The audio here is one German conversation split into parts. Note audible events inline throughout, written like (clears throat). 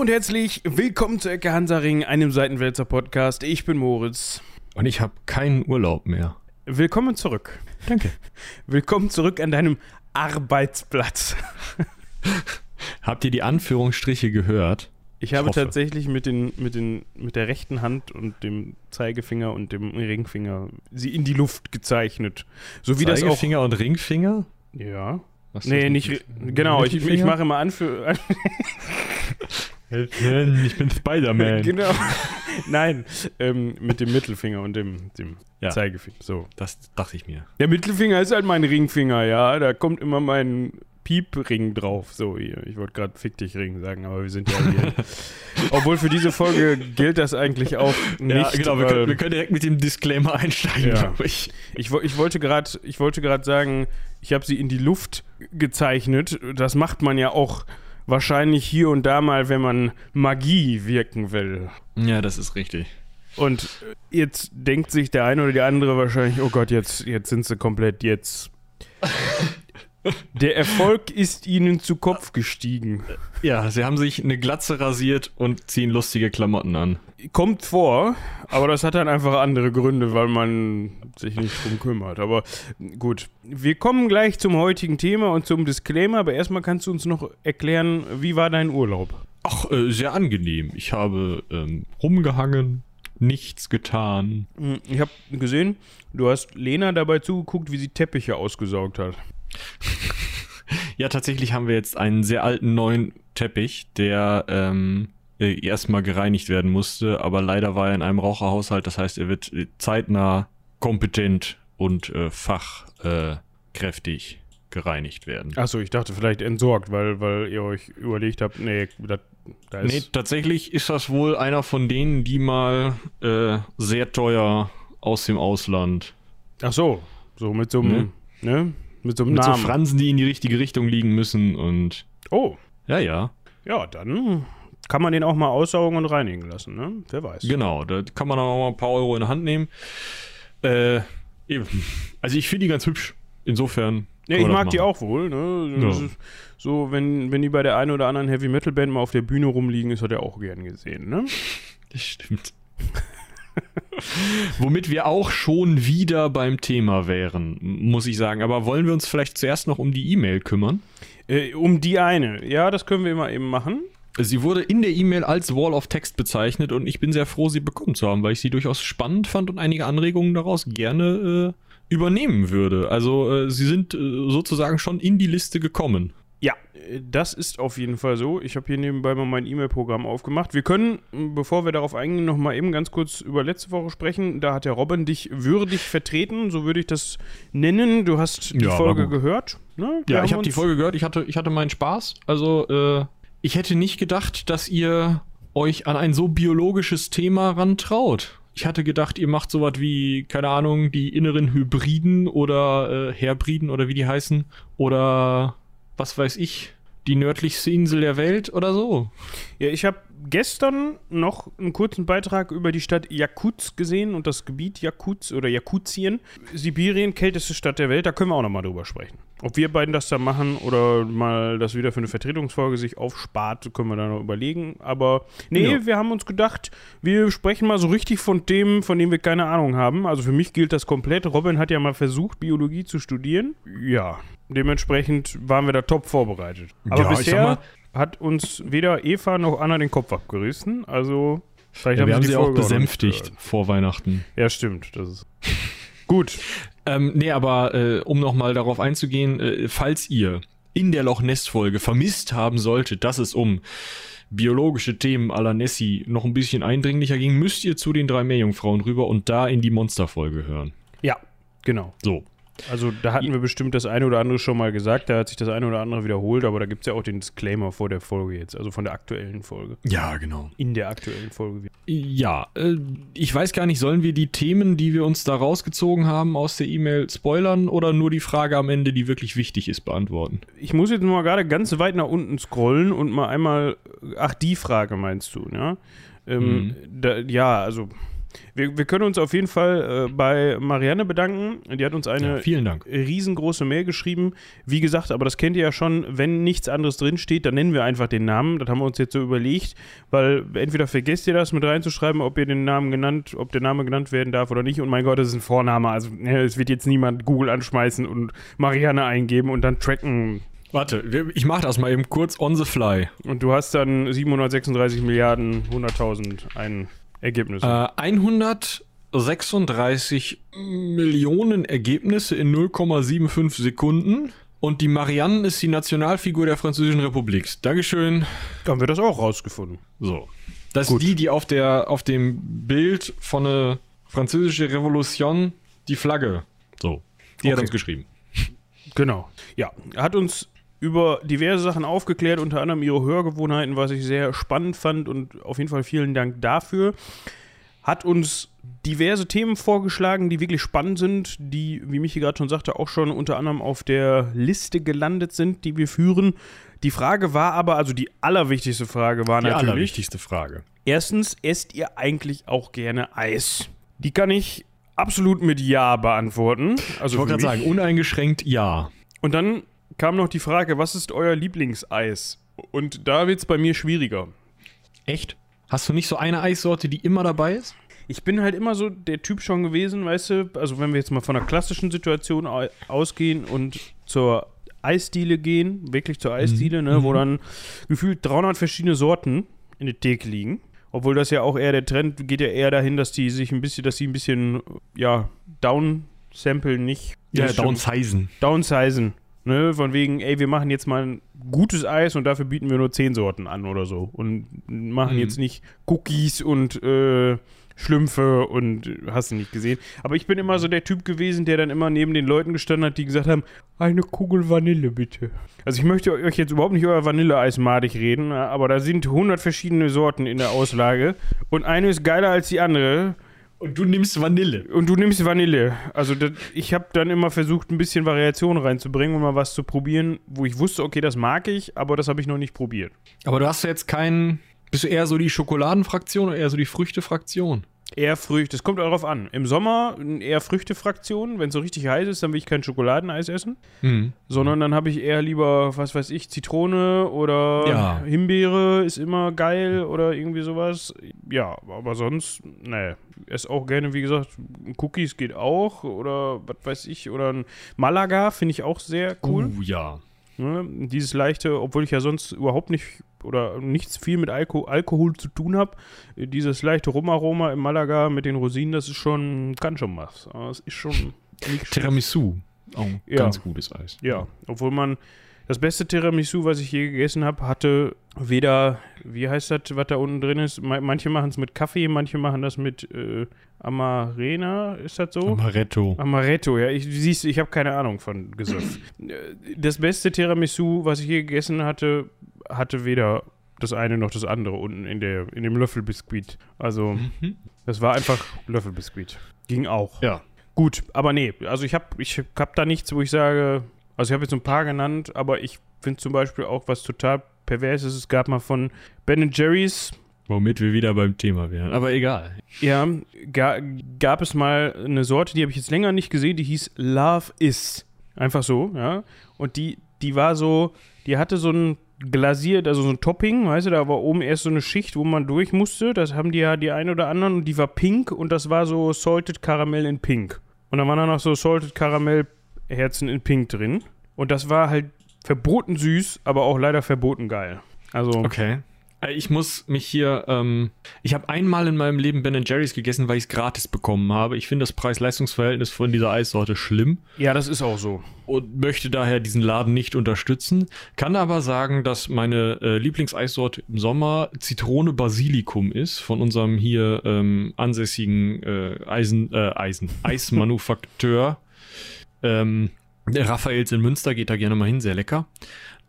und herzlich willkommen zu Ecke Hansaring, einem Seitenwälzer Podcast. Ich bin Moritz. Und ich habe keinen Urlaub mehr. Willkommen zurück. Danke. Willkommen zurück an deinem Arbeitsplatz. (laughs) Habt ihr die Anführungsstriche gehört? Ich habe hoffe. tatsächlich mit, den, mit, den, mit der rechten Hand und dem Zeigefinger und dem Ringfinger sie in die Luft gezeichnet. So wie das auch. Zeigefinger und Ringfinger? Ja. Was Nee, das nicht. Genau, ich, ich mache immer Anführ. (laughs) (laughs) Ich bin Spider-Man. (laughs) genau. Nein, ähm, mit dem Mittelfinger und dem, dem Ja. Zeigefinger. So. Das dachte ich mir. Der Mittelfinger ist halt mein Ringfinger, ja. Da kommt immer mein Piepring drauf. So, hier. Ich wollte gerade Fick dich Ring sagen, aber wir sind ja hier. (laughs) Obwohl für diese Folge gilt das eigentlich auch nicht. ja, genau. Wir können, wir können direkt mit dem Disclaimer einsteigen, Ja. glaube ich. Ich, wo- ich wollte gerade, ich wollte gerade sagen, ich habe sie in die Luft gezeichnet. Das macht man ja auch wahrscheinlich hier und da mal, wenn man Magie wirken will. Ja, das ist richtig. Und jetzt denkt sich der eine oder die andere wahrscheinlich, oh Gott, jetzt, jetzt sind sie komplett jetzt. Der Erfolg ist ihnen zu Kopf gestiegen. Ja, sie haben sich eine Glatze rasiert und ziehen lustige Klamotten an. Kommt vor, aber das hat dann einfach andere Gründe, weil man sich nicht drum kümmert. Aber gut, wir kommen gleich zum heutigen Thema und zum Disclaimer, aber erstmal kannst du uns noch erklären, wie war dein Urlaub? Ach, äh, sehr angenehm. Ich habe ähm, rumgehangen, nichts getan. Hm, Ich habe gesehen, du hast Lena dabei zugeguckt, wie sie Teppiche ausgesaugt hat. (laughs) Ja, tatsächlich haben wir jetzt einen sehr alten neuen Teppich, der ähm, äh, erstmal gereinigt werden musste, aber leider war er in einem Raucherhaushalt, das heißt, er wird äh, zeitnah kompetent und äh, fachkräftig gereinigt werden. Achso, ich dachte vielleicht entsorgt, weil, weil ihr euch überlegt habt, nee, da, da ist. Nee, tatsächlich ist das wohl einer von denen, die mal äh, sehr teuer aus dem Ausland Ach so, so mit so einem, ne? Mit so einem mit so Namen. Fransen, die in die richtige Richtung liegen müssen und oh, ja, ja, ja, dann kann man den auch mal aussaugen und reinigen lassen, ne? Wer weiß. genau, da kann man auch mal ein paar Euro in der Hand nehmen. Äh, eben. Also ich finde die ganz hübsch. Insofern. Ja, ich mag die auch wohl, ne? Das Ja. So, wenn, wenn die bei der einen oder anderen Heavy Metal Band mal auf der Bühne rumliegen, ist hat er auch gern gesehen, ne? (laughs) Das stimmt. (laughs) Womit wir auch schon wieder beim Thema wären, muss ich sagen. Aber wollen wir uns vielleicht zuerst noch um die E-Mail kümmern? Äh, um die eine. Ja, das können wir immer eben machen. Sie wurde in der E-Mail als Wall of Text bezeichnet und ich bin sehr froh, sie bekommen zu haben, weil ich sie durchaus spannend fand und einige Anregungen daraus gerne äh, übernehmen würde. Also äh, sie sind äh, sozusagen schon in die Liste gekommen. Ja, das ist auf jeden Fall so. Ich habe hier nebenbei mal mein E-Mail-Programm aufgemacht. Wir können, bevor wir darauf eingehen, noch mal eben ganz kurz über letzte Woche sprechen. Da hat der Robin dich würdig vertreten, so würde ich das nennen. Du hast die Ja, Folge gehört. Ne? Ja, ich habe die Folge gehört, ich hatte, ich hatte meinen Spaß. Also, äh, ich hätte nicht gedacht, dass ihr euch an ein so biologisches Thema rantraut. Ich hatte gedacht, ihr macht sowas wie, keine Ahnung, die inneren Hybriden oder äh, Herbriden oder wie die heißen. Oder was weiß ich, die nördlichste Insel der Welt oder so. Ja, ich habe gestern noch einen kurzen Beitrag über die Stadt Jakutsk gesehen und das Gebiet Jakutsk oder Jakutien. Sibirien, kälteste Stadt der Welt, da können wir auch noch mal drüber sprechen. Ob wir beiden das da machen oder mal das wieder für eine Vertretungsfolge sich aufspart, können wir da noch überlegen. Aber nee, Ja. wir haben uns gedacht, wir sprechen mal so richtig von Themen, von denen wir keine Ahnung haben. Also für mich gilt das komplett. Robin hat ja mal versucht, Biologie zu studieren. Ja, dementsprechend waren wir da top vorbereitet. Aber Ja, bisher mal- hat uns weder Eva noch Anna den Kopf abgerissen. Also, vielleicht Ja, wir haben die sie auch Folge besänftigt vor Weihnachten. Ja, stimmt. Das ist gut. Ähm, nee, aber äh, um nochmal darauf einzugehen, äh, falls ihr in der Loch Ness-Folge vermisst haben solltet, dass es um biologische Themen à la Nessie noch ein bisschen eindringlicher ging, müsst ihr zu den drei Meerjungfrauen rüber und da in die Monster-Folge hören. Ja, genau. So. Also, da hatten wir bestimmt das eine oder andere schon mal gesagt. Da hat sich das eine oder andere wiederholt. Aber da gibt es ja auch den Disclaimer vor der Folge jetzt. Also von der aktuellen Folge. Ja, genau. In der aktuellen Folge. Ja, äh, ich weiß gar nicht, sollen wir die Themen, die wir uns da rausgezogen haben aus der E-Mail spoilern oder nur die Frage am Ende, die wirklich wichtig ist, beantworten? Ich muss jetzt nur mal gerade ganz weit nach unten scrollen und mal einmal. Ach, die Frage meinst du, ja? Ähm, Mhm. da, ja, also. Wir, wir können uns auf jeden Fall äh, bei Marianne bedanken. Die hat uns eine Ja, riesengroße Mail geschrieben. Wie gesagt, aber das kennt ihr ja schon, wenn nichts anderes drinsteht, dann nennen wir einfach den Namen. Das haben wir uns jetzt so überlegt, weil entweder vergesst ihr das mit reinzuschreiben, ob ihr den Namen genannt, ob der Name genannt werden darf oder nicht. Und mein Gott, das ist ein Vorname. Also ne, es wird jetzt niemand Google anschmeißen und Marianne eingeben und dann tracken. Warte, ich mach das mal eben kurz on the fly. Und du hast dann 736 Milliarden 100.000 ein Ergebnis. Äh, 136 Millionen Ergebnisse in 0,75 Sekunden. Und die Marianne ist die Nationalfigur der Französischen Republik. Dankeschön. haben wir das auch rausgefunden. So. Das Gut. ist die, die auf, der, auf dem Bild von der französischen Revolution die Flagge. So. Die hat Okay. uns geschrieben. Genau. Ja, er hat uns über diverse Sachen aufgeklärt, unter anderem ihre Hörgewohnheiten, was ich sehr spannend fand und auf jeden Fall vielen Dank dafür. Hat uns diverse Themen vorgeschlagen, die wirklich spannend sind, die, wie Michi gerade schon sagte, auch schon unter anderem auf der Liste gelandet sind, die wir führen. Die Frage war aber, also die allerwichtigste Frage war Die natürlich, allerwichtigste Frage. erstens, esst ihr eigentlich auch gerne Eis? Die kann ich absolut mit Ja beantworten. Also Ich wollte gerade sagen, uneingeschränkt ja. und dann kam noch die Frage, was ist euer Lieblingseis? Und da wird es bei mir schwieriger. Echt? Hast du nicht so eine Eissorte, die immer dabei ist? Ich bin halt immer so der Typ schon gewesen, weißt du, also wenn wir jetzt mal von einer klassischen Situation au- ausgehen und zur Eisdiele gehen, wirklich zur Eisdiele, ne, wo dann gefühlt 300 verschiedene Sorten in der Theke liegen. Obwohl das ja auch eher der Trend geht ja eher dahin, dass die sich ein bisschen, dass sie ein bisschen, ja, downsamplen, nicht. Ja, downsizen. downsizen. Ne, von wegen, ey, wir machen jetzt mal ein gutes Eis und dafür bieten wir nur 10 Sorten an oder so. Und machen Mhm. jetzt nicht Cookies und äh, Schlümpfe und hast du nicht gesehen. Aber ich bin immer so der Typ gewesen, der dann immer neben den Leuten gestanden hat, die gesagt haben, eine Kugel Vanille bitte. Also ich möchte euch jetzt überhaupt nicht euer Vanilleeis madig reden, aber da sind 100 verschiedene Sorten in der Auslage und eine ist geiler als die andere. Und du nimmst Vanille. Und du nimmst Vanille. Also das, ich habe dann immer versucht, ein bisschen Variation reinzubringen und mal was zu probieren, wo ich wusste, okay, das mag ich, aber das habe ich noch nicht probiert. Aber du hast ja jetzt keinen. Bist du eher so die Schokoladenfraktion oder eher so die Früchtefraktion? Eher Früchte, es kommt darauf an. Im Sommer eher Früchtefraktion. Wenn es so richtig heiß ist, dann will ich kein Schokoladeneis essen. Hm. Sondern dann habe ich eher lieber, was weiß ich, Zitrone oder Ja. Himbeere ist immer geil oder irgendwie sowas. Ja, aber sonst, nee. Esse auch gerne, wie gesagt, Cookies geht auch oder was weiß ich. Oder ein Malaga finde ich auch sehr cool. Uh, ja. Ne? Dieses leichte, obwohl ich ja sonst überhaupt nicht oder nichts viel mit Alko Alkohol zu tun habe, dieses leichte Rumaroma im Malaga mit den Rosinen, das ist schon, kann schon was. Aber es ist schon. Tiramisu. Auch ein Ja. ganz gutes Eis. Ja, obwohl man das beste Tiramisu, was ich je gegessen habe, hatte weder, wie heißt das, was da unten drin ist? Ma- Manche machen es mit Kaffee, manche machen das mit äh, Amarena, ist das so? Amaretto. Amaretto, ja. Ich, siehst, ich habe keine Ahnung von Gesöff. Das beste Tiramisu, was ich je gegessen hatte, hatte weder das eine noch das andere unten in, der, in dem Löffelbiskuit. Also, Mhm. das war einfach Löffelbiskuit. Ging auch. Ja. Gut, aber nee, also ich habe ich hab da nichts, wo ich sage, also ich habe jetzt ein paar genannt, aber ich finde zum Beispiel auch, was total pervers ist, es gab mal von Ben Jerry's, Womit wir wieder beim Thema wären. Aber egal. ja, ga, gab es mal eine Sorte, die habe ich jetzt länger nicht gesehen, die hieß Love Is. Einfach so, ja. Und die, die war so, die hatte so ein glasiert, also so ein Topping, weißt du, da war oben erst so eine Schicht, wo man durch musste. Das haben die ja die ein oder anderen und die war pink und das war so Salted Caramel in Pink. Und dann waren da noch so Salted Caramel Herzen in Pink drin. Und das war halt verboten süß, aber auch leider verboten geil. Also, Okay. Äh, Ich muss mich hier, ähm, ich habe einmal in meinem Leben Ben Jerry's gegessen, weil ich es gratis bekommen habe. Ich finde das Preis-Leistungs-Verhältnis von dieser Eissorte schlimm ja, das ist auch so. und möchte daher diesen Laden nicht unterstützen. Kann aber sagen, dass meine äh, Lieblingseissorte im Sommer Zitrone Basilikum ist, von unserem hier ähm, ansässigen äh, Eisen, äh, Eisen, (laughs) Eismanufakteur. Ähm, der Raphaels in Münster geht da gerne mal hin, sehr lecker.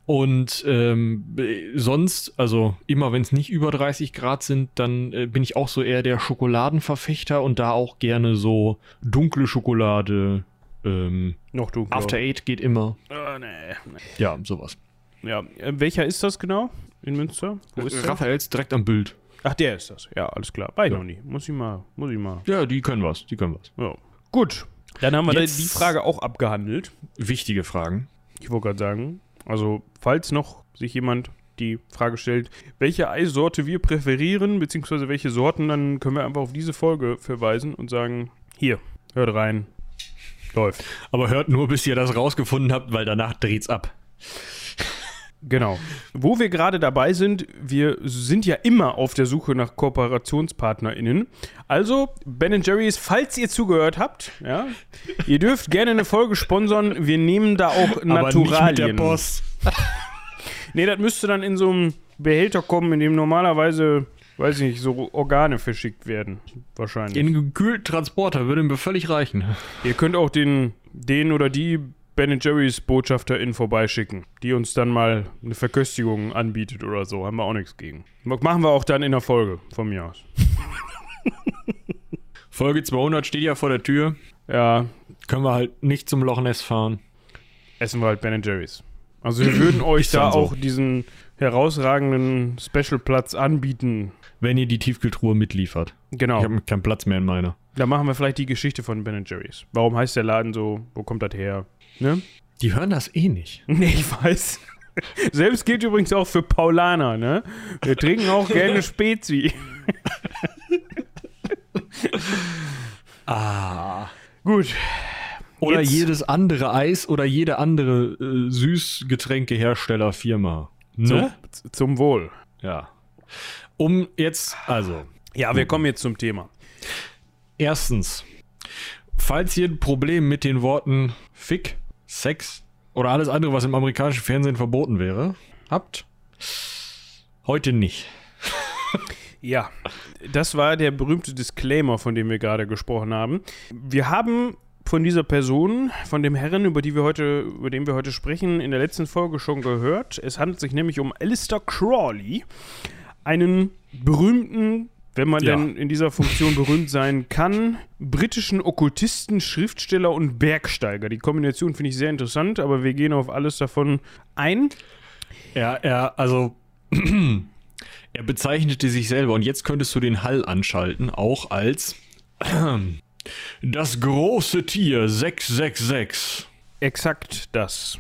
Und ähm, äh, sonst, also immer wenn es nicht über 30 Grad sind, dann äh, bin ich auch so eher der Schokoladenverfechter und da auch gerne so dunkle Schokolade. Ähm, Noch dunkler. After Eight geht immer. Äh, nee, nee. Ja, sowas. Ja, äh, welcher ist das genau in Münster? Wo ist der? Raphaels direkt am Bild. Ach, der ist das. Ja, alles klar. War ich noch nie. Muss ich mal, muss ich mal. Ja, die können was, die können was. Ja. Gut. Dann haben wir Jetzt- die Frage auch abgehandelt. Wichtige Fragen. Ich wollte gerade sagen, also falls noch sich jemand die Frage stellt, welche Eissorte wir präferieren, beziehungsweise welche Sorten, dann können wir einfach auf diese Folge verweisen und sagen, hier, hört rein, läuft. Aber hört nur, bis ihr das rausgefunden habt, weil danach dreht's ab. Genau. Wo wir gerade dabei sind, wir sind ja immer auf der Suche nach KooperationspartnerInnen. Also, Ben Jerry's, falls ihr zugehört habt, ja, ihr dürft gerne eine Folge sponsern. Wir nehmen da auch Naturalien. (laughs) Nee, das müsste dann in so einem Behälter kommen, in dem normalerweise, weiß ich nicht, so Organe verschickt werden. Wahrscheinlich. In gekühlten Transporter würde mir völlig reichen. Ihr könnt auch den, den oder die Ben Jerry's BotschafterInnen vorbeischicken, die uns dann mal eine Verköstigung anbietet oder so. Haben wir auch nichts gegen. Machen wir auch dann in der Folge, von mir aus. (laughs) Folge 200 steht ja vor der Tür. Ja, Können wir halt nicht zum Loch Ness fahren. essen wir halt Ben Jerry's. Also wir würden (clears throat) euch Ist da so. auch diesen herausragenden Special-Platz anbieten. Wenn ihr die Tiefkühltruhe mitliefert. Genau. Ich habe keinen Platz mehr in meiner. Da machen wir vielleicht die Geschichte von Ben Jerry's. Warum heißt der Laden so? Wo kommt das her? Ne? Die hören das eh nicht. (laughs) Nee, ich weiß. Selbst gilt übrigens auch für Paulaner, ne? Wir trinken auch (laughs) gerne Spezi. Ah. Gut. Oder Jetzt- jedes andere Eis oder jede andere äh, Süßgetränkeherstellerfirma. Zum, Ne? z- zum Wohl. Ja. Um jetzt, also, Ja, wir kommen jetzt zum Thema. erstens, falls ihr ein Problem mit den Worten Fick, Sex oder alles andere, was im amerikanischen Fernsehen verboten wäre, habt, heute nicht. (laughs) Ja, das war der berühmte Disclaimer, von dem wir gerade gesprochen haben. Wir haben von dieser Person, von dem Herren, über, die wir heute, über den wir heute sprechen, in der letzten Folge schon gehört. Es handelt sich nämlich um Alistair Crawley, einen berühmten, wenn man Ja. denn in dieser Funktion berühmt sein kann, britischen Okkultisten, Schriftsteller und Bergsteiger. Die Kombination finde ich sehr interessant, aber wir gehen auf alles davon ein. Er, er, also, (clears throat) er bezeichnete sich selber und jetzt könntest du den Hall anschalten, auch als (clears throat) das große Tier 666. Exakt das.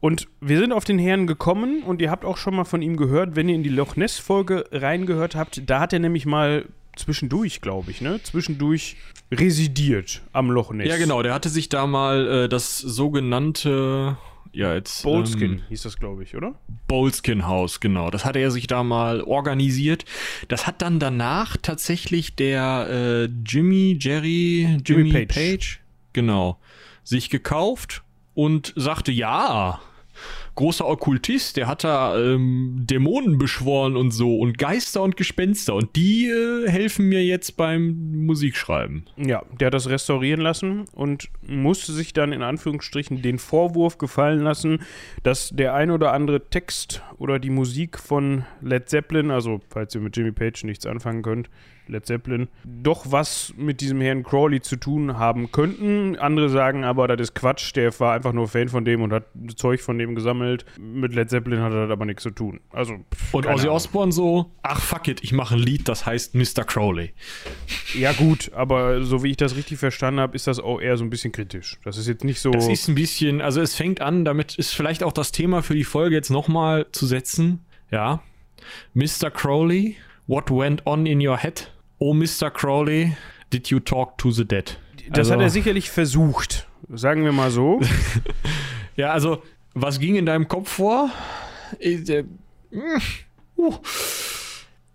Und wir sind auf den Herrn gekommen und ihr habt auch schon mal von ihm gehört, wenn ihr in die Loch Ness-Folge reingehört habt. Da hat er nämlich mal zwischendurch, glaube ich, ne? Zwischendurch residiert am Loch Ness. Ja, genau, der hatte sich da mal äh, das sogenannte, ja, jetzt. Boleskin Ähm, hieß das, glaube ich, oder? Boleskin House, genau. Das hatte er sich da mal organisiert. Das hat dann danach tatsächlich der äh, Jimmy, Jerry, Jimmy, Jimmy Page. Page. genau, sich gekauft und sagte, ja, großer Okkultist, der hat da ähm, Dämonen beschworen und so und Geister und Gespenster und die äh, helfen mir jetzt beim Musikschreiben. Ja, der hat das restaurieren lassen und musste sich dann in Anführungsstrichen den Vorwurf gefallen lassen, dass der ein oder andere Text oder die Musik von Led Zeppelin, also falls ihr mit Jimmy Page nichts anfangen könnt, Led Zeppelin, doch was mit diesem Herrn Crawley zu tun haben könnten. Andere sagen aber, das ist Quatsch, der war einfach nur Fan von dem und hat Zeug von dem gesammelt. Mit Led Zeppelin hat er das aber nichts zu tun. Also, pff, Und Ozzy. Osbourne so, ach fuck it, ich mache ein Lied, das heißt Mr. Crowley. Ja gut, aber so wie ich das richtig verstanden habe, ist das auch eher so ein bisschen kritisch. Das ist jetzt nicht so... Das ist ein bisschen, also es fängt an, damit ist vielleicht auch das Thema für die Folge jetzt nochmal zu setzen. Ja. Mr. Crowley, what went on in your head? Oh, Mr. Crowley, did you talk to the dead? Das Also- hat er sicherlich versucht. Sagen wir mal so. (laughs) Ja, also, was ging in deinem Kopf vor? Äh, äh, uh,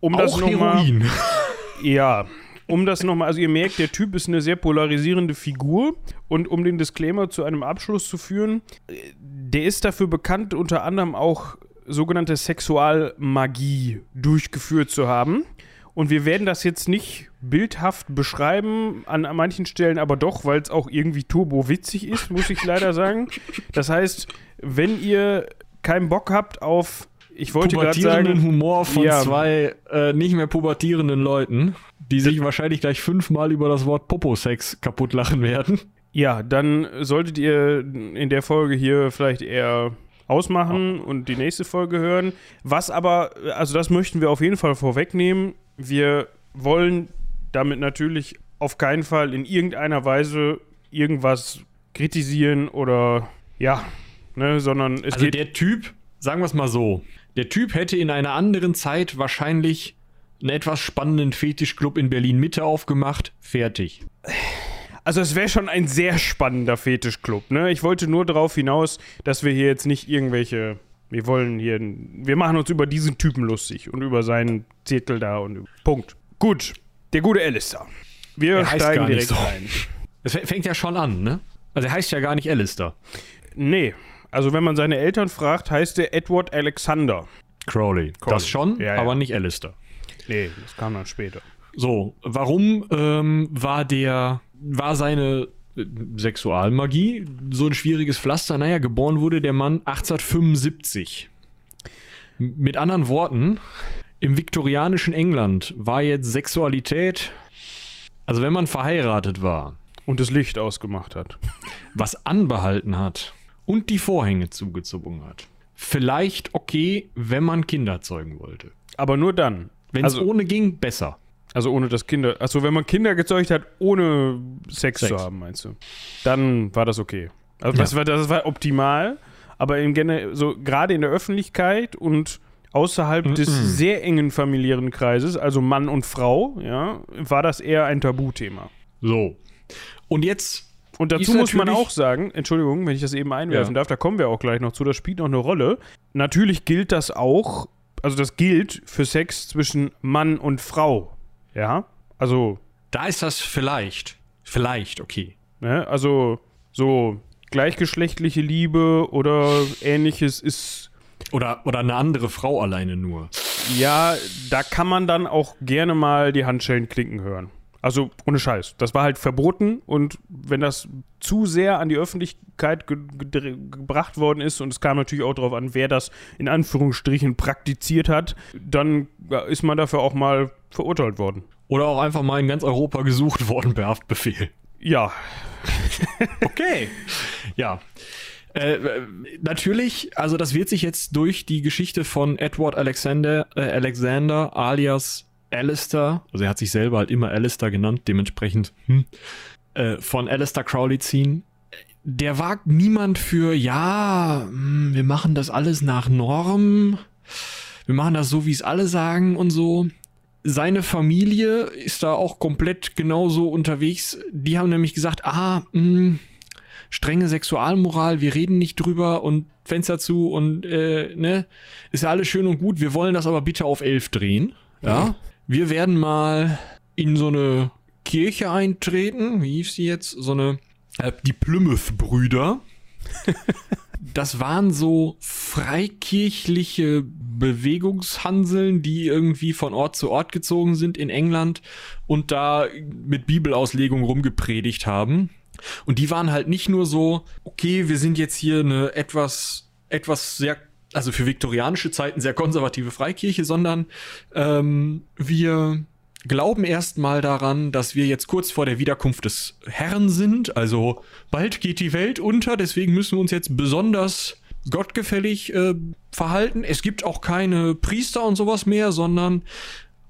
Um das auch nochmal. Heroin. (laughs) Ja. Um das nochmal, also ihr merkt, der Typ ist eine sehr polarisierende Figur. Und um den Disclaimer zu einem Abschluss zu führen, der ist dafür bekannt, unter anderem auch sogenannte Sexualmagie durchgeführt zu haben. Und wir werden das jetzt nicht bildhaft beschreiben, an manchen Stellen aber doch, weil es auch irgendwie turbo witzig ist, muss ich leider sagen. Das heißt, wenn ihr keinen Bock habt auf, ich wollte gerade sagen, Humor von Ja. zwei äh, nicht mehr pubertierenden Leuten, die sich wahrscheinlich gleich fünfmal über das Wort Popo-Sex kaputt lachen werden. ja, dann solltet ihr in der Folge hier vielleicht eher ausmachen und die nächste Folge hören. Was aber, also das möchten wir auf jeden Fall vorwegnehmen. Wir wollen damit natürlich auf keinen Fall in irgendeiner Weise irgendwas kritisieren oder ja, ne, sondern es Also geht. der Typ, sagen wir es mal so, der Typ hätte in einer anderen Zeit wahrscheinlich einen etwas spannenden Fetischclub in Berlin Mitte aufgemacht. Fertig. Also es wäre schon ein sehr spannender Fetischclub, ne? Ich wollte nur darauf hinaus, dass wir hier jetzt nicht irgendwelche. Wir wollen hier. Wir machen uns über diesen Typen lustig und über seinen Zettel da und. Punkt. Gut. Der gute Alistair. Wir Er heißt steigen direkt so. ein. Es fä- fängt ja schon an, ne? Also er heißt ja gar nicht Alistair. Nee. Also wenn man seine Eltern fragt, heißt er Edward Alexander. Crowley. Crowley. Das schon, Ja, ja. aber nicht Alistair. Nee, das kam dann später. So, warum ähm, war der, war seine Sexualmagie so ein schwieriges Pflaster? Naja, geboren wurde der Mann 1875. M- Mit anderen Worten, im viktorianischen England war jetzt Sexualität, also wenn man verheiratet war, Und das Licht ausgemacht hat. was anbehalten hat und die Vorhänge zugezogen hat, vielleicht okay, wenn man Kinder zeugen wollte. Aber nur dann. Wenn es Also, ohne ging, besser. Also ohne das Kinder. Achso, wenn man Kinder gezeugt hat, ohne Sex, Sex. zu haben, meinst du? Dann war das okay. Also das, war, das war optimal, aber im so gerade in der Öffentlichkeit und außerhalb des sehr engen familiären Kreises, also Mann und Frau, ja, war das eher ein Tabuthema. So. Und jetzt Und dazu muss man auch sagen, Entschuldigung, wenn ich das eben einwerfen Ja. darf, da kommen wir auch gleich noch zu, das spielt noch eine Rolle. Natürlich gilt das auch, also das gilt für Sex zwischen Mann und Frau. Ja? Also, Da ist das vielleicht. Vielleicht, okay. ne, also so gleichgeschlechtliche Liebe oder ähnliches ist Oder, oder eine andere Frau alleine nur. ja, da kann man dann auch gerne mal die Handschellen klinken hören. Also ohne Scheiß. Das war halt verboten und wenn das zu sehr an die Öffentlichkeit ge gedre- gebracht worden ist und es kam natürlich auch darauf an, wer das in Anführungsstrichen praktiziert hat, dann ist man dafür auch mal verurteilt worden. Oder auch einfach mal in ganz Europa gesucht worden per Haftbefehl. Ja, (laughs) Okay. ja. Äh, natürlich, also das wird sich jetzt durch die Geschichte von Edward Alexander, äh, Alexander alias Alistair, also er hat sich selber halt immer Alistair genannt, dementsprechend hm, äh, von Alistair Crowley ziehen. Der war niemand für, ja, hm, wir machen das alles nach Norm, wir machen das so, wie es alle sagen und so. Seine Familie ist da auch komplett genauso unterwegs. Die haben nämlich gesagt, ah, mh, strenge Sexualmoral, wir reden nicht drüber und Fenster zu und äh, ne, ist ja alles schön und gut. Wir wollen das aber bitte auf elf drehen. Ja, wir werden mal in so eine Kirche eintreten. Wie hieß die jetzt? So eine äh, die Plymouth-Brüder. (laughs) Das waren so freikirchliche Bewegungshanseln, die irgendwie von Ort zu Ort gezogen sind in England und da mit Bibelauslegung rumgepredigt haben. Und die waren halt nicht nur so, okay, wir sind jetzt hier eine etwas, etwas sehr, also für viktorianische Zeiten sehr konservative Freikirche, sondern ähm, wir glauben erstmal daran, dass wir jetzt kurz vor der Wiederkunft des Herrn sind. Also bald geht die Welt unter, deswegen müssen wir uns jetzt besonders gottgefällig äh, verhalten. Es gibt auch keine Priester und sowas mehr, sondern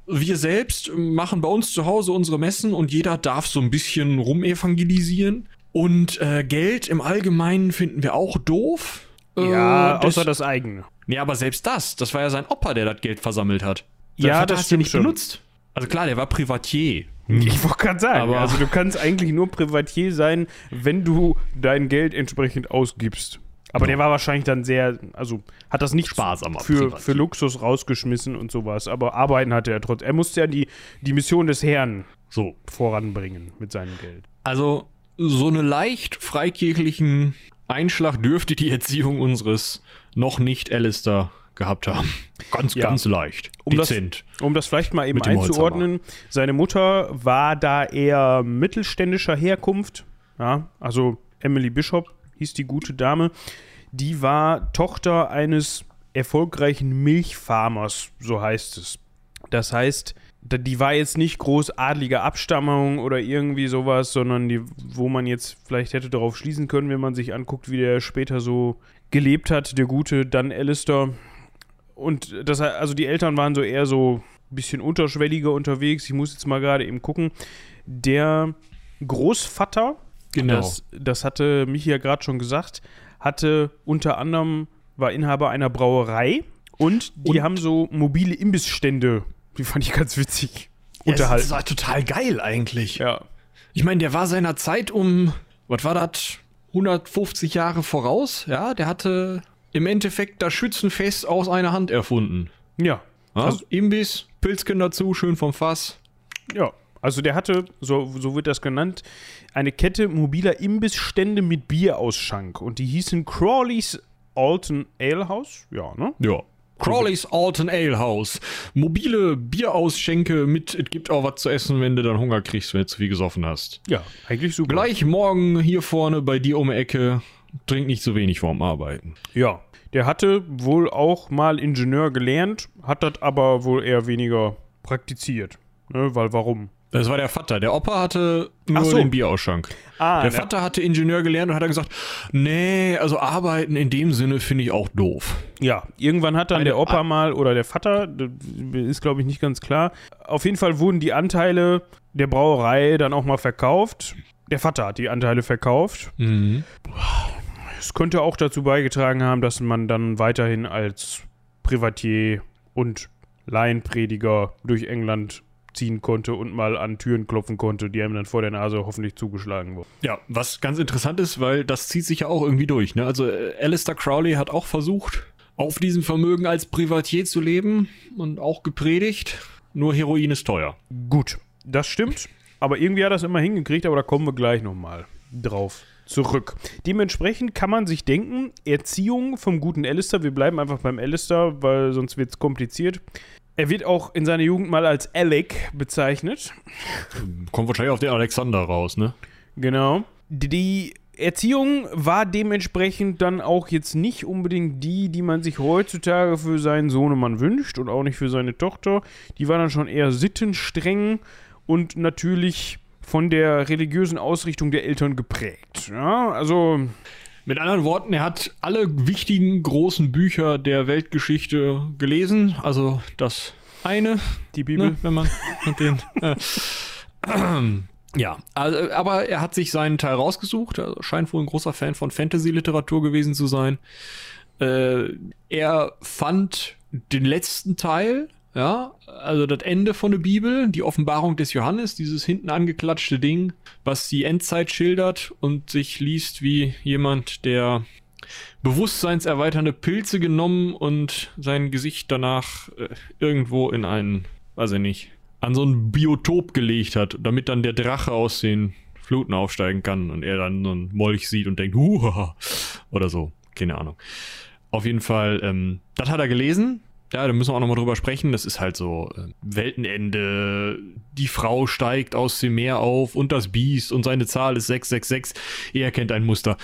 wir selbst machen bei uns zu Hause unsere Messen und jeder darf so ein bisschen rumevangelisieren. Und äh, Geld im Allgemeinen finden wir auch doof. Ja, Äh, außer das eigene. Nee, aber selbst das, das war ja sein Opa, der das Geld versammelt hat. Ja, Vater das hat's stimmt nicht schon. benutzt. Also klar, der war Privatier. Ich wollte gerade sagen, Aber- also du kannst eigentlich nur Privatier sein, wenn du dein Geld entsprechend ausgibst. Aber der war wahrscheinlich dann sehr, also hat das nicht Sparsamer für, Privatier. für Luxus rausgeschmissen und sowas. Aber arbeiten hatte er trotzdem. Er musste ja die, die Mission des Herrn So. voranbringen mit seinem Geld. Also, so eine leicht freikirchlichen Einschlag dürfte die Erziehung unseres noch nicht Alistair gehabt haben. Ganz, Ja. ganz leicht. Um das-. Um das vielleicht mal eben einzuordnen, seine Mutter war da eher mittelständischer Herkunft. Ja, also Emily Bishop hieß die gute Dame. Die war Tochter eines erfolgreichen Milchfarmers, so heißt es. Das heißt, die war jetzt nicht groß adliger Abstammung oder irgendwie sowas, sondern die, wo man jetzt vielleicht hätte darauf schließen können, wenn man sich anguckt, wie der später so gelebt hat, der gute Dan Alistair. Und das, also die Eltern waren so eher so ein bisschen unterschwelliger unterwegs. Ich muss jetzt mal gerade eben gucken. Der Großvater, Genau. das, das hatte Michi ja gerade schon gesagt, hatte unter anderem, war Inhaber einer Brauerei und die Und- haben so mobile Imbissstände, die fand ich ganz witzig, Ja, unterhalten. Das war total geil eigentlich. Ja. Ich meine, der war seiner Zeit um, was war das, 150 Jahre voraus. Ja, der hatte im Endeffekt das Schützenfest aus einer Hand erfunden. Ja. Ja? Also, Imbiss, Pilzken dazu, schön vom Fass. ja. Also der hatte, so, so wird das genannt, eine Kette mobiler Imbissstände mit Bierausschank und die hießen Crawley's Alton Ale House. Ja, ne? Ja. Crawley's Alton Ale House. Mobile Bierausschenke mit, es gibt auch was zu essen, wenn du dann Hunger kriegst, wenn du zu viel gesoffen hast. Ja, eigentlich super. Gleich morgen hier vorne bei dir um die Ecke. Trink nicht so wenig vorm Arbeiten. Ja, der hatte wohl auch mal Ingenieur gelernt, hat das aber wohl eher weniger praktiziert. Ne, weil warum? Das war der Vater. Der Opa hatte nur so. den Bierausschank. Ah, Der Vater hatte Ingenieur gelernt und hat dann gesagt, nee, also arbeiten in dem Sinne finde ich auch doof. Ja, irgendwann hat dann Eine der Opa mal oder der Vater, das ist glaube ich nicht ganz klar. Auf jeden Fall wurden die Anteile der Brauerei dann auch mal verkauft. Der Vater hat die Anteile verkauft. Es könnte auch dazu beigetragen haben, dass man dann weiterhin als Privatier und Laienprediger durch England ziehen konnte und mal an Türen klopfen konnte, die einem dann vor der Nase hoffentlich zugeschlagen wurden. Ja, was ganz interessant ist, weil das zieht sich ja auch irgendwie durch. Ne? Also äh, Alistair Crowley hat auch versucht, auf diesem Vermögen als Privatier zu leben und auch gepredigt. Nur Heroin ist teuer. Gut, das stimmt. Aber irgendwie hat er das immer hingekriegt, aber da kommen wir gleich nochmal drauf zurück. Dementsprechend kann man sich denken, Erziehung vom guten Alistair, wir bleiben einfach beim Alistair, weil sonst wird es kompliziert. Er wird auch in seiner Jugend mal als Alec bezeichnet. Kommt wahrscheinlich auf den Alexander raus, ne? Genau. Die Erziehung war dementsprechend dann auch jetzt nicht unbedingt die, die man sich heutzutage für seinen Sohnemann wünscht und auch nicht für seine Tochter. Die war dann schon eher sittenstreng und natürlich von der religiösen Ausrichtung der Eltern geprägt. Ja, also Mit anderen Worten, er hat alle wichtigen großen Bücher der Weltgeschichte gelesen. Also das eine, die Bibel. ne, wenn man mit den. Äh, (clears throat) ja, also, aber er hat sich seinen Teil rausgesucht. Er scheint wohl ein großer Fan von Fantasy-Literatur gewesen zu sein. Äh, er fand den letzten Teil, ja, also das Ende von der Bibel, die Offenbarung des Johannes, dieses hinten angeklatschte Ding, was die Endzeit schildert und sich liest wie jemand, der bewusstseinserweiternde Pilze genommen und sein Gesicht danach äh, irgendwo in einen, weiß ich nicht, an so ein Biotop gelegt hat, damit dann der Drache aus den Fluten aufsteigen kann und er dann so einen Molch sieht und denkt, Huha! oder so. Keine Ahnung. Auf jeden Fall, ähm, das hat er gelesen. Ja, da müssen wir auch nochmal drüber sprechen. Das ist halt so äh, Weltenende, die Frau steigt aus dem Meer auf und das Biest und seine Zahl ist 666. Er kennt ein Muster.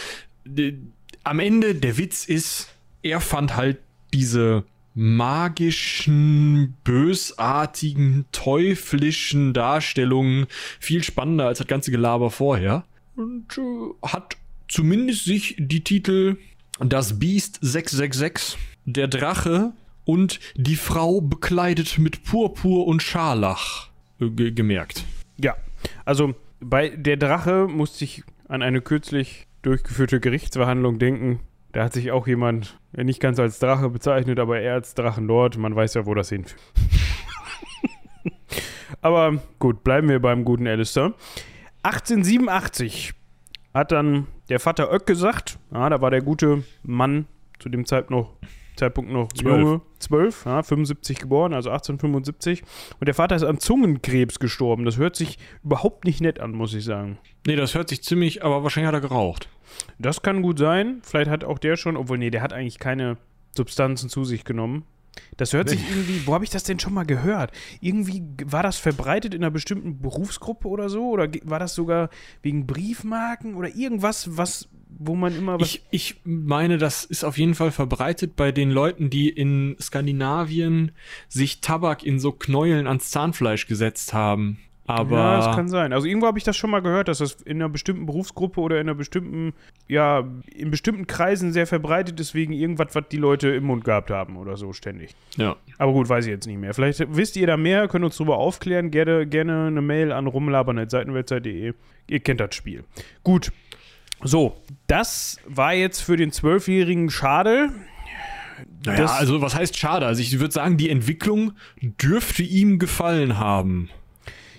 D am Ende, der Witz ist, er fand halt diese magischen, bösartigen, teuflischen Darstellungen viel spannender als das ganze Gelaber vorher. Und äh, hat zumindest sich die Titel Das Biest 666, Der Drache und Die Frau bekleidet mit Purpur und Scharlach äh, ge gemerkt. Ja, also bei der Drache musste ich an eine kürzlich durchgeführte Gerichtsverhandlung denken. Da hat sich auch jemand ja, nicht ganz als Drache bezeichnet, aber eher als Drachenlord. Man weiß ja, wo das hinführt. (laughs) aber gut, bleiben wir beim guten Alistair. 1887 hat dann der Vater Öck gesagt, ja, da war der gute Mann zu dem Zeitpunkt noch, Zeitpunkt noch Zwölf. junge, 12, ja, 75 geboren, also 1875. Und der Vater ist an Zungenkrebs gestorben. Das hört sich überhaupt nicht nett an, muss ich sagen. Nee, das hört sich ziemlich, aber wahrscheinlich hat er geraucht. Das kann gut sein. Vielleicht hat auch der schon, obwohl, nee, der hat eigentlich keine Substanzen zu sich genommen. Das hört sich irgendwie, wo habe ich das denn schon mal gehört? Irgendwie war das verbreitet in einer bestimmten Berufsgruppe oder so? Oder war das sogar wegen Briefmarken oder irgendwas, was wo man immer was. Ich, ich meine, das ist auf jeden Fall verbreitet bei den Leuten, die in Skandinavien sich Tabak in so Knäueln ans Zahnfleisch gesetzt haben. Aber ja, das kann sein. Also irgendwo habe ich das schon mal gehört, dass das in einer bestimmten Berufsgruppe oder in einer bestimmten, ja, in bestimmten Kreisen sehr verbreitet ist, wegen irgendwas, was die Leute im Mund gehabt haben oder so ständig. ja. Aber gut, weiß ich jetzt nicht mehr. Vielleicht wisst ihr da mehr, könnt uns darüber aufklären. Gerne, gerne eine Mail an rumlabern.seitenwebsite.de. Ihr kennt das Spiel. Gut. So, das war jetzt für den Zwölfjährigen schade. Naja, Das- also was heißt schade? Also ich würde sagen, die Entwicklung dürfte ihm gefallen haben.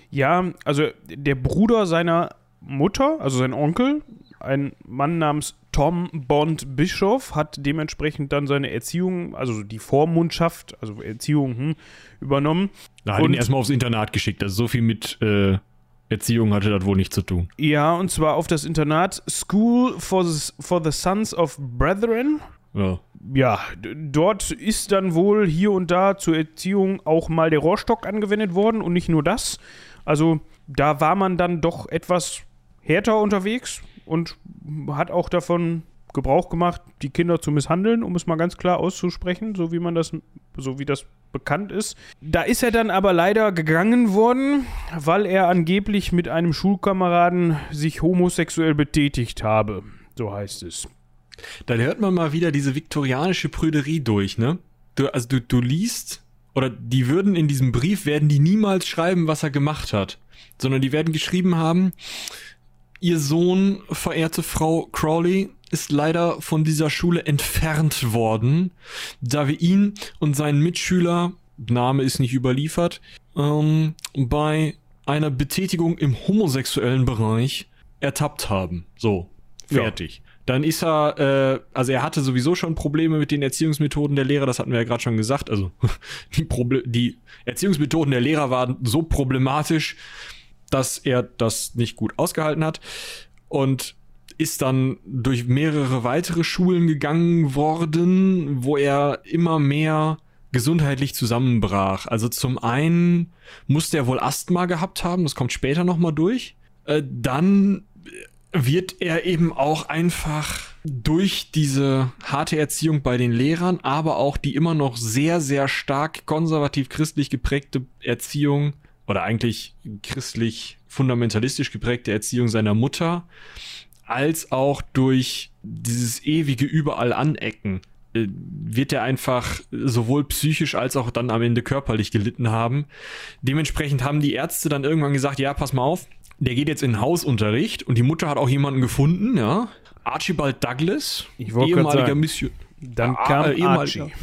Ja, also der Bruder seiner Mutter, also sein Onkel, ein Mann namens Tom Bond Bischoff, hat dementsprechend dann seine Erziehung, also die Vormundschaft, also Erziehung, hm, übernommen. Da hat ihn erstmal aufs Internat geschickt. Also so viel mit äh, Erziehung hatte das wohl nicht zu tun. Ja, und zwar auf das Internat School for the, for the Sons of Brethren. Ja. Ja, dort ist dann wohl hier und da zur Erziehung auch mal der Rohrstock angewendet worden und nicht nur das. Also da war man dann doch etwas härter unterwegs und hat auch davon Gebrauch gemacht, die Kinder zu misshandeln, um es mal ganz klar auszusprechen, so wie man das, so wie das bekannt ist. Da ist er dann aber leider gegangen worden, weil er angeblich mit einem Schulkameraden sich homosexuell betätigt habe. So heißt es. Da hört man mal wieder diese viktorianische Prüderie durch, ne? Du, also du, du liest, oder die würden in diesem Brief, werden die niemals schreiben, was er gemacht hat, sondern die werden geschrieben haben, ihr Sohn, verehrte Frau Crowley, ist leider von dieser Schule entfernt worden, da wir ihn und seinen Mitschüler, Name ist nicht überliefert, ähm, bei einer Betätigung im homosexuellen Bereich ertappt haben. So, Ja. fertig. Dann ist er, äh, also er hatte sowieso schon Probleme mit den Erziehungsmethoden der Lehrer, das hatten wir ja gerade schon gesagt. Also (laughs) die, Proble die Erziehungsmethoden der Lehrer waren so problematisch, dass er das nicht gut ausgehalten hat und ist dann durch mehrere weitere Schulen gegangen worden, wo er immer mehr gesundheitlich zusammenbrach. Also zum einen muss der wohl Asthma gehabt haben, das kommt später nochmal durch. Äh, dann wird er eben auch einfach durch diese harte Erziehung bei den Lehrern, aber auch die immer noch sehr, sehr stark konservativ-christlich geprägte Erziehung oder eigentlich christlich fundamentalistisch geprägte Erziehung seiner Mutter, als auch durch dieses ewige überall anecken, äh, wird er einfach sowohl psychisch als auch dann am Ende körperlich gelitten haben. Dementsprechend haben die Ärzte dann irgendwann gesagt, ja, pass mal auf, der geht jetzt in den Hausunterricht und die Mutter hat auch jemanden gefunden, ja. Archibald Douglas, ehemaliger sagen. Mission. Dann Ah, kam äh, ehemaliger. Archie.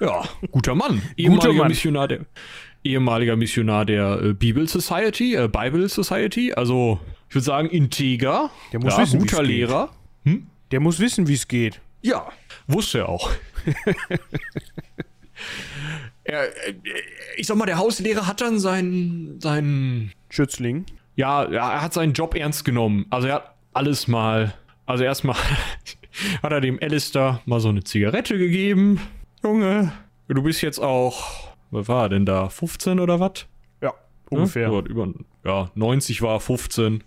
Ja, guter Mann. Ehemaliger Mann. Missionar der ehemaliger Missionar der äh, Bible Society, äh, Bible Society, also ich würde sagen integer, Der muss ja, wissen, guter. Lehrer. Der muss wissen, wie es geht. Ja, wusste er auch. (laughs) er, äh, ich sag mal, der Hauslehrer hat dann seinen, seinen, Schützling. ja, ja, er hat seinen Job ernst genommen. Also er hat alles mal, also erstmal (laughs) hat er dem Alistair mal so eine Zigarette gegeben. Junge, du bist jetzt auch, was war er denn da, 15 oder was? Ja, ungefähr. Ja, über, ja, 90 war 15.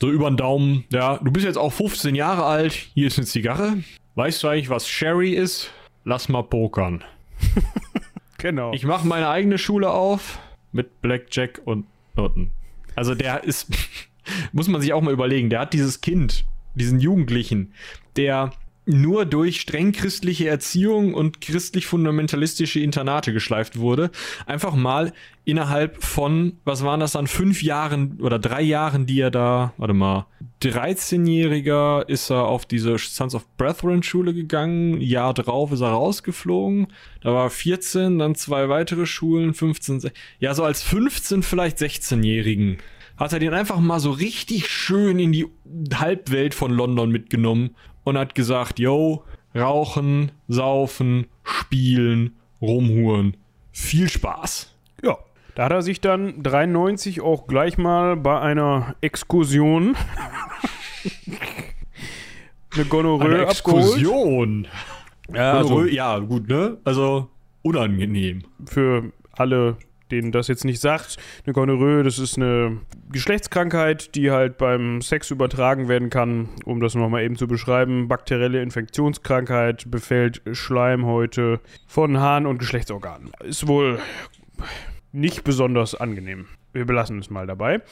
So über den Daumen. Ja, du bist jetzt auch 15 Jahre alt. Hier ist eine Zigarre. Weißt du eigentlich, was Sherry ist? Lass mal pokern. (laughs) Genau. Ich mache meine eigene Schule auf mit Blackjack und Noten. Also der ist, (laughs) muss man sich auch mal überlegen, der hat dieses Kind, diesen Jugendlichen, der nur durch streng christliche Erziehung und christlich-fundamentalistische Internate geschleift wurde, einfach mal innerhalb von, was waren das dann, fünf Jahren oder drei Jahren, die er da, warte mal, 13-Jähriger ist er auf diese Sons of Brethren Schule gegangen, Jahr drauf ist er rausgeflogen, da war er 14, dann zwei weitere Schulen, 15, se- ja, so als 15, vielleicht 16-Jährigen hat er den einfach mal so richtig schön in die Halbwelt von London mitgenommen und hat gesagt, yo, rauchen, saufen, spielen, rumhuren. Viel Spaß. Ja. Da hat er sich dann 93 auch gleich mal bei einer Exkursion (laughs) eine Gonorrhoe abgeholt. Exkursion. Ja, also ja, gut, ne? Also unangenehm. für alle, denen das jetzt nicht sagt, eine Gonorrhoe, das ist eine Geschlechtskrankheit, die halt beim Sex übertragen werden kann, um das nochmal eben zu beschreiben. Bakterielle Infektionskrankheit befällt Schleimhäute von Harn und Geschlechtsorganen. Ist wohl nicht besonders angenehm. Wir belassen es mal dabei.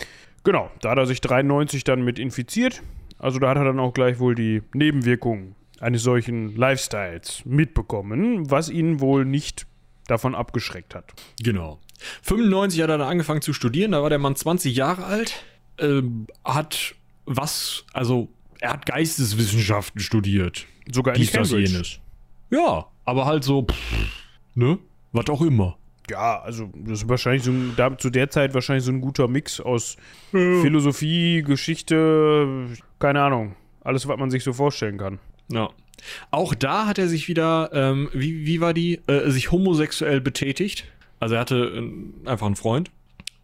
Genau, da hat er sich 93 dann mit infiziert. Also da hat er dann auch gleich wohl die Nebenwirkungen eines solchen Lifestyles mitbekommen, was ihn wohl nicht davon abgeschreckt hat. Genau. 95 hat er dann angefangen zu studieren, da war der Mann 20 Jahre alt, äh, hat was, also er hat Geisteswissenschaften studiert. Sogar in Dies, das, jenes. Ja, aber halt so, pff, ne? Was auch immer. Ja, also das ist wahrscheinlich so ein, da, zu der Zeit wahrscheinlich so ein guter Mix aus Philosophie, Geschichte, keine Ahnung. Alles, was man sich so vorstellen kann. Ja. Auch da hat er sich wieder, ähm, wie, wie war die, äh, sich homosexuell betätigt. Also er hatte äh, einfach einen Freund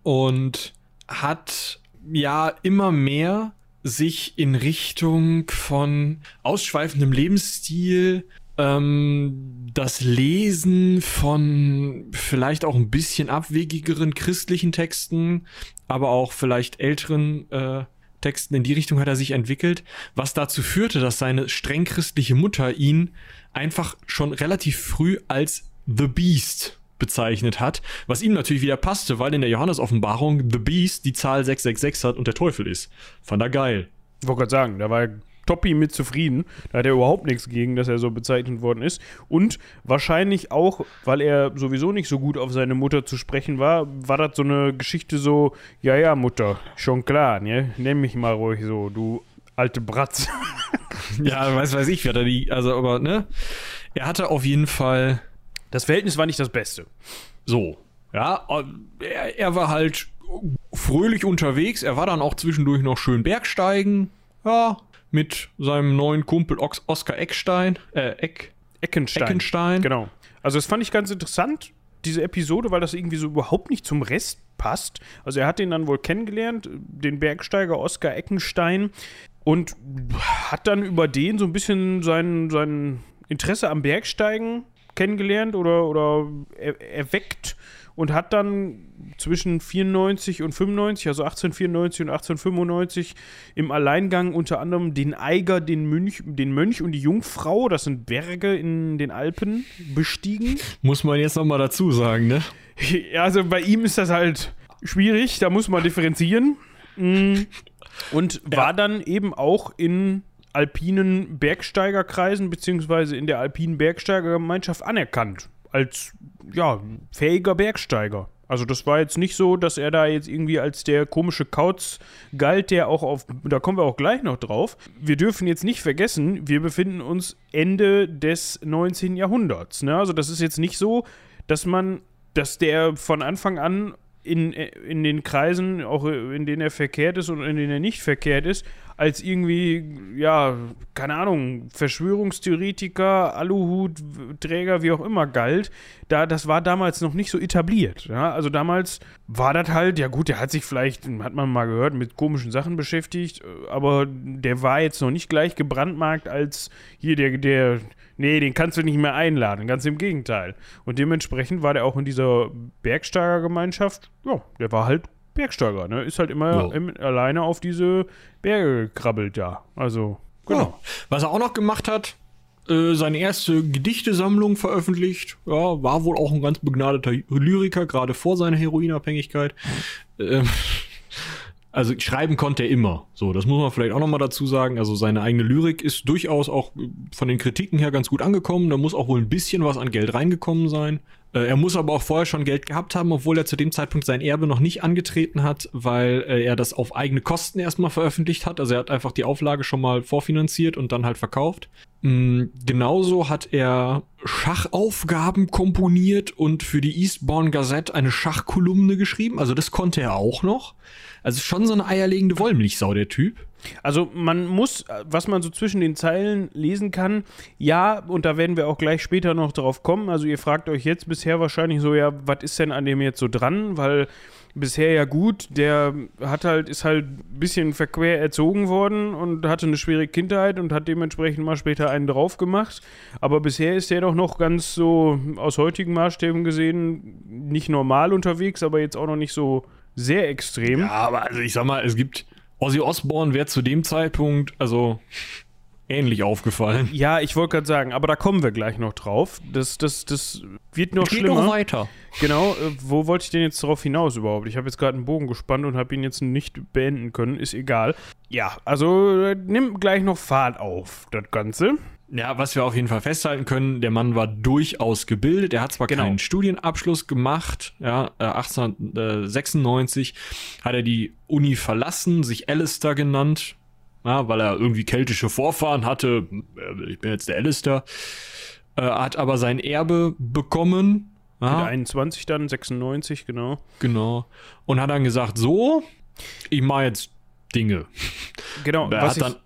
und hat ja immer mehr sich in Richtung von ausschweifendem Lebensstil, ähm, das Lesen von vielleicht auch ein bisschen abwegigeren christlichen Texten, aber auch vielleicht älteren äh, Texten in die Richtung hat er sich entwickelt, was dazu führte, dass seine streng christliche Mutter ihn einfach schon relativ früh als The Beast bezeichnet hat, was ihm natürlich wieder passte, weil in der Johannes-Offenbarung The Beast die Zahl 666 hat und der Teufel ist. Fand er geil. Ich wollte gerade sagen, da war Toppi mit zufrieden. Da hat er überhaupt nichts gegen, dass er so bezeichnet worden ist. Und wahrscheinlich auch, weil er sowieso nicht so gut auf seine Mutter zu sprechen war, war das so eine Geschichte so, ja, ja, Mutter, schon klar, ne? Nenn mich mal ruhig so, du alte Bratz. (laughs) Ja, weiß, weiß ich, wer da die, also, aber, ne? Er hatte auf jeden Fall Das Verhältnis war nicht das Beste. So, ja, er, er war halt fröhlich unterwegs. Er war dann auch zwischendurch noch schön Bergsteigen, ja, mit seinem neuen Kumpel Ox Oskar Eckstein, äh, Eck, Eckenstein. Eckenstein. Genau. Also das fand ich ganz interessant, diese Episode, weil das irgendwie so überhaupt nicht zum Rest passt. Also er hat den dann wohl kennengelernt, den Bergsteiger Oskar Eckenstein, und hat dann über den so ein bisschen sein, sein Interesse am Bergsteigen kennengelernt oder, oder er, erweckt und hat dann zwischen 94 und 95, also 1894 und 1895, im Alleingang unter anderem den Eiger, den Mönch, den Mönch und die Jungfrau, das sind Berge in den Alpen, bestiegen. Muss man jetzt nochmal dazu sagen, ne? (laughs) Ja, also bei ihm ist das halt schwierig, da muss man differenzieren. Mm. Und war dann eben auch in alpinen Bergsteigerkreisen beziehungsweise in der alpinen Bergsteigergemeinschaft anerkannt als ja, fähiger Bergsteiger. Also das war jetzt nicht so, dass er da jetzt irgendwie als der komische Kauz galt, der auch auf, da kommen wir auch gleich noch drauf. Wir dürfen jetzt nicht vergessen, wir befinden uns Ende des 19. Jahrhunderts. Ne? Also das ist jetzt nicht so, dass man, dass der von Anfang an in, in den Kreisen, auch in denen er verkehrt ist und in denen er nicht verkehrt ist, als irgendwie, ja, keine Ahnung, Verschwörungstheoretiker, Aluhutträger, wie auch immer galt. Da, das war damals noch nicht so etabliert. Ja? Also damals war das halt, ja gut, der hat sich vielleicht, hat man mal gehört, mit komischen Sachen beschäftigt, aber der war jetzt noch nicht gleich gebrandmarkt als hier der, der, nee, den kannst du nicht mehr einladen, ganz im Gegenteil. Und dementsprechend war der auch in dieser Bergsteigergemeinschaft, ja, der war halt Bergsteiger, ne? Ist halt immer im, alleine auf diese Berge gekrabbelt, ja. Also, genau. Was er auch noch gemacht hat, äh, seine erste Gedichtesammlung veröffentlicht. Ja, war wohl auch ein ganz begnadeter Lyriker, gerade vor seiner Heroinabhängigkeit. Ähm, also schreiben konnte er immer. So, das muss man vielleicht auch noch mal dazu sagen. Also seine eigene Lyrik ist durchaus auch äh, von den Kritiken her ganz gut angekommen. Da muss auch wohl ein bisschen was an Geld reingekommen sein. Äh, Er muss aber auch vorher schon Geld gehabt haben, obwohl er zu dem Zeitpunkt sein Erbe noch nicht angetreten hat, weil äh, er das auf eigene Kosten erstmal veröffentlicht hat. Also er hat einfach die Auflage schon mal vorfinanziert und dann halt verkauft. Mm, Genauso hat er Schachaufgaben komponiert und für die Eastbourne Gazette eine Schachkolumne geschrieben. Also das konnte er auch noch. Also schon so eine eierlegende Wollmilchsau, der Typ. Also man muss, was man so zwischen den Zeilen lesen kann, ja, und da werden wir auch gleich später noch drauf kommen. Also ihr fragt euch jetzt bisher wahrscheinlich so, ja, was ist denn an dem jetzt so dran? Weil bisher ja gut. Der hat halt, ist halt ein bisschen verquer erzogen worden und hatte eine schwere Kindheit und hat dementsprechend mal später einen drauf gemacht. Aber bisher ist der doch noch ganz so aus heutigen Maßstäben gesehen nicht normal unterwegs, aber jetzt auch noch nicht so sehr extrem. Ja, aber also ich sag mal, es gibt Ozzy Osbourne wäre zu dem Zeitpunkt, also ähnlich aufgefallen. Ja, ich wollte gerade sagen, aber da kommen wir gleich noch drauf. Das, das, das wird noch Geht schlimmer. noch weiter. Genau, äh, wo wollte ich denn jetzt darauf hinaus überhaupt? Ich habe jetzt gerade einen Bogen gespannt und habe ihn jetzt nicht beenden können, ist egal. Ja, also äh, nimm gleich noch Fahrt auf, das Ganze. Ja, was wir auf jeden Fall festhalten können, der Mann war durchaus gebildet. Er hat zwar Genau. keinen Studienabschluss gemacht, ja, äh, 1896 hat er die Uni verlassen, sich Alistair genannt, ja, weil er irgendwie keltische Vorfahren hatte. Äh, Ich bin jetzt der Alistair. Äh, hat aber sein Erbe bekommen. Mit Ja, 21 dann, 96, genau. genau. Und hat dann gesagt, so, ich mache jetzt Dinge. Genau, Er was hat dann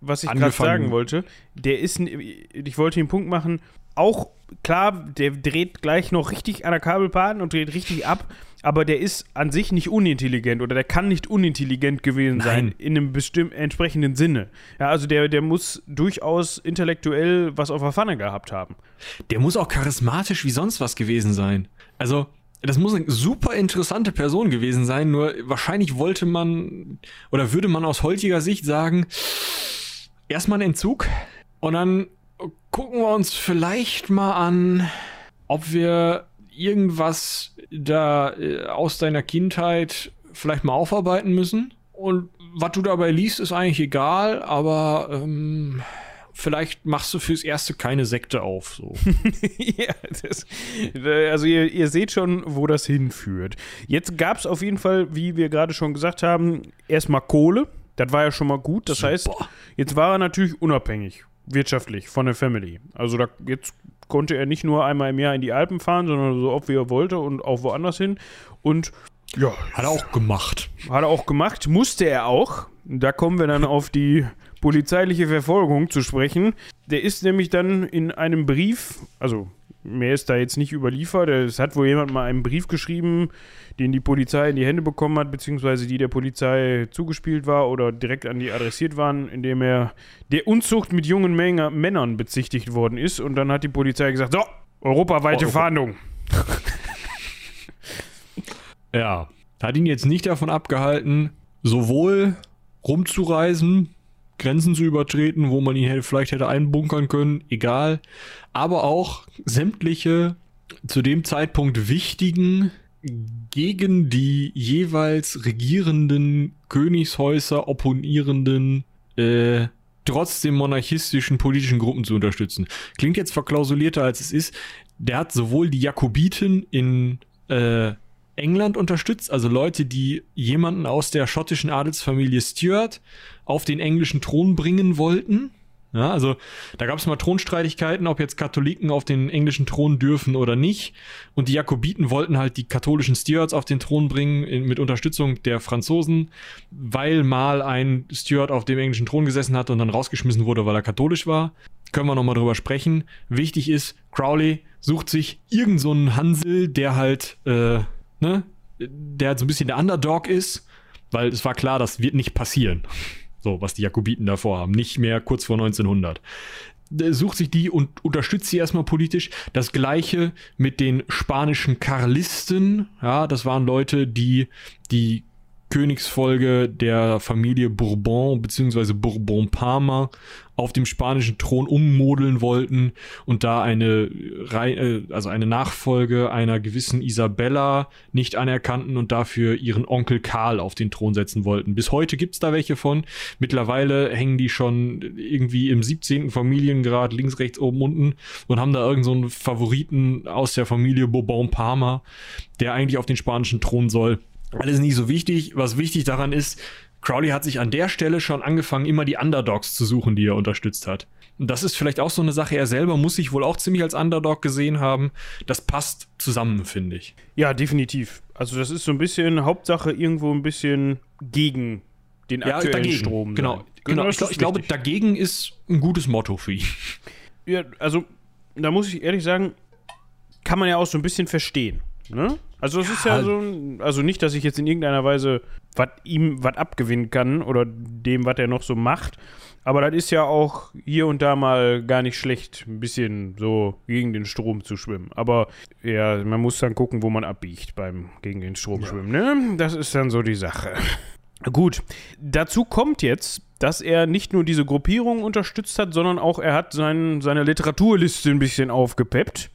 was ich gerade sagen wollte, der ist, ich wollte den Punkt machen, auch klar, der dreht gleich noch richtig an der Kabelbahn und dreht richtig ab, aber der ist an sich nicht unintelligent oder der kann nicht unintelligent gewesen sein Nein. in einem bestimmten entsprechenden Sinne. Ja, also der, der muss durchaus intellektuell was auf der Pfanne gehabt haben. Der muss auch charismatisch wie sonst was gewesen sein. Also, das muss eine super interessante Person gewesen sein, nur wahrscheinlich wollte man oder würde man aus heutiger Sicht sagen, erstmal ein Entzug und dann gucken wir uns vielleicht mal an, ob wir irgendwas da äh, aus deiner Kindheit vielleicht mal aufarbeiten müssen. Und was du dabei liest, ist eigentlich egal, aber ähm, vielleicht machst du fürs Erste keine Sekte auf. So. (laughs) ja, das, äh, also ihr, ihr seht schon, wo das hinführt. Jetzt gab es auf jeden Fall, wie wir gerade schon gesagt haben, erstmal Kohle. Das war ja schon mal gut. Das heißt, Super. jetzt war er natürlich unabhängig, wirtschaftlich, von der Family. Also da, jetzt konnte er nicht nur einmal im Jahr in die Alpen fahren, sondern so oft wie er wollte und auch woanders hin. Und ja, Hat er auch gemacht. hat er auch gemacht, musste er auch. Da kommen wir dann auf die polizeiliche Verfolgung zu sprechen. Der ist nämlich dann in einem Brief, also mehr ist da jetzt nicht überliefert, es hat wohl jemand mal einen Brief geschrieben, den die Polizei in die Hände bekommen hat, beziehungsweise die der Polizei zugespielt war oder direkt an die adressiert waren, in dem er der Unzucht mit jungen Menge Männern bezichtigt worden ist. Und dann hat die Polizei gesagt, so, europaweite Europa. Fahndung. (laughs) Ja. Hat ihn jetzt nicht davon abgehalten, sowohl rumzureisen, Grenzen zu übertreten, wo man ihn hätte, vielleicht hätte einbunkern können, egal, aber auch sämtliche zu dem Zeitpunkt wichtigen gegen die jeweils regierenden Königshäuser opponierenden äh, trotzdem monarchistischen politischen Gruppen zu unterstützen. Klingt jetzt verklausulierter als es ist. Der hat sowohl die Jakobiten in äh, England unterstützt, also Leute, die jemanden aus der schottischen Adelsfamilie Stuart auf den englischen Thron bringen wollten. Ja, also da gab es mal Thronstreitigkeiten, ob jetzt Katholiken auf den englischen Thron dürfen oder nicht. Und die Jakobiten wollten halt die katholischen Stuarts auf den Thron bringen in, mit Unterstützung der Franzosen, weil mal ein Stuart auf dem englischen Thron gesessen hat und dann rausgeschmissen wurde, weil er katholisch war. Können wir nochmal drüber sprechen. Wichtig ist, Crowley sucht sich irgend so einen Hansel, der halt, äh, ne, der halt so ein bisschen der Underdog ist, weil es war klar, das wird nicht passieren. So, was die Jakobiten davor haben. Nicht mehr kurz vor 1900. Der Sucht sich die und unterstützt sie erstmal politisch. Das gleiche mit den spanischen Karlisten. Ja, das waren Leute, die die Königsfolge der Familie Bourbon bzw. Bourbon-Parma auf dem spanischen Thron ummodeln wollten und da eine, Rei- äh, also eine Nachfolge einer gewissen Isabella nicht anerkannten und dafür ihren Onkel Karl auf den Thron setzen wollten. Bis heute gibt's da welche von. Mittlerweile hängen die schon irgendwie im 17. Familiengrad links, rechts, oben, unten und haben da irgendeinen so Favoriten aus der Familie Bourbon-Parma, der eigentlich auf den spanischen Thron soll. Alles nicht so wichtig. Was wichtig daran ist, Crowley hat sich an der Stelle schon angefangen, immer die Underdogs zu suchen, die er unterstützt hat. Und das ist vielleicht auch so eine Sache. Er selber muss sich wohl auch ziemlich als Underdog gesehen haben. Das passt zusammen, finde ich. Ja, definitiv. Also das ist so ein bisschen Hauptsache irgendwo ein bisschen gegen den aktuellen Strom. Genau. sein. genau. das Ich, glaub, ich glaube, dagegen ist ein gutes Motto für ihn. Ja, also da muss ich ehrlich sagen, kann man ja auch so ein bisschen verstehen. Ne? Also es Ja. ist ja so, ein- also nicht, dass ich jetzt in irgendeiner Weise was ihm was abgewinnen kann oder dem, was er noch so macht. Aber das ist ja auch hier und da mal gar nicht schlecht, ein bisschen so gegen den Strom zu schwimmen. Aber ja, man muss dann gucken, wo man abbiegt beim gegen den Strom schwimmen. Ne? Das ist dann so die Sache. Gut, dazu kommt jetzt, dass er nicht nur diese Gruppierung unterstützt hat, sondern auch er hat sein, seine Literaturliste ein bisschen aufgepeppt.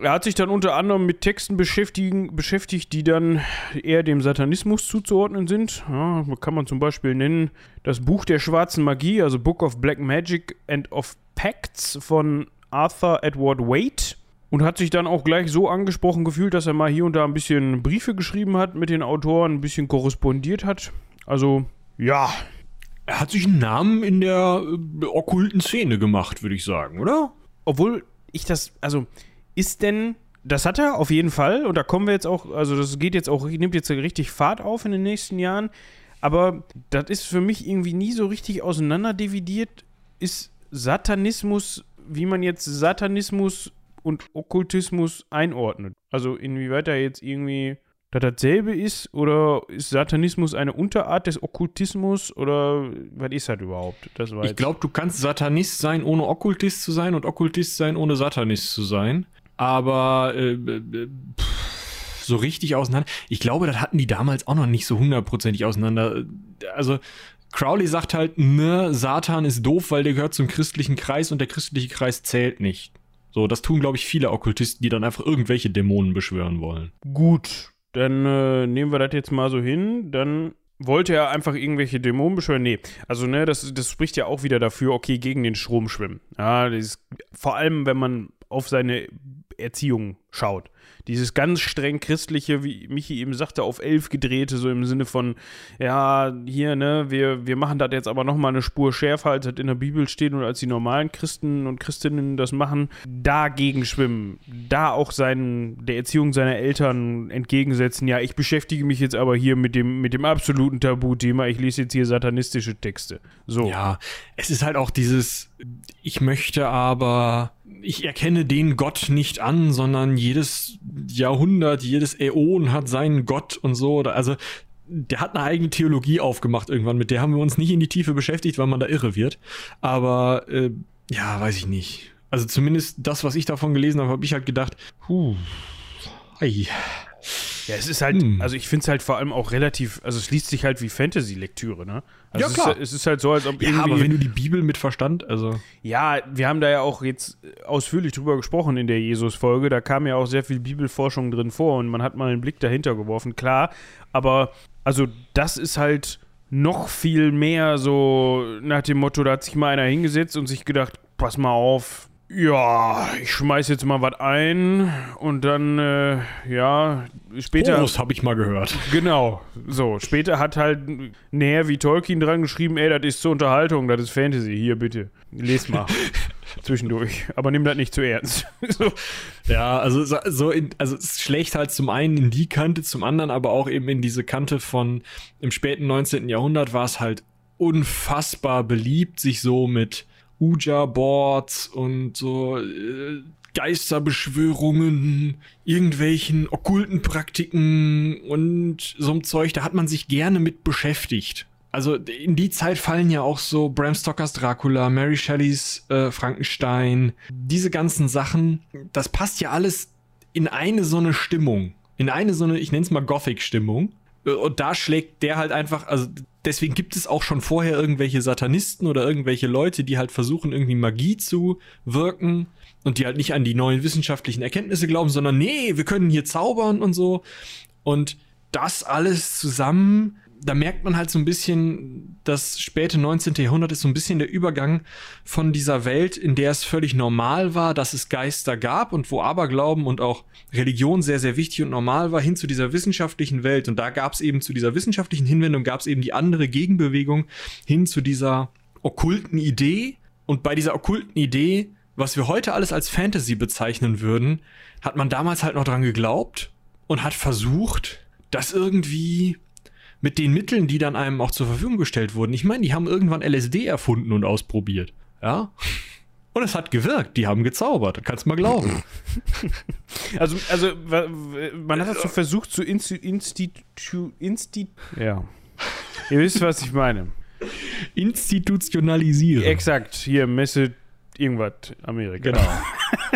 Er hat sich dann unter anderem mit Texten beschäftigt, die dann eher dem Satanismus zuzuordnen sind. Ja, kann man zum Beispiel nennen das Buch der schwarzen Magie, also Book of Black Magic and of Pacts von Arthur Edward Waite. Und hat sich dann auch gleich so angesprochen gefühlt, dass er mal hier und da ein bisschen Briefe geschrieben hat mit den Autoren, ein bisschen korrespondiert hat. Also, ja, Er hat sich einen Namen in der äh, okkulten Szene gemacht, würde ich sagen, oder? obwohl ich das, also ist denn, das hat er auf jeden Fall und da kommen wir jetzt auch, also das geht jetzt auch, nimmt jetzt richtig Fahrt auf in den nächsten Jahren, aber das ist für mich irgendwie nie so richtig auseinanderdividiert, ist Satanismus, wie man jetzt Satanismus und Okkultismus einordnet. Also inwieweit er jetzt irgendwie das dasselbe ist oder ist Satanismus eine Unterart des Okkultismus oder was ist das überhaupt? Das Ich glaube, du kannst Satanist sein, ohne Okkultist zu sein und Okkultist sein, ohne Satanist zu sein. Aber äh, äh, pff, so richtig auseinander. Ich glaube, das hatten die damals auch noch nicht so hundertprozentig auseinander. Also Crowley sagt halt, ne, Satan ist doof, weil der gehört zum christlichen Kreis und der christliche Kreis zählt nicht. So, das tun, glaube ich, viele Okkultisten, die dann einfach irgendwelche Dämonen beschwören wollen. Gut, dann äh, nehmen wir das jetzt mal so hin. Dann wollte er einfach irgendwelche Dämonen beschwören. Nee, also ne, das, das spricht ja auch wieder dafür, okay, gegen den Strom schwimmen. Ja, das ist, vor allem, wenn man auf seine Erziehung schaut. Dieses ganz streng christliche, wie Michi eben sagte, auf elf gedrehte, so im Sinne von, ja, hier, ne, wir, wir machen das jetzt aber nochmal eine Spur schärfer, als das in der Bibel steht und als die normalen Christen und Christinnen das machen, dagegen schwimmen, da auch seinen, der Erziehung seiner Eltern entgegensetzen, ja, ich beschäftige mich jetzt aber hier mit dem, mit dem absoluten Tabuthema, ich lese jetzt hier satanistische Texte. So. Ja, es ist halt auch dieses, ich möchte aber, ich erkenne den Gott nicht an, sondern jedes Jahrhundert, jedes Äon hat seinen Gott und so. Also, der hat eine eigene Theologie aufgemacht irgendwann, mit der haben wir uns nicht in die Tiefe beschäftigt, weil man da irre wird. Aber, äh, ja, weiß ich nicht. Also zumindest das, was ich davon gelesen habe, habe ich halt gedacht, huh, ei. Ja, es ist halt, Hm. also ich finde es halt vor allem auch relativ, also es liest sich halt wie Fantasy-Lektüre, ne? Also Ja, es klar. Ist, es ist halt so, als ob Ja, irgendwie. aber wenn du die Bibel mit Verstand, also. Ja, wir haben da ja auch jetzt ausführlich drüber gesprochen in der Jesus-Folge. Da kam ja auch sehr viel Bibelforschung drin vor und man hat mal einen Blick dahinter geworfen, klar. Aber also das ist halt noch viel mehr so nach dem Motto, da hat sich mal einer hingesetzt und sich gedacht, pass mal auf, ja, ich schmeiß jetzt mal was ein und dann, äh, ja, später. Horus habe ich mal gehört. Genau, so. Später hat halt näher wie Tolkien dran geschrieben, ey, das ist zur Unterhaltung, das ist Fantasy. Hier, bitte. Les mal. (laughs) Zwischendurch. Aber nimm das nicht zu ernst. (laughs) so. Ja, also so, in, also es schlägt halt zum einen in die Kante, zum anderen aber auch eben in diese Kante von im späten 19. Jahrhundert war es halt unfassbar beliebt, sich so mit Ouija-Boards und so äh, Geisterbeschwörungen, irgendwelchen okkulten Praktiken und so einem Zeug, da hat man sich gerne mit beschäftigt. Also in die Zeit fallen ja auch so Bram Stokers Dracula, Mary Shelleys äh, Frankenstein, diese ganzen Sachen, das passt ja alles in eine so eine Stimmung, in eine so eine, ich nenne es mal Gothic-Stimmung. Äh, Und da schlägt der halt einfach, also deswegen gibt es auch schon vorher irgendwelche Satanisten oder irgendwelche Leute, die halt versuchen, irgendwie Magie zu wirken und die halt nicht an die neuen wissenschaftlichen Erkenntnisse glauben, sondern nee, wir können hier zaubern und so. Und das alles zusammen, da merkt man halt so ein bisschen, das späte 19. Jahrhundert ist so ein bisschen der Übergang von dieser Welt, in der es völlig normal war, dass es Geister gab und wo Aberglauben und auch Religion sehr, sehr wichtig und normal war, hin zu dieser wissenschaftlichen Welt. Und da gab es eben zu dieser wissenschaftlichen Hinwendung, gab es eben die andere Gegenbewegung hin zu dieser okkulten Idee. Und bei dieser okkulten Idee, was wir heute alles als Fantasy bezeichnen würden, hat man damals halt noch dran geglaubt und hat versucht, das irgendwie mit den Mitteln, die dann einem auch zur Verfügung gestellt wurden. Ich meine, die haben irgendwann LSD erfunden und ausprobiert. Ja? Und es hat gewirkt. Die haben gezaubert. Kannst mal glauben. (laughs) Also, also man hat das so versucht zu insti institu insti ja. Ihr wisst, was ich meine. Institutionalisieren. Exakt, hier Messe irgendwas Amerika. Genau.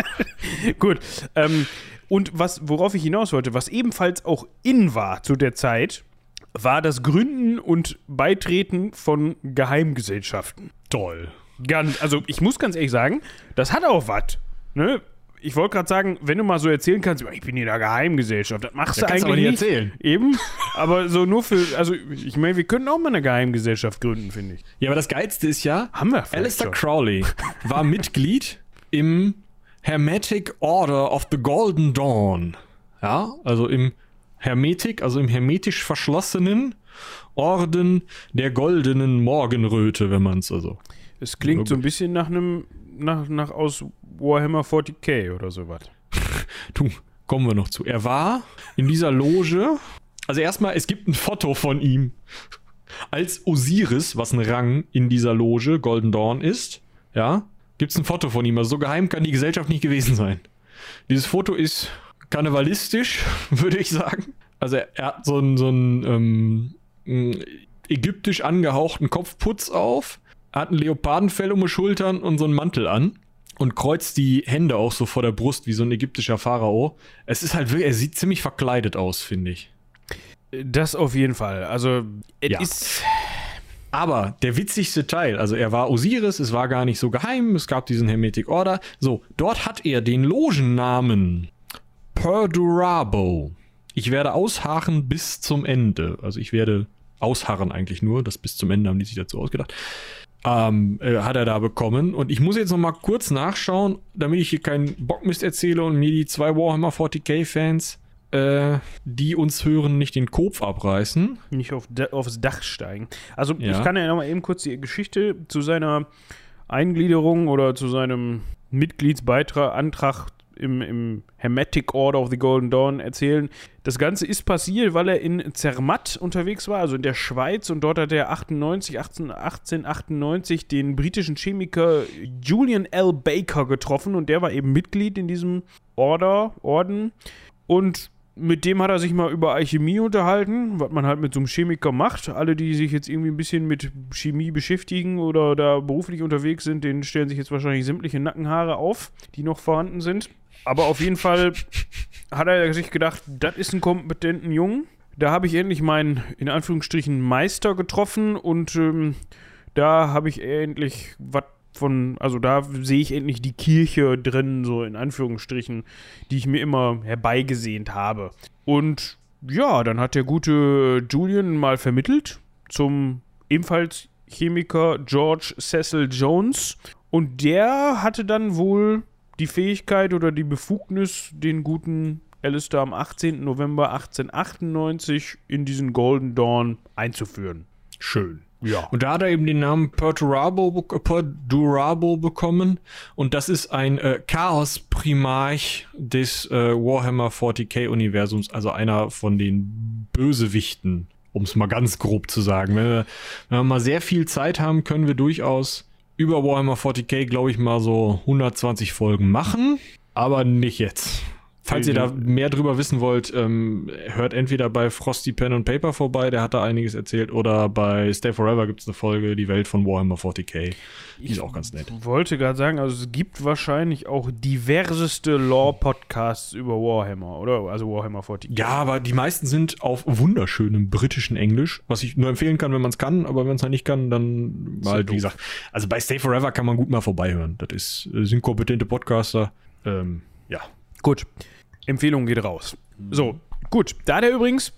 (laughs) Gut. Ähm, und was, worauf ich hinaus wollte, was ebenfalls auch in war zu der Zeit, war das Gründen und Beitreten von Geheimgesellschaften. Toll. Ganz, also ich muss ganz ehrlich sagen, das hat auch was. Ne? Ich wollte gerade sagen, wenn du mal so erzählen kannst, ich bin in der Geheimgesellschaft, das machst Ja, du eigentlich nicht. erzählen. Eben, aber so nur für, also ich meine, wir können auch mal eine Geheimgesellschaft gründen, finde ich. Ja, aber das Geilste ist ja, Haben wir vielleicht Alistair schon. Crowley war (laughs) Mitglied im Hermetic Order of the Golden Dawn. Ja, also im Hermetik, also im hermetisch verschlossenen Orden der goldenen Morgenröte, wenn man es also. Es klingt so ein bisschen nach einem, nach, nach aus Warhammer 40k oder sowas. (laughs) Du, kommen wir noch zu. Er war in dieser Loge. Also erstmal, es gibt ein Foto von ihm als Osiris, was ein Rang in dieser Loge Golden Dawn ist. Ja, gibt es ein Foto von ihm. Also so geheim kann die Gesellschaft nicht gewesen sein. Dieses Foto ist karnevalistisch, (laughs) würde ich sagen. Also er, er hat so einen, so einen ähm, ägyptisch angehauchten Kopfputz auf, hat ein Leopardenfell um die Schultern und so einen Mantel an und kreuzt die Hände auch so vor der Brust wie so ein ägyptischer Pharao. Es ist halt wirklich, er sieht ziemlich verkleidet aus, finde ich. Das auf jeden Fall. Also, es Ja. ist. Aber der witzigste Teil, also er war Osiris, es war gar nicht so geheim, es gab diesen Hermetic Order. So, dort hat er den Logennamen Perdurabo. Ich werde ausharren bis zum Ende. Also ich werde ausharren eigentlich nur, das bis zum Ende haben die sich dazu ausgedacht. Ähm, äh, hat er da bekommen. Und ich muss jetzt noch mal kurz nachschauen, damit ich hier keinen Bockmist erzähle und mir die zwei Warhammer 40k-Fans, äh, die uns hören, nicht den Kopf abreißen. nicht auf aufs Dach steigen. Also Ja. ich kann ja noch mal eben kurz die Geschichte zu seiner Eingliederung oder zu seinem Mitgliedsbeitrag, Antrag im, im Hermetic Order of the Golden Dawn erzählen. Das Ganze ist passiert, weil er in Zermatt unterwegs war, also in der Schweiz, und dort hat er 98, 18, 1898 den britischen Chemiker Julian L. Baker getroffen und der war eben Mitglied in diesem Order, Orden. Und mit dem hat er sich mal über Alchemie unterhalten, was man halt mit so einem Chemiker macht. Alle, die sich jetzt irgendwie ein bisschen mit Chemie beschäftigen oder da beruflich unterwegs sind, denen stellen sich jetzt wahrscheinlich sämtliche Nackenhaare auf, die noch vorhanden sind. Aber auf jeden Fall hat er sich gedacht, das ist ein kompetenten Jungen. Da habe ich endlich meinen, in Anführungsstrichen, Meister getroffen und ähm, da habe ich endlich was von, also da sehe ich endlich die Kirche drin, so in Anführungsstrichen, die ich mir immer herbeigesehnt habe. Und ja, dann hat der gute Julian mal vermittelt zum ebenfalls Chemiker George Cecil Jones. Und der hatte dann wohl die Fähigkeit oder die Befugnis, den guten Alistair am 18. November 1898 in diesen Golden Dawn einzuführen. Schön. Ja. Und da hat er eben den Namen Perturabo, Perdurabo bekommen. Und das ist ein äh, Chaos-Primarch des äh, Warhammer 40k-Universums, also einer von den Bösewichten, um es mal ganz grob zu sagen. Wenn wir, wenn wir mal sehr viel Zeit haben, können wir durchaus über Warhammer 40k, glaube ich, mal so 120 Folgen machen, aber nicht jetzt. Falls ihr da mehr drüber wissen wollt, ähm, hört entweder bei Frosty Pen and Paper vorbei, der hat da einiges erzählt, oder bei Stay Forever gibt es eine Folge, die Welt von Warhammer 40k. Die ist auch ganz nett. wollte gerade sagen, also es gibt wahrscheinlich auch diverseste Lore-Podcasts über Warhammer, oder? Also Warhammer 40. Ja, aber die meisten sind auf wunderschönem britischen Englisch, was ich nur empfehlen kann, wenn man es kann, aber wenn man es halt nicht kann, dann mal, doof. wie gesagt. Also bei Stay Forever kann man gut mal vorbeihören. Das ist, äh, sind kompetente Podcaster. Ähm, ja. Gut. Empfehlung geht raus. So, gut. Da hat er übrigens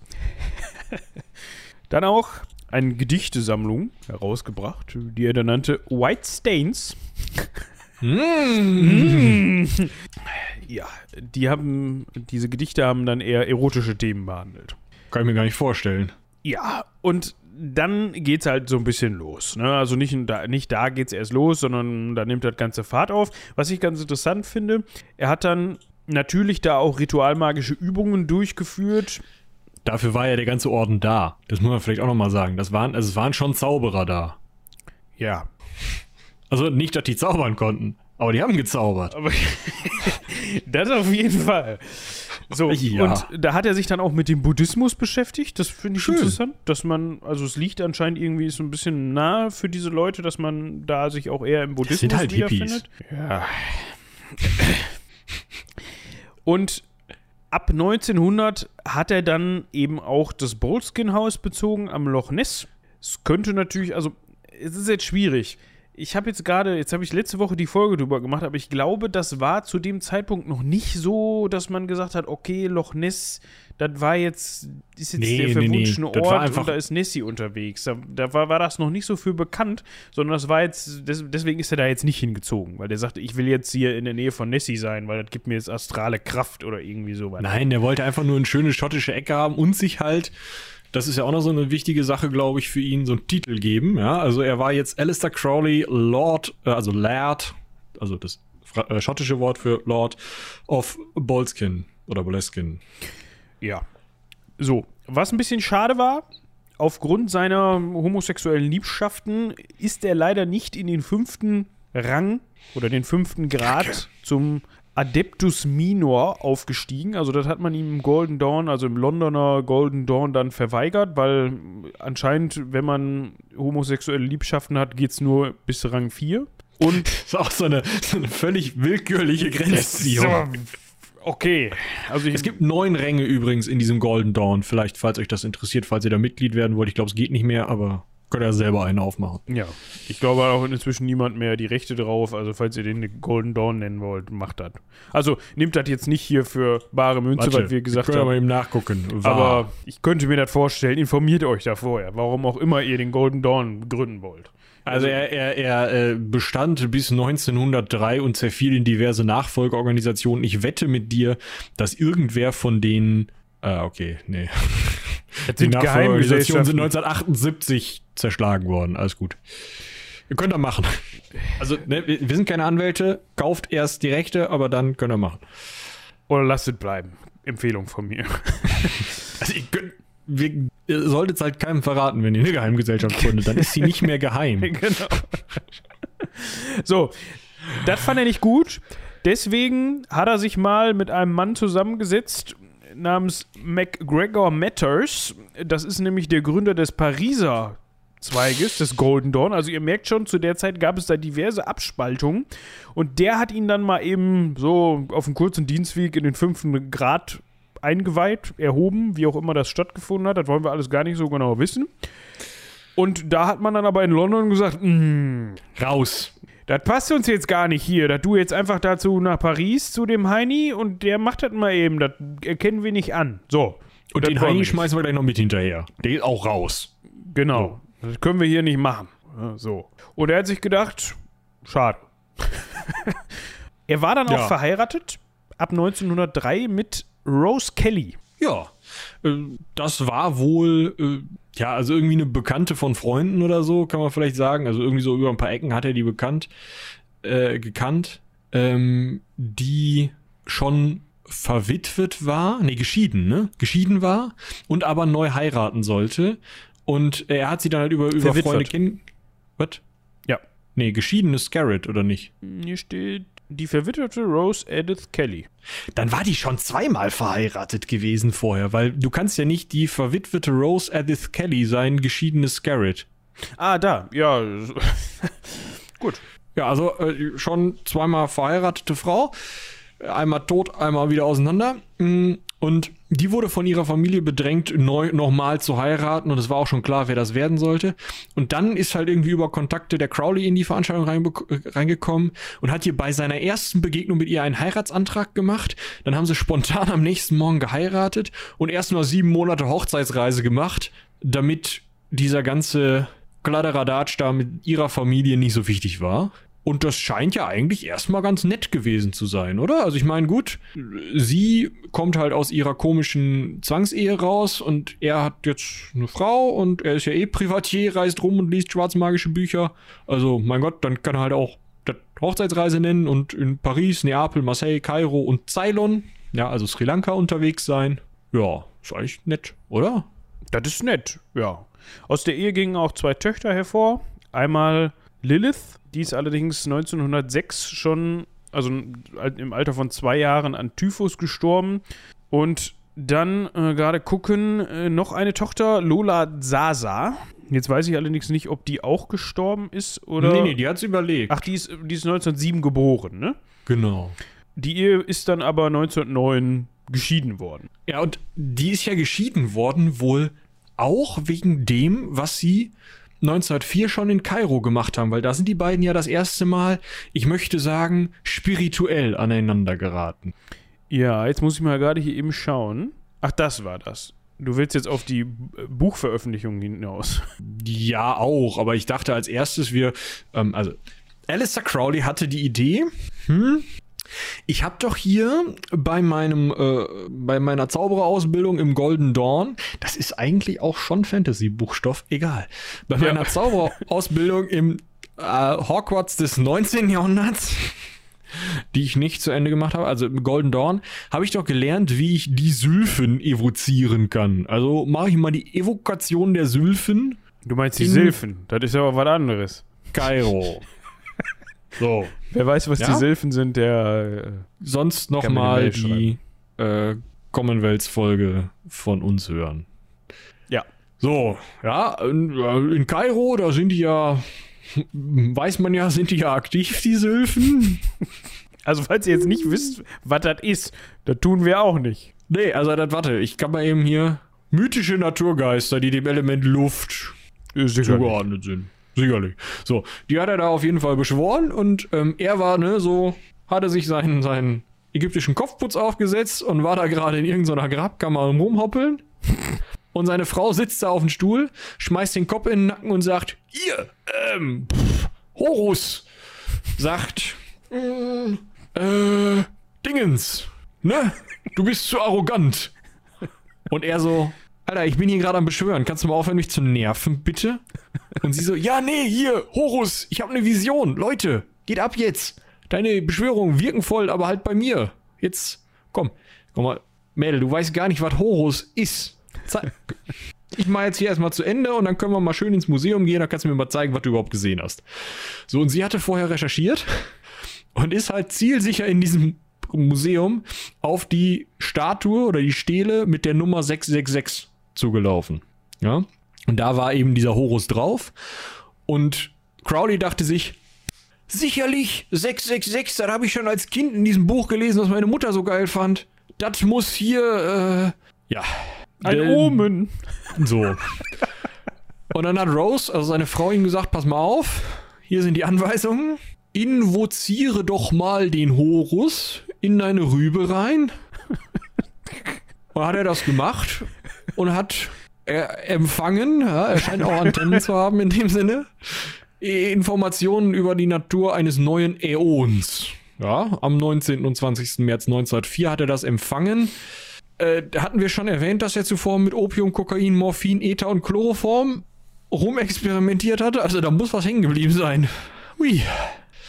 (laughs) dann auch eine Gedichtesammlung herausgebracht, die er dann nannte White Stains. Mm. (laughs) Ja, die haben, diese Gedichte haben dann eher erotische Themen behandelt. Kann ich mir gar nicht vorstellen. Ja, und dann geht's halt so ein bisschen los. Ne? Also nicht da, nicht da geht's erst los, sondern da nimmt das ganze Fahrt auf. Was ich ganz interessant finde, er hat dann natürlich da auch ritualmagische Übungen durchgeführt. Dafür war ja der ganze Orden da. Das muss man vielleicht auch nochmal sagen. Das waren, also es waren schon Zauberer da. Ja, Also nicht, dass die zaubern konnten, Aber die haben gezaubert. Aber (laughs) das auf jeden Fall. So, Ja. und da hat er sich dann auch mit dem Buddhismus beschäftigt. Das finde ich Schön. interessant, dass man, also es liegt anscheinend irgendwie so ein bisschen nahe für diese Leute, dass man da sich auch eher im Buddhismus sind halt Hippies. Ja. (laughs) Und ab 1900 hat er dann eben auch das Boleskine-Haus bezogen am Loch Ness. Es könnte natürlich, also es ist jetzt schwierig. Ich habe jetzt gerade, jetzt habe ich letzte Woche die Folge drüber gemacht, aber ich glaube, das war zu dem Zeitpunkt noch nicht so, dass man gesagt hat, okay, Loch Ness, das war jetzt, ist jetzt Nee, der nee, nee. verwunschene Das war Ort und da ist Nessie unterwegs. Da, da war, war das noch nicht so für bekannt, sondern das war jetzt, des, deswegen ist er da jetzt nicht hingezogen, weil der sagte, ich will jetzt hier in der Nähe von Nessie sein, weil das gibt mir jetzt astrale Kraft oder irgendwie sowas. Nein, der wollte einfach nur eine schöne schottische Ecke haben und sich halt, das ist ja auch noch so eine wichtige Sache, glaube ich, für ihn, so einen Titel geben. Ja, also er war jetzt Alistair Crowley, Lord, äh, also Laird, also das äh, schottische Wort für Lord of Boleskin oder Boleskin. Ja. So, was ein bisschen schade war, aufgrund seiner homosexuellen Liebschaften ist er leider nicht in den fünften Rang oder den fünften Grad zum Adeptus Minor aufgestiegen. Also das hat man ihm im Golden Dawn, also im Londoner Golden Dawn dann verweigert, weil anscheinend, wenn man homosexuelle Liebschaften hat, geht es nur bis Rang 4. Und (laughs) Das ist auch so eine, so eine völlig willkürliche Grenzziehung. Okay, also Es gibt neun Ränge übrigens in diesem Golden Dawn. Vielleicht, falls euch das interessiert, falls ihr da Mitglied werden wollt. Ich glaube, es geht nicht mehr, aber könnt ihr selber einen aufmachen. Ja, ich glaube auch inzwischen niemand mehr die Rechte drauf. Also falls ihr den Golden Dawn nennen wollt, macht das. Also nehmt das jetzt nicht hier für bare Münze, was wir gesagt können wir mal haben. eben nachgucken. War. Aber ich könnte mir das vorstellen. Informiert euch da vorher, warum auch immer ihr den Golden Dawn gründen wollt. Also er, er, er äh, bestand bis 1903 und zerfiel in diverse Nachfolgeorganisationen. Ich wette mit dir, dass irgendwer von denen. Ah, okay, nee. (laughs) Das Die Nachfolgeorganisationen sind Geheimgesellschaften. 1978 zerschlagen worden. Alles gut. Ihr könnt das machen. Also, ne, wir wir sind keine Anwälte. Kauft erst die Rechte, aber dann könnt ihr machen. Oder lasst es bleiben. Empfehlung von mir. (laughs) Also, ihr, könnt, wir, ihr solltet es halt keinem verraten, wenn ihr eine Geheimgesellschaft gründet. Dann ist sie nicht mehr geheim. (laughs) genau. So, das fand er nicht gut. Deswegen hat er sich mal mit einem Mann zusammengesetzt namens MacGregor Matters. Das ist nämlich der Gründer des Pariser Zweiges, des Golden Dawn. Also ihr merkt schon, zu der Zeit gab es da diverse Abspaltungen. Und der hat ihn dann mal eben so auf einem kurzen Dienstweg in den fünften Grad eingeweiht, erhoben, wie auch immer das stattgefunden hat. Das wollen wir alles gar nicht so genau wissen. Und da hat man dann aber in London gesagt, "Mm, Raus. das passt uns jetzt gar nicht hier, dass du jetzt einfach dazu nach Paris zu dem Heini und der macht das mal eben, das erkennen wir nicht an. So. Und das den Heini schmeißen wir gleich noch mit hinterher. Der ist auch raus. Genau. Das können wir hier nicht machen. So. Und er hat sich gedacht, schade. (laughs) er war dann Ja. auch verheiratet, ab 1903 mit Rose Kelly. Ja, äh, das war wohl, äh, ja, also irgendwie eine Bekannte von Freunden oder so, kann man vielleicht sagen. Also irgendwie so über ein paar Ecken hat er die bekannt, äh, gekannt, ähm, die schon verwitwet war, nee, geschieden, ne? Geschieden war und aber neu heiraten sollte. Und er hat sie dann halt über, über Verwitwet. Freunde kennen. Was? Ja. Nee, geschiedene Scarrett, oder nicht? Hier steht die verwitwete Rose Edith Kelly. Dann war die schon zweimal verheiratet gewesen vorher, weil du kannst ja nicht die verwitwete Rose Edith Kelly sein, geschiedenes Scarrett. Ah, da. Ja. (laughs) Gut. Ja, also äh, schon zweimal verheiratete Frau. Einmal tot, einmal wieder auseinander. Mm, Und die wurde von ihrer Familie bedrängt, neu nochmal zu heiraten. Und es war auch schon klar, wer das werden sollte. Und dann ist halt irgendwie über Kontakte der Crowley in die Veranstaltung reingekommen und hat hier bei seiner ersten Begegnung mit ihr einen Heiratsantrag gemacht. Dann haben sie spontan am nächsten Morgen geheiratet und erst mal sieben Monate Hochzeitsreise gemacht, damit dieser ganze Kladderadatsch da mit ihrer Familie nicht so wichtig war. Und das scheint ja eigentlich erstmal ganz nett gewesen zu sein, oder? Also ich meine, gut, sie kommt halt aus ihrer komischen Zwangsehe raus und er hat jetzt eine Frau und er ist ja eh Privatier, reist rum und liest schwarzmagische Bücher. Also, mein Gott, dann kann er halt auch das Hochzeitsreise nennen und in Paris, Neapel, Marseille, Kairo und Ceylon, ja, also Sri Lanka unterwegs sein. Ja, ist eigentlich nett, oder? Das ist nett, ja. Aus der Ehe gingen auch zwei Töchter hervor. Einmal Lilith. Die ist allerdings 1906 schon, also im Alter von zwei Jahren, an Typhus gestorben. Und dann äh, gerade gucken, äh, noch eine Tochter, Lola Sasa. Jetzt weiß ich allerdings nicht, ob die auch gestorben ist oder. Nee, nee, die hat's überlegt. Ach, die ist, die ist 1907 geboren, ne? Genau. Die Ehe ist dann aber 1909 geschieden worden. Ja, und die ist ja geschieden worden, wohl auch wegen dem, was sie 1904 schon in Kairo gemacht haben, weil da sind die beiden ja das erste Mal, ich möchte sagen, spirituell aneinander geraten. Ja, jetzt muss ich mal gerade hier eben schauen. Ach, das war das. Du willst jetzt auf die Buchveröffentlichung hinaus. Ja, auch, aber ich dachte als erstes, wir, ähm, also, Alistair Crowley hatte die Idee, hm, ich habe doch hier bei meinem, äh, bei meiner Zaubererausbildung im Golden Dawn, das ist eigentlich auch schon Fantasy-Buchstoff, egal. Bei ja. meiner Zaubererausbildung im äh, Hogwarts des 19. Jahrhunderts (laughs) die ich nicht zu Ende gemacht habe, also im Golden Dawn, habe ich doch gelernt, wie ich die Sylphen evozieren kann. Also mache ich mal die Evokation der Sylphen. Du meinst die Sylphen? Das ist aber was anderes. Kairo. (laughs) so. Wer weiß, was ja? die Sylphen sind, der. Äh, Sonst nochmal die äh, Commonwealth-Folge von uns hören. Ja. So, ja, in, äh, in Kairo, da sind die ja weiß man ja, sind die ja aktiv, die Sylphen. (laughs) Also, falls ihr jetzt nicht wisst, was das ist, das tun wir auch nicht. Nee, also, das, warte, ich kann mal eben hier mythische Naturgeister, die dem Element Luft zugeordnet sind. Sicherlich. So, die hat er da auf jeden Fall beschworen und ähm, er war, ne, so, hatte sich seinen, seinen ägyptischen Kopfputz aufgesetzt und war da gerade in irgendeiner Grabkammer rumhoppeln. Und seine Frau sitzt da auf dem Stuhl, schmeißt den Kopf in den Nacken und sagt, ihr, ähm, pff, Horus, sagt, äh, Dingens, ne? Du bist zu arrogant. Und er so, Alter, ich bin hier gerade am Beschwören. Kannst du mal aufhören, mich zu nerven, bitte? Und sie so, ja, nee, hier, Horus, ich habe eine Vision. Leute, geht ab jetzt. Deine Beschwörungen wirken voll, aber halt bei mir. Jetzt, komm, komm mal, Mädel, du weißt gar nicht, was Horus ist. Ich mache jetzt hier erstmal zu Ende und dann können wir mal schön ins Museum gehen, dann kannst du mir mal zeigen, was du überhaupt gesehen hast. So, und sie hatte vorher recherchiert und ist halt zielsicher in diesem Museum auf die Statue oder die Stele mit der Nummer 666 zugelaufen. Ja. Und da war eben dieser Horus drauf. Und Crowley dachte sich, sicherlich 666, das habe ich schon als Kind in diesem Buch gelesen, was meine Mutter so geil fand. Das muss hier, äh, ja, ein Denn, Omen. So. Und dann hat Rose, also seine Frau, ihm gesagt: Pass mal auf, hier sind die Anweisungen. Invoziere doch mal den Horus in deine Rübe rein. (laughs) Und hat er das gemacht und hat er empfangen, ja, er scheint auch Antennen zu haben in dem Sinne, Informationen über die Natur eines neuen Äons. Ja, am 19. und 20. März 1904 hat er das empfangen. Äh, hatten wir schon erwähnt, dass er zuvor mit Opium, Kokain, Morphin, Ether und Chloroform rumexperimentiert hatte? Also da muss was hängen geblieben sein. Hui.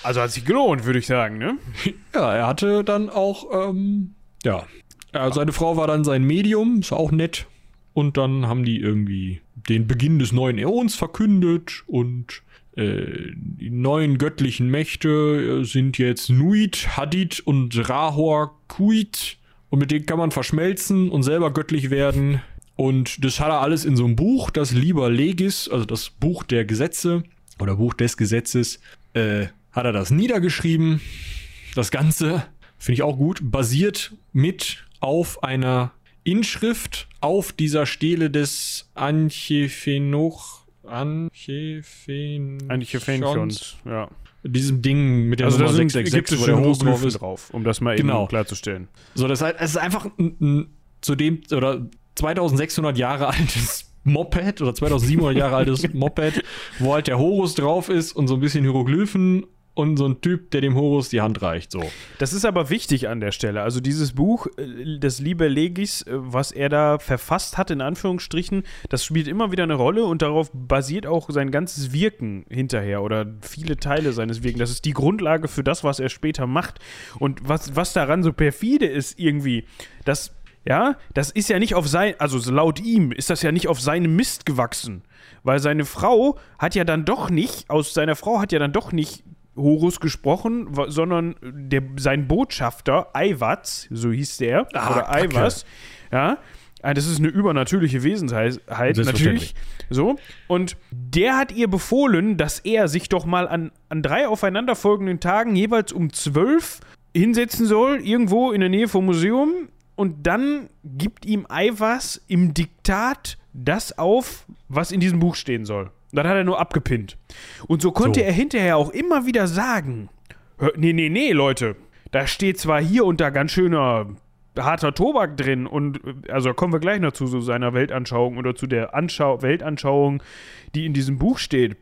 Also hat sich gelohnt, würde ich sagen, ne? (laughs) Ja, er hatte dann auch, ähm, ja. Äh, seine Frau war dann sein Medium, ist auch nett. Und dann haben die irgendwie den Beginn des neuen Äons verkündet und äh, die neuen göttlichen Mächte äh, sind jetzt Nuit, Hadid und Rahor Kuit. Und mit denen kann man verschmelzen und selber göttlich werden. Und das hat er alles in so einem Buch, das Lieber Legis, also das Buch der Gesetze oder Buch des Gesetzes, äh, hat er das niedergeschrieben. Das Ganze, finde ich auch gut, basiert mit auf einer Inschrift auf dieser Stele des Anchefenoch. Anchefenchons, ja diesem Ding mit der also Nummer 666, wo der Host drauf ist. drauf, um das mal genau. eben klarzustellen. So, das heißt, es ist einfach ein, ein, zu dem, oder 2600 Jahre altes Moped oder 2700 Jahre altes (laughs) Moped, wo halt der Horus drauf ist und so ein bisschen Hieroglyphen und so ein Typ, der dem Horus die Hand reicht. So. Das ist aber wichtig an der Stelle. Also dieses Buch, äh, das Liebe Legis, äh, was er da verfasst hat, in Anführungsstrichen, das spielt immer wieder eine Rolle und darauf basiert auch sein ganzes Wirken hinterher oder viele Teile seines Wirkens. Das ist die Grundlage für das, was er später macht. Und was, was daran so perfide ist irgendwie, dass ja, das ist ja nicht auf sein, also laut ihm ist das ja nicht auf seinem Mist gewachsen. Weil seine Frau hat ja dann doch nicht, aus seiner Frau hat ja dann doch nicht Horus gesprochen, sondern der, sein Botschafter, Eiwatz, so hieß der, Ah, oder. Eiwas, ja. Ah, Das ist eine übernatürliche Wesensheit, natürlich. So. Und der hat ihr befohlen, dass er sich doch mal an, an drei aufeinanderfolgenden Tagen jeweils um zwölf hinsetzen soll, irgendwo in der Nähe vom Museum. Und dann gibt ihm Eiwas im Diktat das auf, was in diesem Buch stehen soll. Das hat er nur abgepinnt. Und so konnte So. er hinterher auch immer wieder sagen: "Hör- Nee, nee, nee, Leute. Da steht zwar hier und da ganz schöner harter Tobak drin und also kommen wir gleich noch zu so seiner Weltanschauung oder zu der Anschau Weltanschauung, die in diesem Buch steht.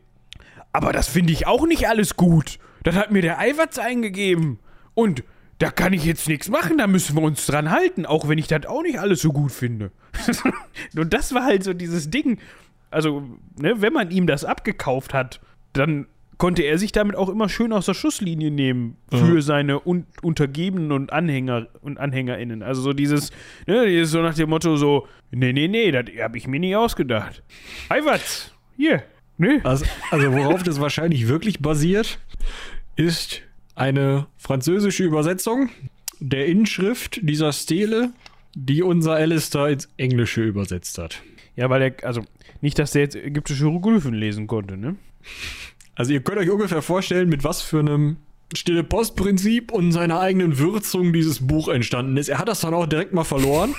Aber das finde ich auch nicht alles gut. Das hat mir der Eiwatz eingegeben. Und da kann ich jetzt nichts machen, da müssen wir uns dran halten, auch wenn ich das auch nicht alles so gut finde. (laughs) und das war halt so dieses Ding. Also, ne, wenn man ihm das abgekauft hat, dann konnte er sich damit auch immer schön aus der Schusslinie nehmen für Ja. seine un Untergebenen und Anhänger und AnhängerInnen. Also so dieses, ne, dieses so nach dem Motto so, nee, nee, nee, das habe ich mir nie ausgedacht. Eiwatz, hier, ne? Also, also worauf das wahrscheinlich wirklich basiert, ist eine französische Übersetzung der Inschrift dieser Stele, die unser Alistair ins Englische übersetzt hat. Ja, weil er, also nicht, dass der jetzt ägyptische Hieroglyphen lesen konnte, ne? Also ihr könnt euch ungefähr vorstellen, mit was für einem stille Postprinzip und seiner eigenen Würzung dieses Buch entstanden ist. Er hat das dann auch direkt mal verloren.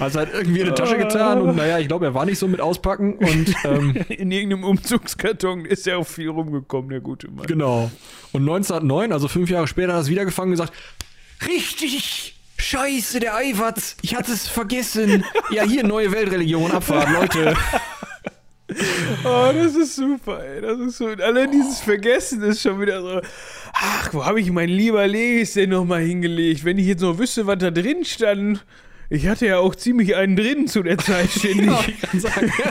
Also (laughs) hat irgendwie in die Tasche getan und naja, ich glaube, er war nicht so mit auspacken und ähm, (laughs) In irgendeinem Umzugskarton ist ja auch viel rumgekommen, der gute Mann. genau. Und 1909, also fünf Jahre später, hat er es wieder gefangen und gesagt, richtig, scheiße, der Eiwatz, ich hatte es vergessen. Ja, hier, neue Weltreligion, Abfahrt, Leute. (laughs) Oh, das ist super, ey. Das ist so. Und allein dieses Vergessen ist schon wieder so. Ach, wo habe ich mein lieber Legis denn nochmal hingelegt? Wenn ich jetzt noch wüsste, was da drin stand. Ich hatte ja auch ziemlich einen drin zu der Zeit, (laughs) ständig. Ja, ich kann sagen. (laughs)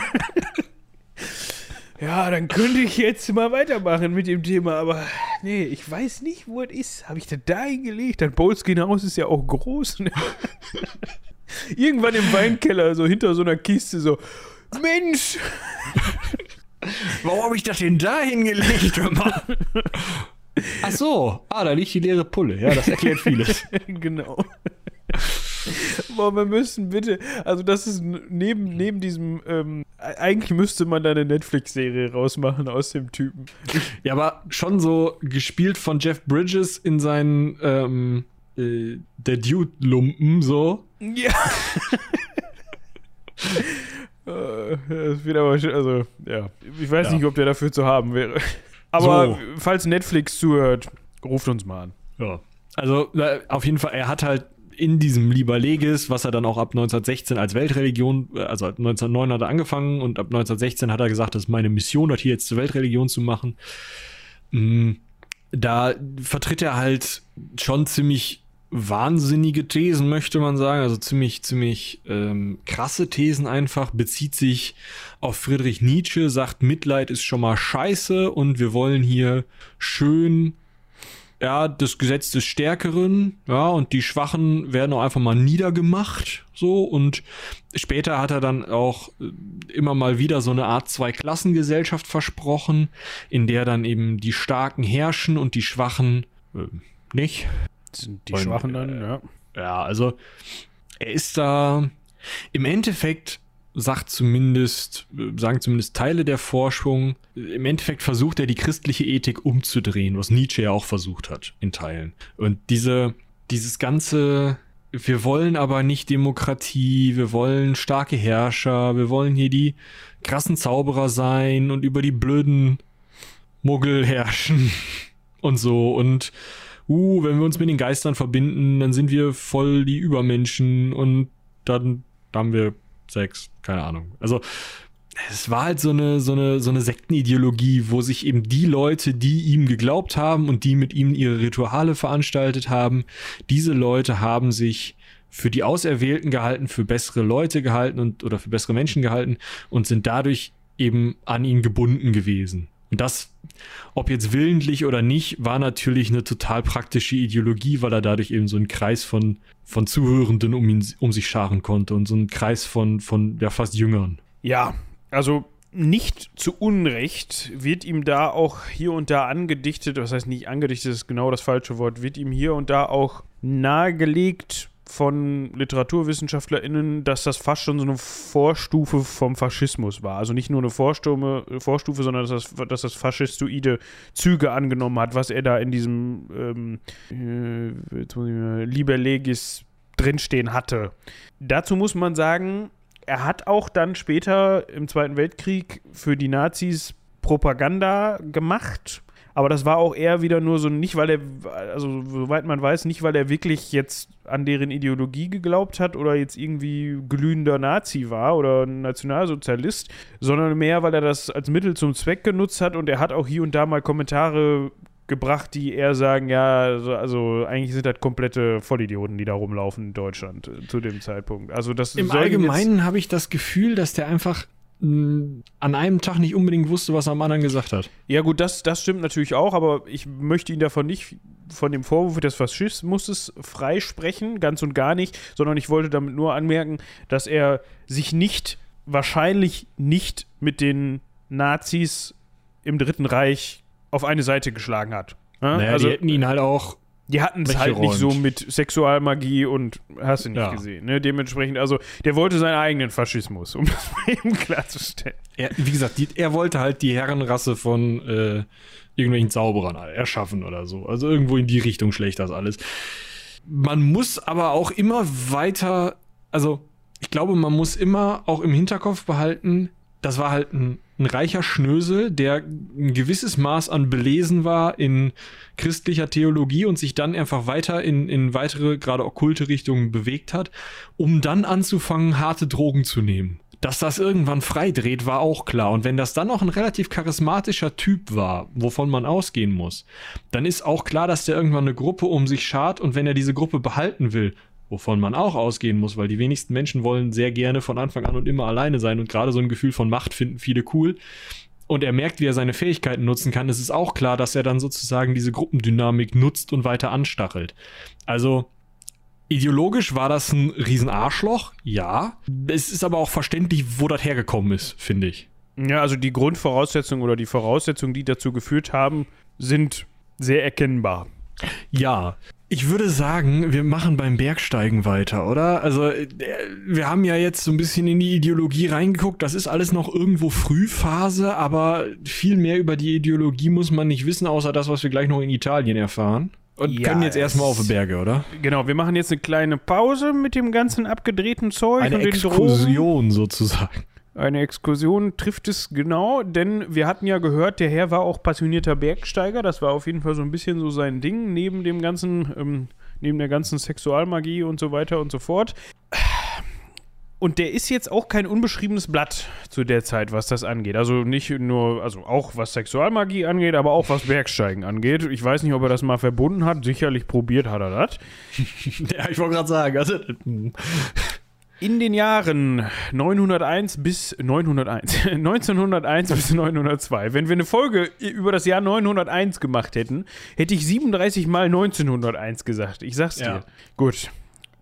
Ja, dann könnte ich jetzt mal weitermachen mit dem Thema, aber nee, ich weiß nicht, wo es ist. Habe ich das da hingelegt? Das Bolskin Haus ist ja auch groß. Ne? (laughs) Irgendwann im Weinkeller, so hinter so einer Kiste, so, Mensch! (laughs) Warum habe ich das denn da hingelegt? Ach so, ah, da liegt die leere Pulle. Ja, das erklärt vieles. (laughs) genau. (laughs) Boah, wir müssen bitte, also das ist neben, neben diesem, ähm, e- eigentlich müsste man da eine Netflix-Serie rausmachen aus dem Typen. Ja, aber schon so gespielt von Jeff Bridges in seinen ähm, äh, der Dude-Lumpen so. Ja. (laughs) Äh, Das wird aber also, ja. Ich weiß Ja. nicht, ob der dafür zu haben wäre. Aber So. falls Netflix zuhört, ruft uns mal an. Ja. Also auf jeden Fall, er hat halt in diesem Liber Legis, was er dann auch ab 1916 als Weltreligion, äh, also 1909 hat er angefangen und ab 1916 hat er gesagt, das ist meine Mission, das hier jetzt zur Weltreligion zu machen. Mm, Da vertritt er halt schon ziemlich wahnsinnige Thesen, möchte man sagen, also ziemlich, ziemlich ähm, krasse Thesen einfach, bezieht sich auf Friedrich Nietzsche, sagt, Mitleid ist schon mal scheiße und wir wollen hier schön ja, das Gesetz des Stärkeren, ja, und die Schwachen werden auch einfach mal niedergemacht, so, und später hat er dann auch äh, immer mal wieder so eine Art Zweiklassengesellschaft versprochen, in der dann eben die Starken herrschen und die Schwachen äh, nicht. Sind die Und, Schwachen dann, ja. Ja, also er ist da im Endeffekt sagt zumindest, sagen zumindest Teile der Forschung, im Endeffekt versucht er die christliche Ethik umzudrehen, was Nietzsche ja auch versucht hat, in Teilen. Und diese, dieses ganze, wir wollen aber nicht Demokratie, wir wollen starke Herrscher, wir wollen hier die krassen Zauberer sein und über die blöden Muggel herrschen (laughs) und so und uh, wenn wir uns mit den Geistern verbinden, dann sind wir voll die Übermenschen und dann haben wir Sex, keine Ahnung. Also es war halt so eine, so eine, so eine Sektenideologie, wo sich eben die Leute, die ihm geglaubt haben und die mit ihm ihre Rituale veranstaltet haben, diese Leute haben sich für die Auserwählten gehalten, für bessere Leute gehalten und oder für bessere Menschen gehalten und sind dadurch eben an ihn gebunden gewesen. Und das ob jetzt willentlich oder nicht, war natürlich eine total praktische Ideologie, weil er dadurch eben so einen Kreis von, von Zuhörenden um ihn um sich scharen konnte und so einen Kreis von, von ja, fast Jüngern. Ja, also nicht zu Unrecht wird ihm da auch hier und da angedichtet, was heißt nicht angedichtet, ist genau das falsche Wort, wird ihm hier und da auch nahegelegt von LiteraturwissenschaftlerInnen, dass das fast schon so eine Vorstufe vom Faschismus war. Also nicht nur eine Vorstufe, Vorstufe sondern dass das, dass das faschistoide Züge angenommen hat, was er da in diesem ähm, äh, Liber Legis drinstehen hatte. Dazu muss man sagen, er hat auch dann später im Zweiten Weltkrieg für die Nazis Propaganda gemacht. Aber das war auch eher wieder nur so, nicht weil er, also soweit man weiß, nicht weil er wirklich jetzt an deren Ideologie geglaubt hat oder jetzt irgendwie glühender Nazi war oder Nationalsozialist, sondern mehr, weil er das als Mittel zum Zweck genutzt hat und er hat auch hier und da mal Kommentare gebracht, die eher sagen, ja, also, also, eigentlich sind das komplette Vollidioten, die da rumlaufen in Deutschland äh, zu dem Zeitpunkt. Also das Im Allgemeinen habe ich das Gefühl, dass der einfach an einem Tag nicht unbedingt wusste, was er am anderen gesagt hat. Ja gut, das, das stimmt natürlich auch, aber ich möchte ihn davon nicht von dem Vorwurf des Faschismus freisprechen, ganz und gar nicht, sondern ich wollte damit nur anmerken, dass er sich nicht, wahrscheinlich nicht mit den Nazis im Dritten Reich auf eine Seite geschlagen hat. Ja? Naja, also, die hätten ihn halt auch. Die hatten es halt nicht so mit Sexualmagie und hast du nicht ja. gesehen. Ne? Dementsprechend, also der wollte seinen eigenen Faschismus, um (laughs) das mal eben klarzustellen. Er, wie gesagt, die, er wollte halt die Herrenrasse von äh, irgendwelchen Zauberern erschaffen oder so. Also irgendwo in die Richtung schlecht das alles. Man muss aber auch immer weiter, also ich glaube, man muss immer auch im Hinterkopf behalten, das war halt ein ein reicher Schnösel, der ein gewisses Maß an belesen war in christlicher Theologie und sich dann einfach weiter in, in weitere, gerade okkulte Richtungen bewegt hat, um dann anzufangen, harte Drogen zu nehmen. Dass das irgendwann freidreht, war auch klar. Und wenn das dann noch ein relativ charismatischer Typ war, wovon man ausgehen muss, dann ist auch klar, dass der irgendwann eine Gruppe um sich schart und wenn er diese Gruppe behalten will, wovon man auch ausgehen muss, weil die wenigsten Menschen wollen sehr gerne von Anfang an und immer alleine sein und gerade so ein Gefühl von Macht finden viele cool. Und er merkt, wie er seine Fähigkeiten nutzen kann. Es ist auch klar, dass er dann sozusagen diese Gruppendynamik nutzt und weiter anstachelt. Also, ideologisch war das ein Riesenarschloch, ja. Es ist aber auch verständlich, wo das hergekommen ist, finde ich. Ja, also die Grundvoraussetzungen oder die Voraussetzungen, die dazu geführt haben, sind sehr erkennbar. Ja, ich würde sagen, wir machen beim Bergsteigen weiter, oder? Also, äh, wir haben ja jetzt so ein bisschen in die Ideologie reingeguckt. Das ist alles noch irgendwo Frühphase, aber viel mehr über die Ideologie muss man nicht wissen, außer das, was wir gleich noch in Italien erfahren. Und ja, können jetzt erstmal auf die Berge, oder? Genau, wir machen jetzt eine kleine Pause mit dem ganzen abgedrehten Zeug. Eine Exkursion sozusagen. Eine Exkursion trifft es genau, denn wir hatten ja gehört, der Herr war auch passionierter Bergsteiger. Das war auf jeden Fall so ein bisschen so sein Ding, neben dem ganzen, ähm, neben der ganzen Sexualmagie und so weiter und so fort. Und der ist jetzt auch kein unbeschriebenes Blatt zu der Zeit, was das angeht. Also nicht nur, also auch was Sexualmagie angeht, aber auch was Bergsteigen angeht. Ich weiß nicht, ob er das mal verbunden hat. Sicherlich probiert hat er das. (laughs) ja, ich wollte gerade sagen, also in den Jahren 901 bis 901, 1901 (laughs) bis 902, wenn wir eine Folge über das Jahr 901 gemacht hätten, hätte ich 37 mal 1901 gesagt. Ich sag's dir. Ja. Gut.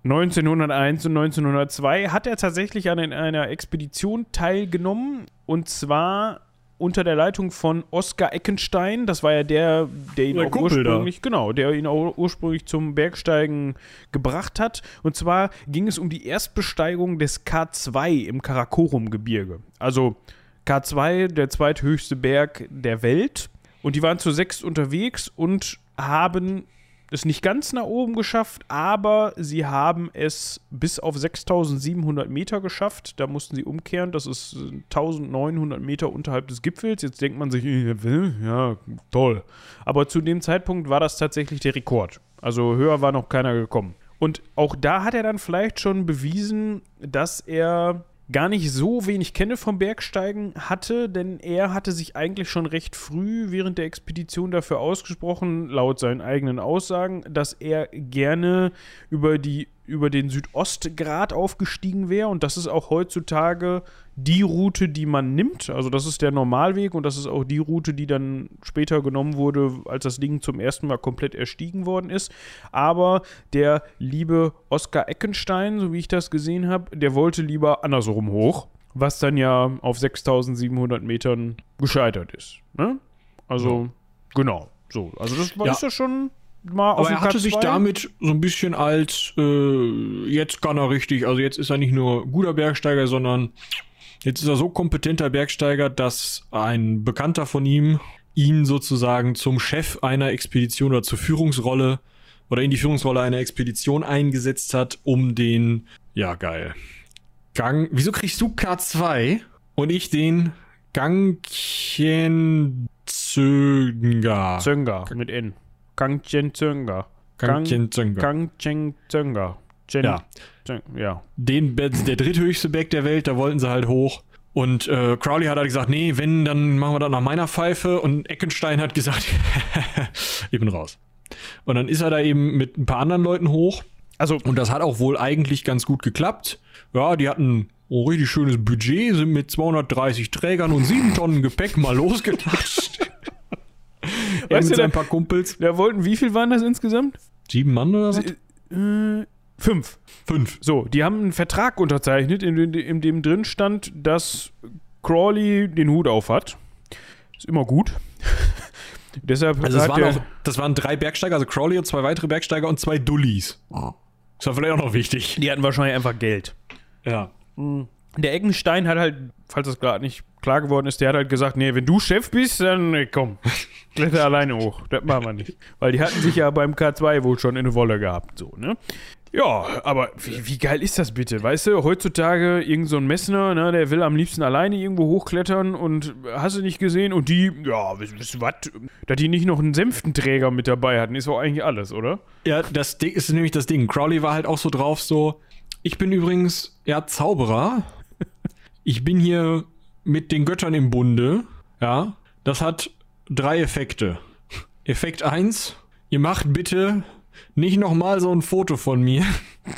1901 und 1902 hat er tatsächlich an einer Expedition teilgenommen und zwar unter der Leitung von Oskar Eckenstein. Das war ja der, der ihn der auch ursprünglich, da. genau, der ihn auch ursprünglich zum Bergsteigen gebracht hat. Und zwar ging es um die Erstbesteigung des K2 im Karakorum-Gebirge. Also K2, der zweithöchste Berg der Welt. Und die waren zu sechs unterwegs und haben es nicht ganz nach oben geschafft, aber sie haben es bis auf 6700 Meter geschafft. Da mussten sie umkehren. Das ist 1900 Meter unterhalb des Gipfels. Jetzt denkt man sich, ja, toll. Aber zu dem Zeitpunkt war das tatsächlich der Rekord. Also höher war noch keiner gekommen. Und auch da hat er dann vielleicht schon bewiesen, dass er gar nicht so wenig kenne vom Bergsteigen hatte, denn er hatte sich eigentlich schon recht früh während der Expedition dafür ausgesprochen, laut seinen eigenen Aussagen, dass er gerne über die über den Südostgrat aufgestiegen wäre. Und das ist auch heutzutage die Route, die man nimmt. Also das ist der Normalweg und das ist auch die Route, die dann später genommen wurde, als das Ding zum ersten Mal komplett erstiegen worden ist. Aber der liebe Oskar Eckenstein, so wie ich das gesehen habe, der wollte lieber andersrum hoch, was dann ja auf 6700 Metern gescheitert ist. Ne? Also, ja. genau. So, also das war, ja. ist ja schon mal Aber er hatte sich damit so ein bisschen als äh, jetzt kann er richtig, also jetzt ist er nicht nur guter Bergsteiger, sondern jetzt ist er so kompetenter Bergsteiger, dass ein Bekannter von ihm ihn sozusagen zum Chef einer Expedition oder zur Führungsrolle oder in die Führungsrolle einer Expedition eingesetzt hat, um den, ja geil, Gang, wieso kriegst du K2 und ich den Gangchen Zönga? Zönga mit N. Zönga. Gangchen Zönga. Ja. ja. Den, der dritthöchste Berg der Welt, da wollten sie halt hoch. Und äh, Crowley hat halt gesagt, nee, wenn, dann machen wir das nach meiner Pfeife. Und Eckenstein hat gesagt, (laughs) ich bin raus. Und dann ist er da eben mit ein paar anderen Leuten hoch. Also, und das hat auch wohl eigentlich ganz gut geklappt. Ja, die hatten ein richtig schönes Budget, sind mit 230 Trägern und 7 Tonnen Gepäck mal (laughs) losgetatscht. (laughs) weißt du, ein paar Kumpels. Da wollten, wie viel waren das insgesamt? Sieben Mann oder was? Äh, fünf. Fünf. So, die haben einen Vertrag unterzeichnet, in, in, in dem drin stand, dass Crawley den Hut auf hat. Ist immer gut. (laughs) Deshalb also das waren, auch, das waren drei Bergsteiger, also Crawley und zwei weitere Bergsteiger und zwei Dullis. Das war vielleicht auch noch wichtig. Die hatten wahrscheinlich einfach Geld. Ja. Mhm. Der Eckenstein hat halt, falls das gerade nicht klar geworden ist, der hat halt gesagt, nee, wenn du Chef bist, dann komm, (laughs) kletter alleine hoch. Das machen wir nicht. Weil die hatten sich ja beim K2 wohl schon in eine Wolle gehabt, so, ne? Ja, aber wie, wie, geil ist das bitte? Weißt du, heutzutage irgend so ein Messner, ne, der will am liebsten alleine irgendwo hochklettern und hast du nicht gesehen? Und die, ja, was, was, dass die nicht noch einen Sänftenträger mit dabei hatten, ist doch eigentlich alles, oder? Ja, das ist nämlich das Ding. Crowley war halt auch so drauf, so, ich bin übrigens, ja, Zauberer. Ich bin hier mit den Göttern im Bunde. Ja, das hat drei Effekte. Effekt 1, ihr macht bitte nicht nochmal so ein Foto von mir. (laughs)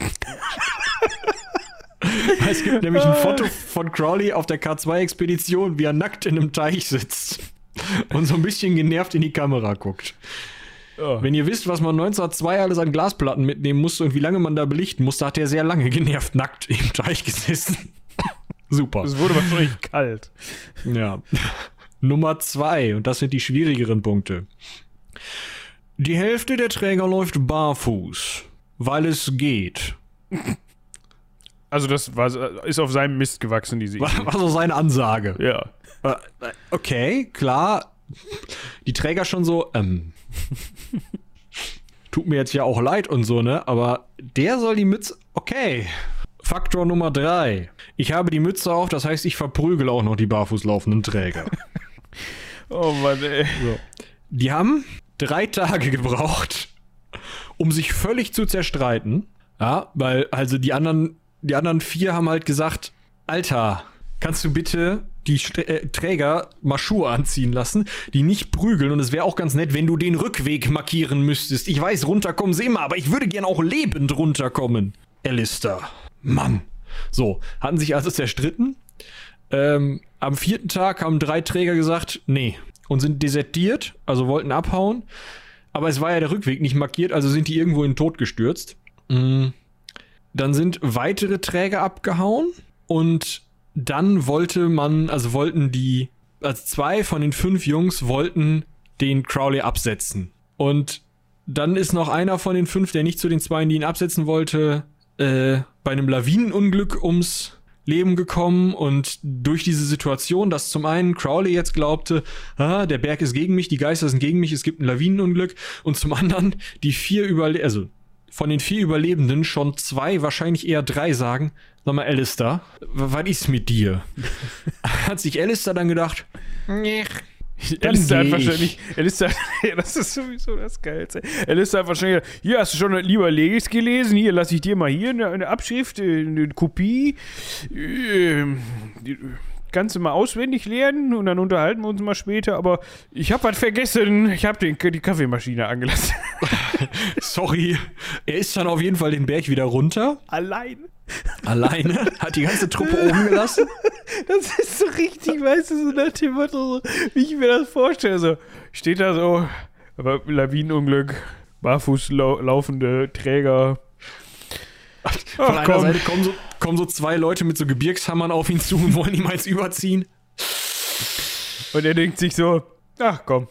es gibt nämlich ein Foto von Crowley auf der K2-Expedition, wie er nackt in einem Teich sitzt und so ein bisschen genervt in die Kamera guckt. Oh. Wenn ihr wisst, was man 1902 alles an Glasplatten mitnehmen musste und wie lange man da belichten musste, hat er sehr lange genervt nackt im Teich gesessen. Super. Es wurde wahrscheinlich (laughs) kalt. Ja. Nummer zwei, und das sind die schwierigeren Punkte. Die Hälfte der Träger läuft barfuß, weil es geht. Also das war, ist auf seinem Mist gewachsen, diese Idee. War so seine Ansage. Ja. Äh, okay, klar. Die Träger schon so, ähm, tut mir jetzt ja auch leid und so, ne? Aber der soll die Mütze, okay. Faktor Nummer drei. Ich habe die Mütze auf, das heißt, ich verprügel auch noch die barfuß laufenden Träger. (laughs) oh Mann, ey. So. Die haben drei Tage gebraucht, um sich völlig zu zerstreiten. Ja, weil also die anderen, die anderen vier haben halt gesagt, Alter, kannst du bitte die St äh, Träger mal Schuhe anziehen lassen, die nicht prügeln. Und es wäre auch ganz nett, wenn du den Rückweg markieren müsstest. Ich weiß, runterkommen sie immer, aber ich würde gern auch lebend runterkommen. Alistair. Mann. So, hatten sich also zerstritten. Ähm, am vierten Tag haben drei Träger gesagt, nee, und sind desertiert, also wollten abhauen. Aber es war ja der Rückweg nicht markiert, also sind die irgendwo in den Tod gestürzt. Mhm. Dann sind weitere Träger abgehauen und dann wollte man, also wollten die, also zwei von den fünf Jungs wollten den Crowley absetzen. Und dann ist noch einer von den fünf, der nicht zu den zwei, die ihn absetzen wollte, äh, bei einem Lawinenunglück ums Leben gekommen und durch diese Situation, dass zum einen Crowley jetzt glaubte, ah, der Berg ist gegen mich, die Geister sind gegen mich, es gibt ein Lawinenunglück und zum anderen die vier Überle also von den vier Überlebenden schon zwei, wahrscheinlich eher drei sagen, sag mal, Alistair, was ist mit dir? (laughs) Hat sich Alistair dann gedacht, nee. Alistair hat wahrscheinlich, Alistair, das ist sowieso das Geilste. Alistair hat wahrscheinlich, hier hast du schon lieber Legis gelesen, hier lasse ich dir mal hier eine, eine Abschrift, eine Kopie. Ähm, Ganze mal auswendig lernen und dann unterhalten wir uns mal später, aber ich habe was vergessen. Ich habe die Kaffeemaschine angelassen. (laughs) Sorry. Er ist dann auf jeden Fall den Berg wieder runter. Allein. Alleine. Hat die ganze Truppe oben gelassen. (laughs) Das ist so richtig, weißt du, so nach dem Motto, so, wie ich mir das vorstelle. So, steht da so, aber Lawinenunglück, barfuß lau laufende Träger. Von Ach, einer komm. Seite kommen so, kommen so zwei Leute mit so Gebirgshammern auf ihn zu und wollen ihm eins überziehen. Und er denkt sich so, ach komm.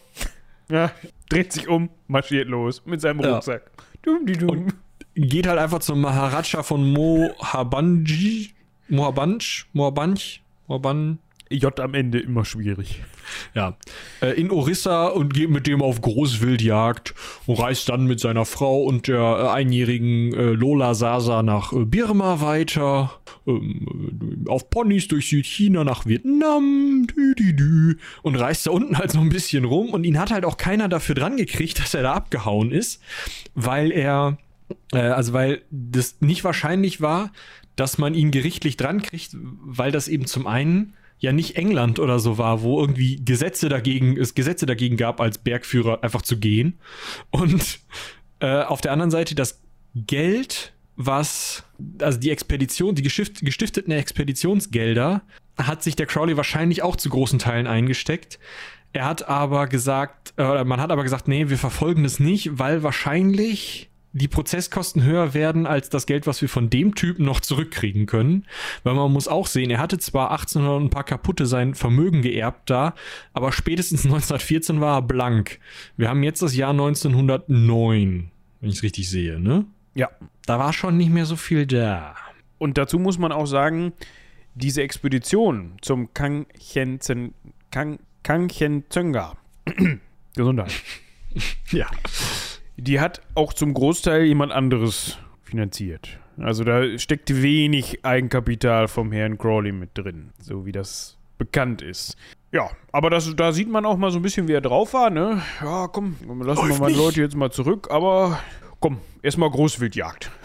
Ja, dreht sich um, marschiert los mit seinem Ja. Rucksack. Dum, die, dum. Geht halt einfach zum Maharaja von Mohabanji. Mohabanj? Mohabanj? Mohaban? J am Ende immer schwierig. Ja. Äh, in Orissa und geht mit dem auf Großwildjagd und reist dann mit seiner Frau und der äh, einjährigen äh, Lola Sasa nach Birma weiter. Ähm, äh, auf Ponys durch Südchina nach Vietnam. Und reist da unten halt so ein bisschen rum. Und ihn hat halt auch keiner dafür dran gekriegt, dass er da abgehauen ist, weil er, also weil das nicht wahrscheinlich war, dass man ihn gerichtlich dran kriegt, weil das eben zum einen ja nicht England oder so war, wo irgendwie Gesetze dagegen, es Gesetze dagegen gab, als Bergführer einfach zu gehen. Und äh, auf der anderen Seite das Geld, was, also die Expedition, die gestift, gestifteten Expeditionsgelder, hat sich der Crowley wahrscheinlich auch zu großen Teilen eingesteckt. Er hat aber gesagt, äh, man hat aber gesagt, nee, wir verfolgen das nicht, weil wahrscheinlich die Prozesskosten höher werden als das Geld, was wir von dem Typen noch zurückkriegen können. Weil man muss auch sehen, er hatte zwar 1800 und ein paar kaputte sein Vermögen geerbt da, aber spätestens 1914 war er blank. Wir haben jetzt das Jahr 1909, wenn ich es richtig sehe, ne? Ja. Da war schon nicht mehr so viel da. Und dazu muss man auch sagen, diese Expedition zum Kangchen Kang, Kangchenzönga, (clears throat) Gesundheit, Ja. Die hat auch zum Großteil jemand anderes finanziert. Also da steckt wenig Eigenkapital vom Herrn Crawley mit drin, so wie das bekannt ist. Ja, aber das, da sieht man auch mal so ein bisschen, wie er drauf war, ne? Ja, komm, lassen wir mal die. Leute jetzt mal zurück, aber komm, erstmal Großwildjagd. (laughs)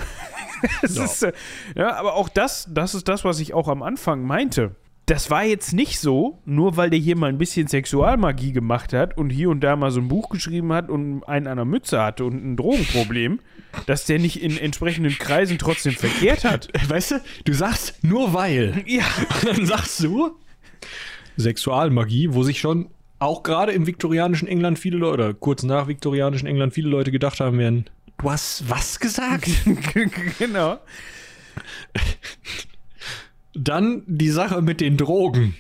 Ja. ist, äh, ja, aber auch das, das ist das, was ich auch am Anfang meinte. Das war jetzt nicht so, nur weil der hier mal ein bisschen Sexualmagie gemacht hat und hier und da mal so ein Buch geschrieben hat und einen an der Mütze hatte und ein Drogenproblem, (laughs) dass der nicht in entsprechenden Kreisen trotzdem verkehrt hat. (laughs) Weißt du, du sagst nur weil. Ja. Und dann sagst du Sexualmagie, wo sich schon auch gerade im viktorianischen England viele Leute, oder kurz nach viktorianischen England viele Leute gedacht haben werden, du hast was gesagt? (laughs) genau. Dann die Sache mit den Drogen.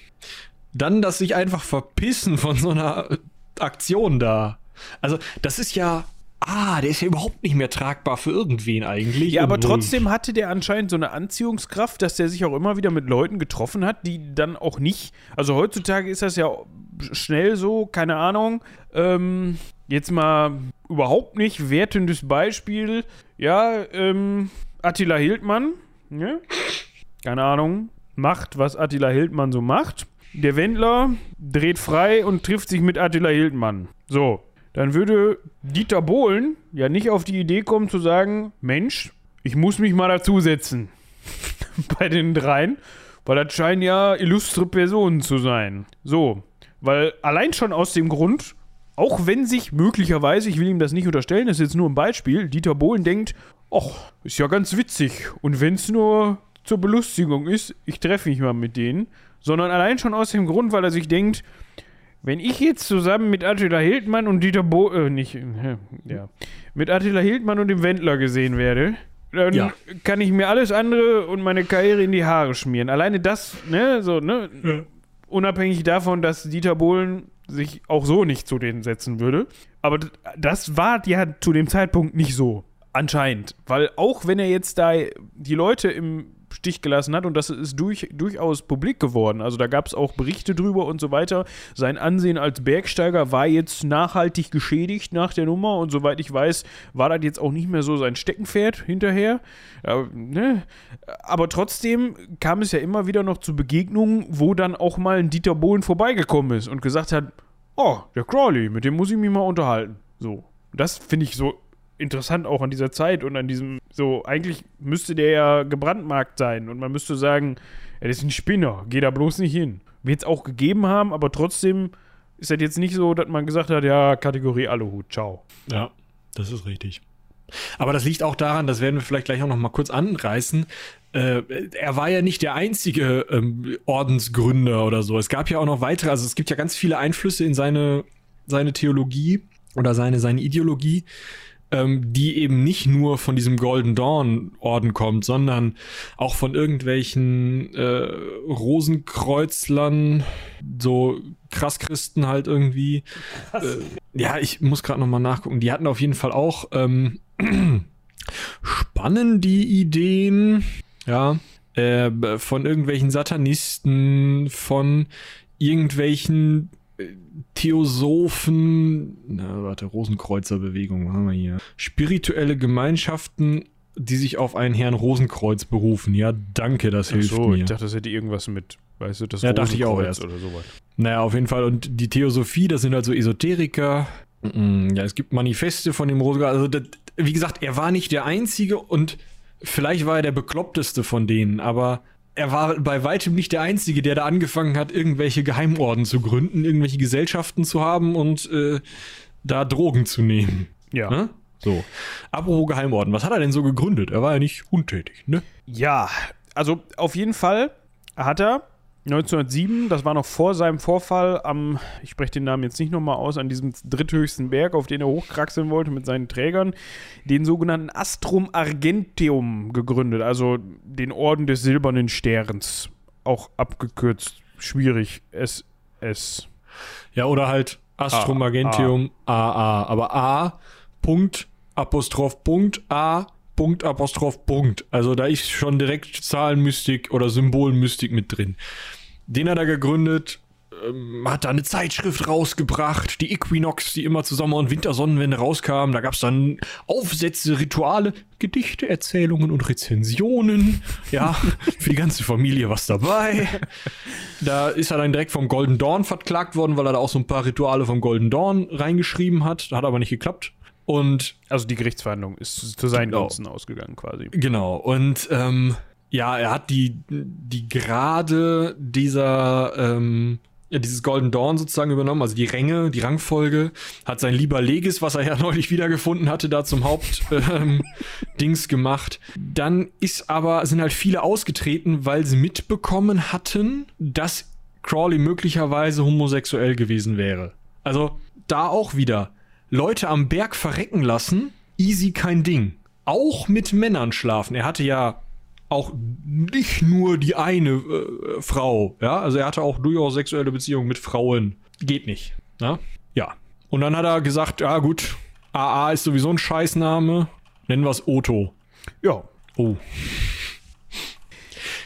Dann das sich einfach verpissen von so einer Aktion da. Also, das ist ja. Ah, der ist ja überhaupt nicht mehr tragbar für irgendwen eigentlich. Ja, aber Und- trotzdem hatte der anscheinend so eine Anziehungskraft, dass der sich auch immer wieder mit Leuten getroffen hat, die dann auch nicht. Also heutzutage ist das ja schnell so, keine Ahnung. Ähm, jetzt mal überhaupt nicht wertendes Beispiel. Ja, ähm, Attila Hildmann, ne? Keine Ahnung, macht, was Attila Hildmann so macht. Der Wendler dreht frei und trifft sich mit Attila Hildmann. So, dann würde Dieter Bohlen ja nicht auf die Idee kommen zu sagen, Mensch, ich muss mich mal dazusetzen (laughs) bei den dreien, weil das scheinen ja illustre Personen zu sein. So, weil allein schon aus dem Grund, auch wenn sich möglicherweise, ich will ihm das nicht unterstellen, das ist jetzt nur ein Beispiel, Dieter Bohlen denkt, ach, ist ja ganz witzig. Und wenn es nur zur Belustigung ist, ich treffe mich mal mit denen, sondern allein schon aus dem Grund, weil er sich denkt, wenn ich jetzt zusammen mit Attila Hildmann und Dieter Bo äh, nicht, äh, ja, mit Attila Hildmann und dem Wendler gesehen werde, dann Ja. kann ich mir alles andere und meine Karriere in die Haare schmieren. Alleine das, ne, so, ne, unabhängig davon, dass Dieter Bohlen sich auch so nicht zu denen setzen würde. Aber das war ja zu dem Zeitpunkt nicht so. Anscheinend. Weil auch wenn er jetzt da die Leute im Stich gelassen hat und das ist durch, durchaus publik geworden. Also da gab es auch Berichte drüber und so weiter. Sein Ansehen als Bergsteiger war jetzt nachhaltig geschädigt nach der Nummer und soweit ich weiß, war das jetzt auch nicht mehr so sein Steckenpferd hinterher. Ja, ne? Aber trotzdem kam es ja immer wieder noch zu Begegnungen, wo dann auch mal ein Dieter Bohlen vorbeigekommen ist und gesagt hat, oh, der Crawley, mit dem muss ich mich mal unterhalten. So. Das finde ich so interessant auch an dieser Zeit und an diesem, so, eigentlich müsste der ja gebrandmarkt sein und man müsste sagen, er ist ein Spinner, geh da bloß nicht hin. wird es auch gegeben haben, aber trotzdem ist das jetzt nicht so, dass man gesagt hat, ja, Kategorie Aluhut, ciao. Ja, das ist richtig. Aber das liegt auch daran, das werden wir vielleicht gleich auch noch mal kurz anreißen. Äh, er war ja nicht der einzige ähm, Ordensgründer oder so. Es gab ja auch noch weitere, also es gibt ja ganz viele Einflüsse in seine, seine Theologie oder seine, seine Ideologie, ähm, die eben nicht nur von diesem Golden Dawn Orden kommt, sondern auch von irgendwelchen äh, Rosenkreuzlern, so Krasschristen halt irgendwie. Äh, ja, ich muss gerade noch mal nachgucken. Die hatten auf jeden Fall auch ähm, (clears throat) spannen die Ideen, ja, äh, von irgendwelchen Satanisten, von irgendwelchen Theosophen, na, warte, Rosenkreuzer-Bewegung, was haben wir hier? Spirituelle Gemeinschaften, die sich auf einen Herrn Rosenkreuz berufen. Ja, danke, das Ach hilft so, mir. ich dachte, das hätte irgendwas mit, weißt du, das Ja, dachte ich auch erst. oder sowas. Naja, auf jeden Fall. Und die Theosophie, das sind also Esoteriker. Mm, Ja, es gibt Manifeste von dem Rosenkreuz. Also, das, wie gesagt, er war nicht der Einzige und vielleicht war er der Bekloppteste von denen, aber er war bei weitem nicht der Einzige, der da angefangen hat, irgendwelche Geheimorden zu gründen, irgendwelche Gesellschaften zu haben und äh, da Drogen zu nehmen. Ja. Ne? So. Apropos Geheimorden, was hat er denn so gegründet? Er war ja nicht untätig, ne? Ja, also auf jeden Fall hat er 1907, das war noch vor seinem Vorfall am, ich spreche den Namen jetzt nicht nochmal aus, an diesem dritthöchsten Berg, auf den er hochkraxeln wollte mit seinen Trägern, den sogenannten Astrum Argenteum gegründet, also den Orden des Silbernen Sterns, auch abgekürzt, schwierig, SS. Ja, oder halt Astrum A, Argentium AA. Aber A, Punkt, Apostroph, Punkt, A, Punkt, Apostroph, Punkt. Also da ist schon direkt Zahlenmystik oder Symbolmystik mit drin. Den hat er gegründet, ähm, hat da eine Zeitschrift rausgebracht, die Equinox, die immer zu Sommer- und Wintersonnenwende rauskam. Da gab es dann Aufsätze, Rituale, Gedichte, Erzählungen und Rezensionen. Ja, (laughs) für die ganze Familie was dabei. Da ist er dann direkt vom Golden Dawn verklagt worden, weil er da auch so ein paar Rituale vom Golden Dawn reingeschrieben hat. Hat aber nicht geklappt. Und Also die Gerichtsverhandlung ist zu seinen Genau. Gunsten ausgegangen quasi. Genau, und ähm, ja, er hat die, die Grade dieser, ähm, ja, dieses Golden Dawn sozusagen übernommen, also die Ränge, die Rangfolge, hat sein lieber Legis, was er ja (laughs) neulich wiedergefunden hatte, da zum Haupt (laughs) ähm, gemacht. Dann ist aber, sind halt viele ausgetreten, weil sie mitbekommen hatten, dass Crawley möglicherweise homosexuell gewesen wäre. Also da auch wieder. Leute am Berg verrecken lassen, easy kein Ding. Auch mit Männern schlafen. Er hatte ja auch nicht nur die eine äh, Frau, ja, also er hatte auch durchaus sexuelle Beziehungen mit Frauen. Geht nicht, ja? Ja. Und dann hat er gesagt, ja gut, AA ist sowieso ein Scheißname, nennen wir es Otto. Ja, Oh.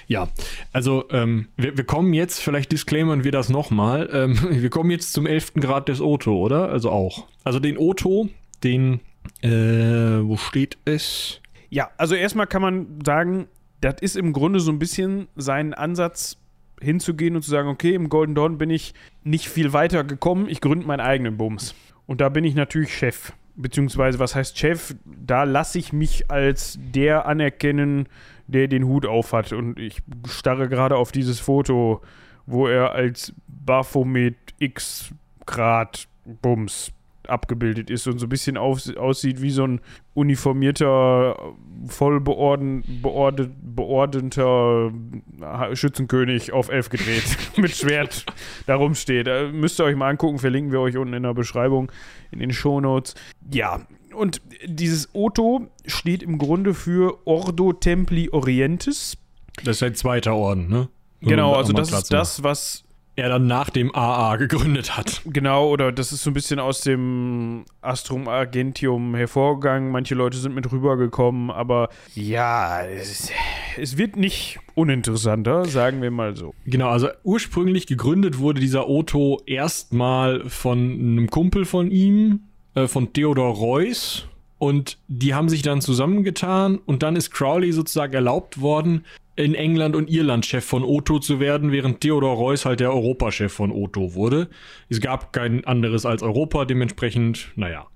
Ja, also ähm, wir, wir kommen jetzt, vielleicht disclaimern wir das nochmal, ähm, (laughs) wir kommen jetzt zum 11. Grad des Otto, oder? Also auch. Also den Otto, den, äh, wo steht es? Ja, also erstmal kann man sagen, das ist im Grunde so ein bisschen sein Ansatz hinzugehen und zu sagen, okay, im Golden Dawn bin ich nicht viel weiter gekommen, ich gründe meinen eigenen Bums. Und da bin ich natürlich Chef. Beziehungsweise, was heißt Chef? Da lasse ich mich als der anerkennen, der den Hut aufhat. Und ich starre gerade auf dieses Foto, wo er als Baphomet X Grad Bums abgebildet ist und so ein bisschen auf, aussieht wie so ein uniformierter, voll beorden, beordet, beordeter Schützenkönig auf elf gedreht, (laughs) mit Schwert da rumsteht. Da müsst ihr euch mal angucken, verlinken wir euch unten in der Beschreibung, in den Shownotes. Ja, und dieses Otto steht im Grunde für Ordo Templi Orientis. Das ist sein zweiter Orden, ne? So, Genau, also das ist das, was Er dann nach dem AA gegründet hat. Genau, oder das ist so ein bisschen aus dem Astrum Argentium hervorgegangen. Manche Leute sind mit rübergekommen, aber ja, es, es wird nicht uninteressanter, sagen wir mal so. Genau, also ursprünglich gegründet wurde dieser Otto erstmal von einem Kumpel von ihm, äh, von Theodor Reuss. Und die haben sich dann zusammengetan und dann ist Crowley sozusagen erlaubt worden, in England und Irland Chef von Otto zu werden, während Theodor Reuss halt der Europachef von Otto wurde. Es gab kein anderes als Europa, dementsprechend, naja.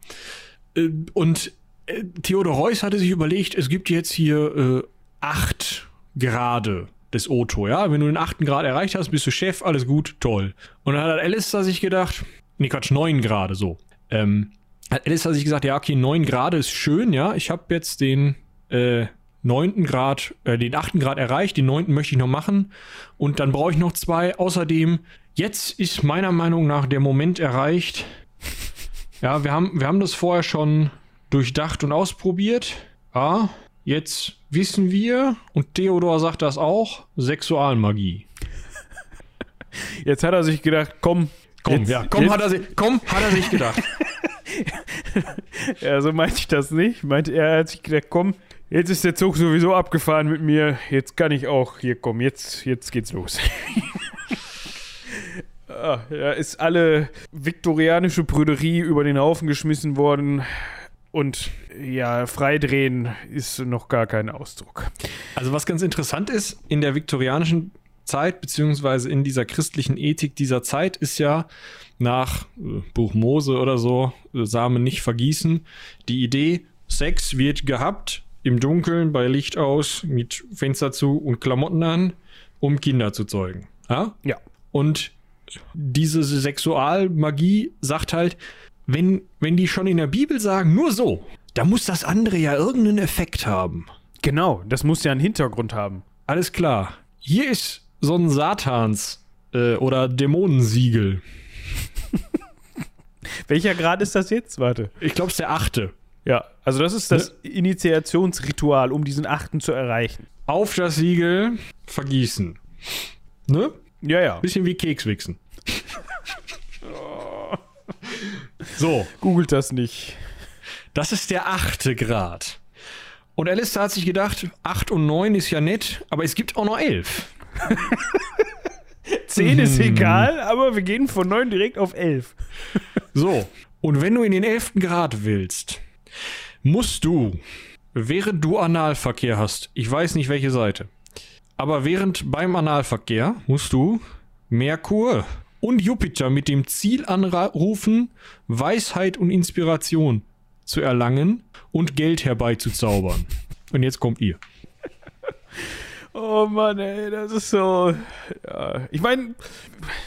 Äh, Und äh, Theodor Reuss hatte sich überlegt, es gibt jetzt hier äh, acht Grade des Otto, ja. Wenn du den achten Grad erreicht hast, bist du Chef, alles gut, toll. Und dann hat Alistair sich gedacht, nee, Quatsch, neun Grade, so. Ähm, hat Alistair sich gesagt, ja, okay, neun Grad ist schön, ja. Ich habe jetzt den, äh, neunten Grad, äh, den achten Grad erreicht, den neunten möchte ich noch machen und dann brauche ich noch zwei. Außerdem, jetzt ist meiner Meinung nach der Moment erreicht. Ja, wir haben, wir haben das vorher schon durchdacht und ausprobiert. Ja, jetzt wissen wir, und Theodor sagt das auch, Sexualmagie. Jetzt hat er sich gedacht, komm. Komm, jetzt, ja, komm, jetzt, hat er, sich- komm, hat er sich gedacht. (laughs) (laughs) Ja, so meinte ich das nicht. Meinte er, hat sich gedacht, komm, jetzt ist der Zug sowieso abgefahren mit mir. Jetzt kann ich auch. Hier, komm, jetzt, jetzt geht's los. (laughs) Ah, ja, ist alle viktorianische Prüderie über den Haufen geschmissen worden. Und ja, freidrehen ist noch gar kein Ausdruck. Also was ganz interessant ist, in der viktorianischen Zeit, beziehungsweise in dieser christlichen Ethik dieser Zeit, ist ja nach äh, Buch Mose oder so, äh, Samen nicht vergießen, die Idee, Sex wird gehabt, im Dunkeln, bei Licht aus, mit Fenster zu und Klamotten an, um Kinder zu zeugen. Ja? Ja. Und diese Sexualmagie sagt halt, wenn, wenn die schon in der Bibel sagen, nur so, da muss das andere ja irgendeinen Effekt haben. Genau, das muss ja einen Hintergrund haben. Alles klar. Hier ist so ein Satans äh, oder Dämonensiegel. (laughs) Welcher Grad ist das jetzt? Warte. Ich glaube, es ist der achte. Ja, also das ist das Initiationsritual, um diesen Achten zu erreichen. Auf das Siegel vergießen. Ne? Ja, ja. Bisschen wie Kekswichsen. so, Googelt das nicht. das ist der achte Grad. Und Alistair hat sich gedacht, 8 und 9 ist ja nett, aber es gibt auch noch 11. (laughs) 10 ist egal, aber wir gehen von 9 direkt auf 11. So, und wenn du in den 11. Grad willst, musst du, während du Analverkehr hast, ich weiß nicht welche Seite, aber während beim Analverkehr musst du Merkur und Jupiter mit dem Ziel anrufen, Weisheit und Inspiration zu erlangen und Geld herbeizuzaubern. Und jetzt kommt ihr. Oh Mann, ey, das ist so. Ja. Ich meine,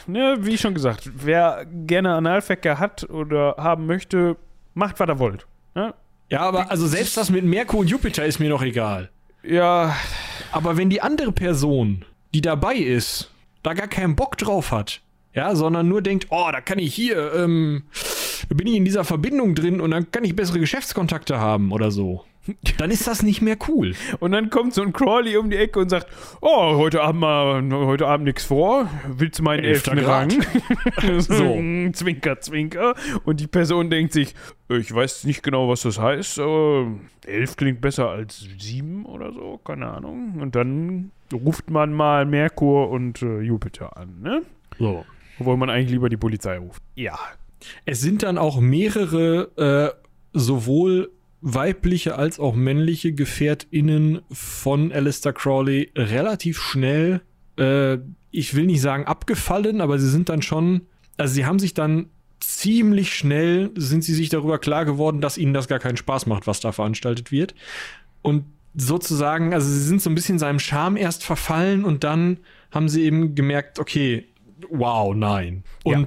ne, wie schon gesagt, wer gerne Analverkehr hat oder haben möchte, macht, was er wollt. Ne? Ja, aber also selbst das mit Merkur und Jupiter ist mir noch egal. Ja, Aber wenn die andere Person, die dabei ist, da gar keinen Bock drauf hat, ja, sondern nur denkt, oh, da kann ich hier, ähm, bin ich in dieser Verbindung drin und dann kann ich bessere Geschäftskontakte haben oder so. (laughs) Dann ist das nicht mehr cool. und dann kommt so ein Crawley um die Ecke und sagt: Oh, heute Abend mal, heute Abend nichts vor. Willst du meinen elften Rang? (laughs) (laughs) So. zwinker, zwinker. Und die Person denkt sich: Ich weiß nicht genau, was das heißt, aber elf klingt besser als sieben oder so, keine Ahnung. Und dann ruft man mal Merkur und äh, Jupiter an, ne? So. Obwohl man eigentlich lieber die Polizei ruft. Ja. Es sind dann auch mehrere, äh, sowohl weibliche als auch männliche GefährtInnen von Alistair Crowley relativ schnell, äh, ich will nicht sagen abgefallen, aber sie sind dann schon, also sie haben sich dann ziemlich schnell, sind sie sich darüber klar geworden, dass ihnen das gar keinen Spaß macht, was da veranstaltet wird. Und sozusagen, also sie sind so ein bisschen seinem Charme erst verfallen und dann haben sie eben gemerkt, okay, wow, nein. Ja.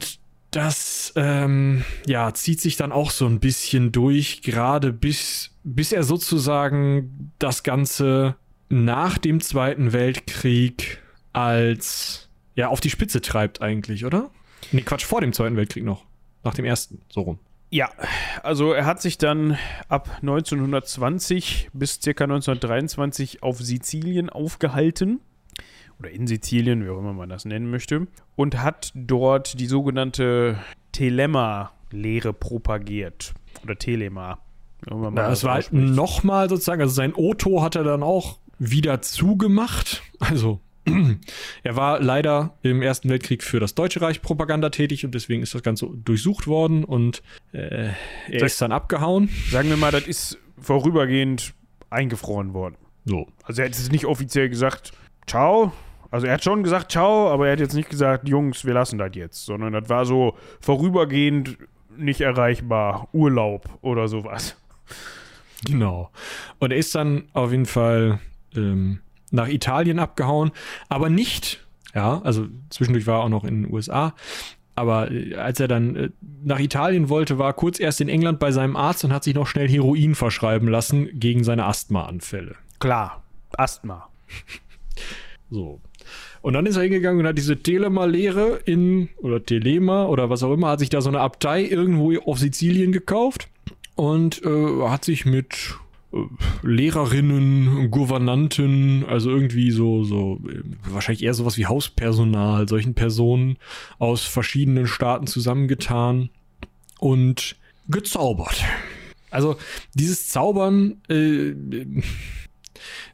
Das ähm, ja, zieht sich dann auch so ein bisschen durch, gerade bis, bis er sozusagen das Ganze nach dem Zweiten Weltkrieg als ja auf die Spitze treibt eigentlich, oder? Nee, Quatsch, vor dem Zweiten Weltkrieg noch. Nach dem ersten, so rum. Ja, also er hat sich dann ab 1920 bis ca. 1923 auf Sizilien aufgehalten. Oder in Sizilien, wie auch immer man das nennen möchte. Und hat dort die sogenannte Telema-Lehre propagiert. Oder Telema. Ja, es war halt nochmal sozusagen, also sein Otto hat er dann auch wieder zugemacht. Also, (clears throat) er war leider im Ersten Weltkrieg für das Deutsche Reich Propaganda tätig und deswegen ist das Ganze durchsucht worden und äh, er Das- ist dann abgehauen. Sagen wir mal, das ist vorübergehend eingefroren worden. So. Also er hat jetzt nicht offiziell gesagt, ciao. Also er hat schon gesagt, ciao, aber er hat jetzt nicht gesagt, Jungs, wir lassen das jetzt. Sondern das war so vorübergehend nicht erreichbar, Urlaub oder sowas. Genau. Und er ist dann auf jeden Fall ähm, nach Italien abgehauen, aber nicht, ja, also zwischendurch war er auch noch in den USA, aber äh, als er dann äh, nach Italien wollte, war kurz erst in England bei seinem Arzt und hat sich noch schnell Heroin verschreiben lassen gegen seine Asthmaanfälle. Klar, Asthma. So. Und dann ist er hingegangen und hat diese Telema-Lehre in, oder Telema oder was auch immer, hat sich da so eine Abtei irgendwo auf Sizilien gekauft und äh, hat sich mit äh, Lehrerinnen, Gouvernanten, also irgendwie so, so, äh, wahrscheinlich eher sowas wie Hauspersonal, solchen Personen aus verschiedenen Staaten zusammengetan und gezaubert. Also dieses Zaubern äh,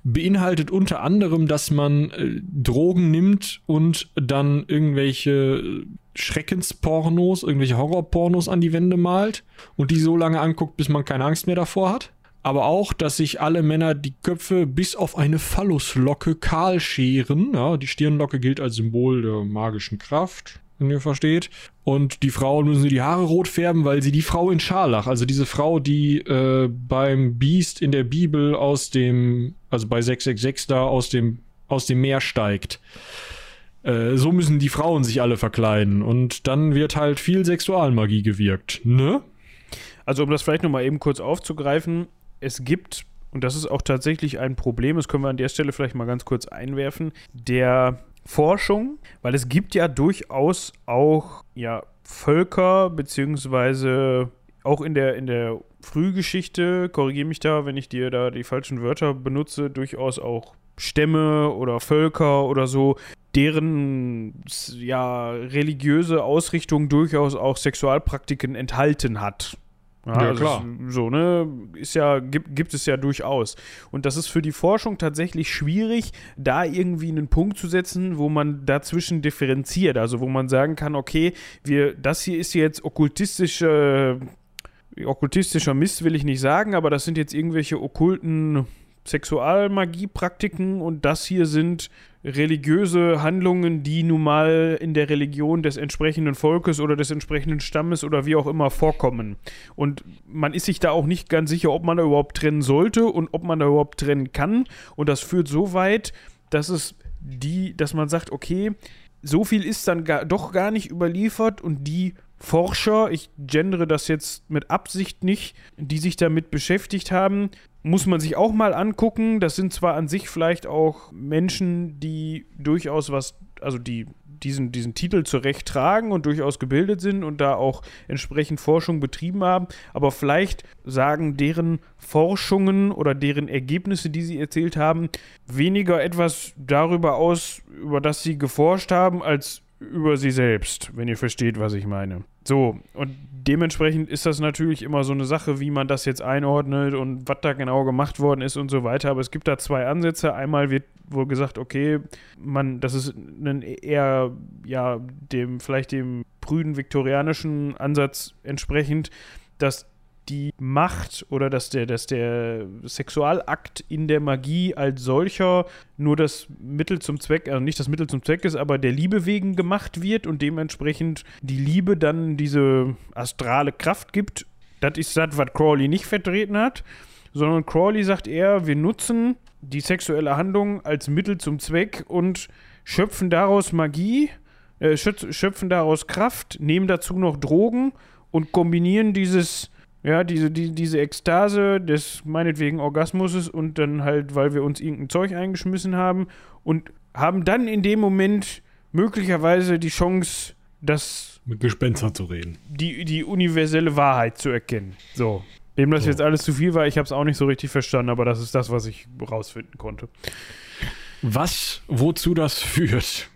beinhaltet unter anderem, dass man äh, Drogen nimmt und dann irgendwelche Schreckenspornos, irgendwelche Horrorpornos an die Wände malt und die so lange anguckt, bis man keine Angst mehr davor hat. Aber auch, dass sich alle Männer die Köpfe bis auf eine Phalluslocke kahl scheren. Ja, die Stirnlocke gilt als Symbol der magischen Kraft wenn ihr versteht. Und die Frauen müssen die Haare rot färben, weil sie die Frau in Scharlach, also diese Frau, die äh, beim Biest in der Bibel aus dem, also bei 666 da aus dem, aus dem Meer steigt. Äh, so müssen die Frauen sich alle verkleiden. Und dann wird halt viel Sexualmagie gewirkt, ne? Also um das vielleicht nochmal eben kurz aufzugreifen, es gibt, und das ist auch tatsächlich ein Problem, das können wir an der Stelle vielleicht mal ganz kurz einwerfen, der Forschung, weil es gibt ja durchaus auch ja, Völker, beziehungsweise auch in der, in der Frühgeschichte, korrigiere mich da, wenn ich dir da die falschen Wörter benutze, durchaus auch Stämme oder Völker oder so, deren ja religiöse Ausrichtung durchaus auch Sexualpraktiken enthalten hat. Ja, ja also klar. So, ne, ist ja, gibt, gibt es ja durchaus. Und das ist für die Forschung tatsächlich schwierig, da irgendwie einen Punkt zu setzen, wo man dazwischen differenziert. Also wo man sagen kann, okay, wir, das hier ist jetzt okkultistische, okkultistischer Mist, will ich nicht sagen, aber das sind jetzt irgendwelche okkulten Sexualmagie-Praktiken und das hier sind religiöse Handlungen, die nun mal in der Religion des entsprechenden Volkes oder des entsprechenden Stammes oder wie auch immer vorkommen. Und man ist sich da auch nicht ganz sicher, ob man da überhaupt trennen sollte und ob man da überhaupt trennen kann. Und das führt so weit, dass es die, dass man sagt, okay, so viel ist dann gar, doch gar nicht überliefert und die Forscher, ich gendere das jetzt mit Absicht nicht, die sich damit beschäftigt haben, muss man sich auch mal angucken. Das sind zwar an sich vielleicht auch Menschen, die durchaus was, also die diesen, diesen Titel zurecht tragen und durchaus gebildet sind und da auch entsprechend Forschung betrieben haben, aber vielleicht sagen deren Forschungen oder deren Ergebnisse, die sie erzählt haben, weniger etwas darüber aus, über das sie geforscht haben, als über sie selbst, wenn ihr versteht, was ich meine. So, und dementsprechend ist das natürlich immer so eine Sache, wie man das jetzt einordnet und was da genau gemacht worden ist und so weiter. Aber es gibt da zwei Ansätze. Einmal wird wohl gesagt, okay, man, das ist ein eher, ja, dem, vielleicht dem prüden viktorianischen Ansatz entsprechend, dass die Macht oder dass der, dass der Sexualakt in der Magie als solcher nur das Mittel zum Zweck, also nicht das Mittel zum Zweck ist, aber der Liebe wegen gemacht wird und dementsprechend die Liebe dann diese astrale Kraft gibt. Das ist das, was Crawley nicht vertreten hat, sondern Crawley sagt eher, wir nutzen die sexuelle Handlung als Mittel zum Zweck und schöpfen daraus Magie, äh, schöpfen daraus Kraft, nehmen dazu noch Drogen und kombinieren dieses ja, diese, die, diese Ekstase des meinetwegen Orgasmuses und dann halt, weil wir uns irgendein Zeug eingeschmissen haben und haben dann in dem Moment möglicherweise die Chance, das mit Gespenster zu reden. Die, die universelle Wahrheit zu erkennen. So. Dem das so. jetzt alles zu viel war, ich habe es auch nicht so richtig verstanden, aber das ist das, was ich rausfinden konnte. Was, wozu das führt,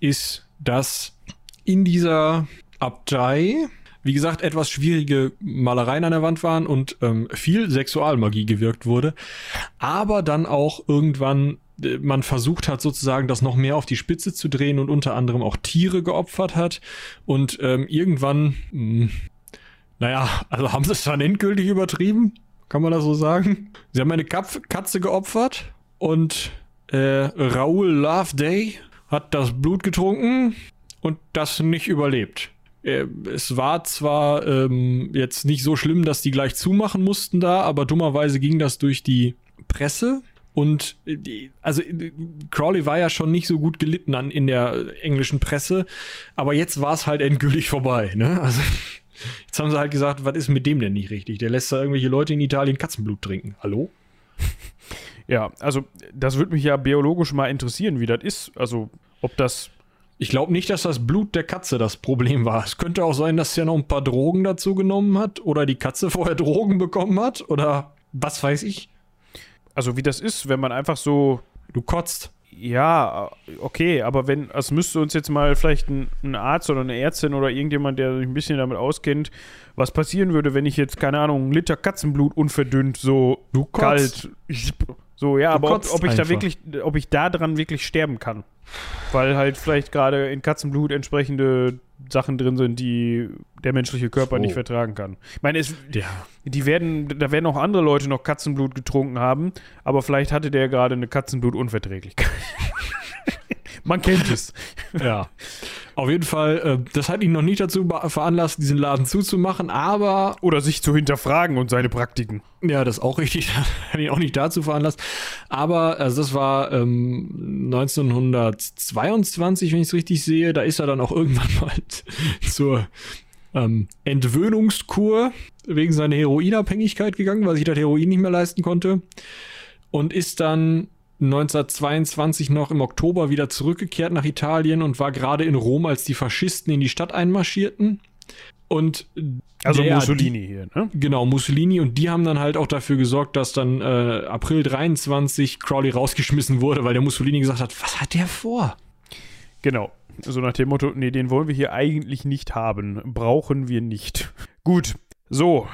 ist, dass in dieser Abtei wie gesagt, etwas schwierige Malereien an der Wand waren und ähm, viel Sexualmagie gewirkt wurde. Aber dann auch irgendwann äh, man versucht hat sozusagen das noch mehr auf die Spitze zu drehen und unter anderem auch Tiere geopfert hat. Und ähm, irgendwann, mh, hm, naja, also haben sie es dann endgültig übertrieben? Kann man das so sagen? Sie haben eine Kapf Katze geopfert und äh, Raoul Loveday hat das Blut getrunken und das nicht überlebt. Äh, es war zwar ähm, jetzt nicht so schlimm, dass die gleich zumachen mussten da, aber dummerweise ging das durch die Presse Und die, also Crowley war ja schon nicht so gut gelitten an, in der englischen Presse, aber jetzt war es halt endgültig vorbei. Ne? Also (laughs) jetzt haben sie halt gesagt, was ist mit dem denn nicht richtig? Der lässt da irgendwelche Leute in Italien Katzenblut trinken. Hallo? Ja, also das würde mich ja biologisch mal interessieren, wie das ist. Also ob das ich glaube nicht, dass das Blut der Katze das Problem war. Es könnte auch sein, dass er noch ein paar Drogen dazu genommen hat oder die Katze (laughs) vorher Drogen bekommen hat oder was weiß ich. Also wie das ist, wenn man einfach so. Du kotzt. Ja, okay, aber wenn, es müsste uns jetzt mal vielleicht ein, ein, Arzt oder eine Ärztin oder irgendjemand, der sich ein bisschen damit auskennt, was passieren würde, wenn ich jetzt, keine Ahnung, einen Liter Katzenblut unverdünnt so du kalt. So, ja, du aber ob, ob ich einfach. da wirklich, ob ich da dran wirklich sterben kann. Weil halt vielleicht gerade in Katzenblut entsprechende Sachen drin sind, die der menschliche Körper so. nicht vertragen kann. Ich meine, es, ja. die werden, da werden auch andere Leute noch Katzenblut getrunken haben, aber vielleicht hatte der gerade eine Katzenblutunverträglichkeit. (laughs) Man kennt es. (laughs) Ja. Auf jeden Fall, äh, das hat ihn noch nicht dazu veranlasst, diesen Laden zuzumachen, aber. Oder sich zu hinterfragen und seine Praktiken. Ja, das ist auch richtig. (laughs) hat ihn auch nicht dazu veranlasst. Aber also das war ähm, 1922, wenn ich es richtig sehe. Da ist er dann auch irgendwann (laughs) mal zur ähm, Entwöhnungskur wegen seiner Heroinabhängigkeit gegangen, weil sich das Heroin nicht mehr leisten konnte. Und ist dann 1922 noch im Oktober wieder zurückgekehrt nach Italien und war gerade in Rom, als die Faschisten in die Stadt einmarschierten. Und also der, Mussolini hier, ne? Genau, Mussolini und die haben dann halt auch dafür gesorgt, dass dann äh, April 23 Crowley rausgeschmissen wurde, weil der Mussolini gesagt hat, was hat der vor? Genau. So nach dem Motto, nee, den wollen wir hier eigentlich nicht haben. Brauchen wir nicht. Gut, so,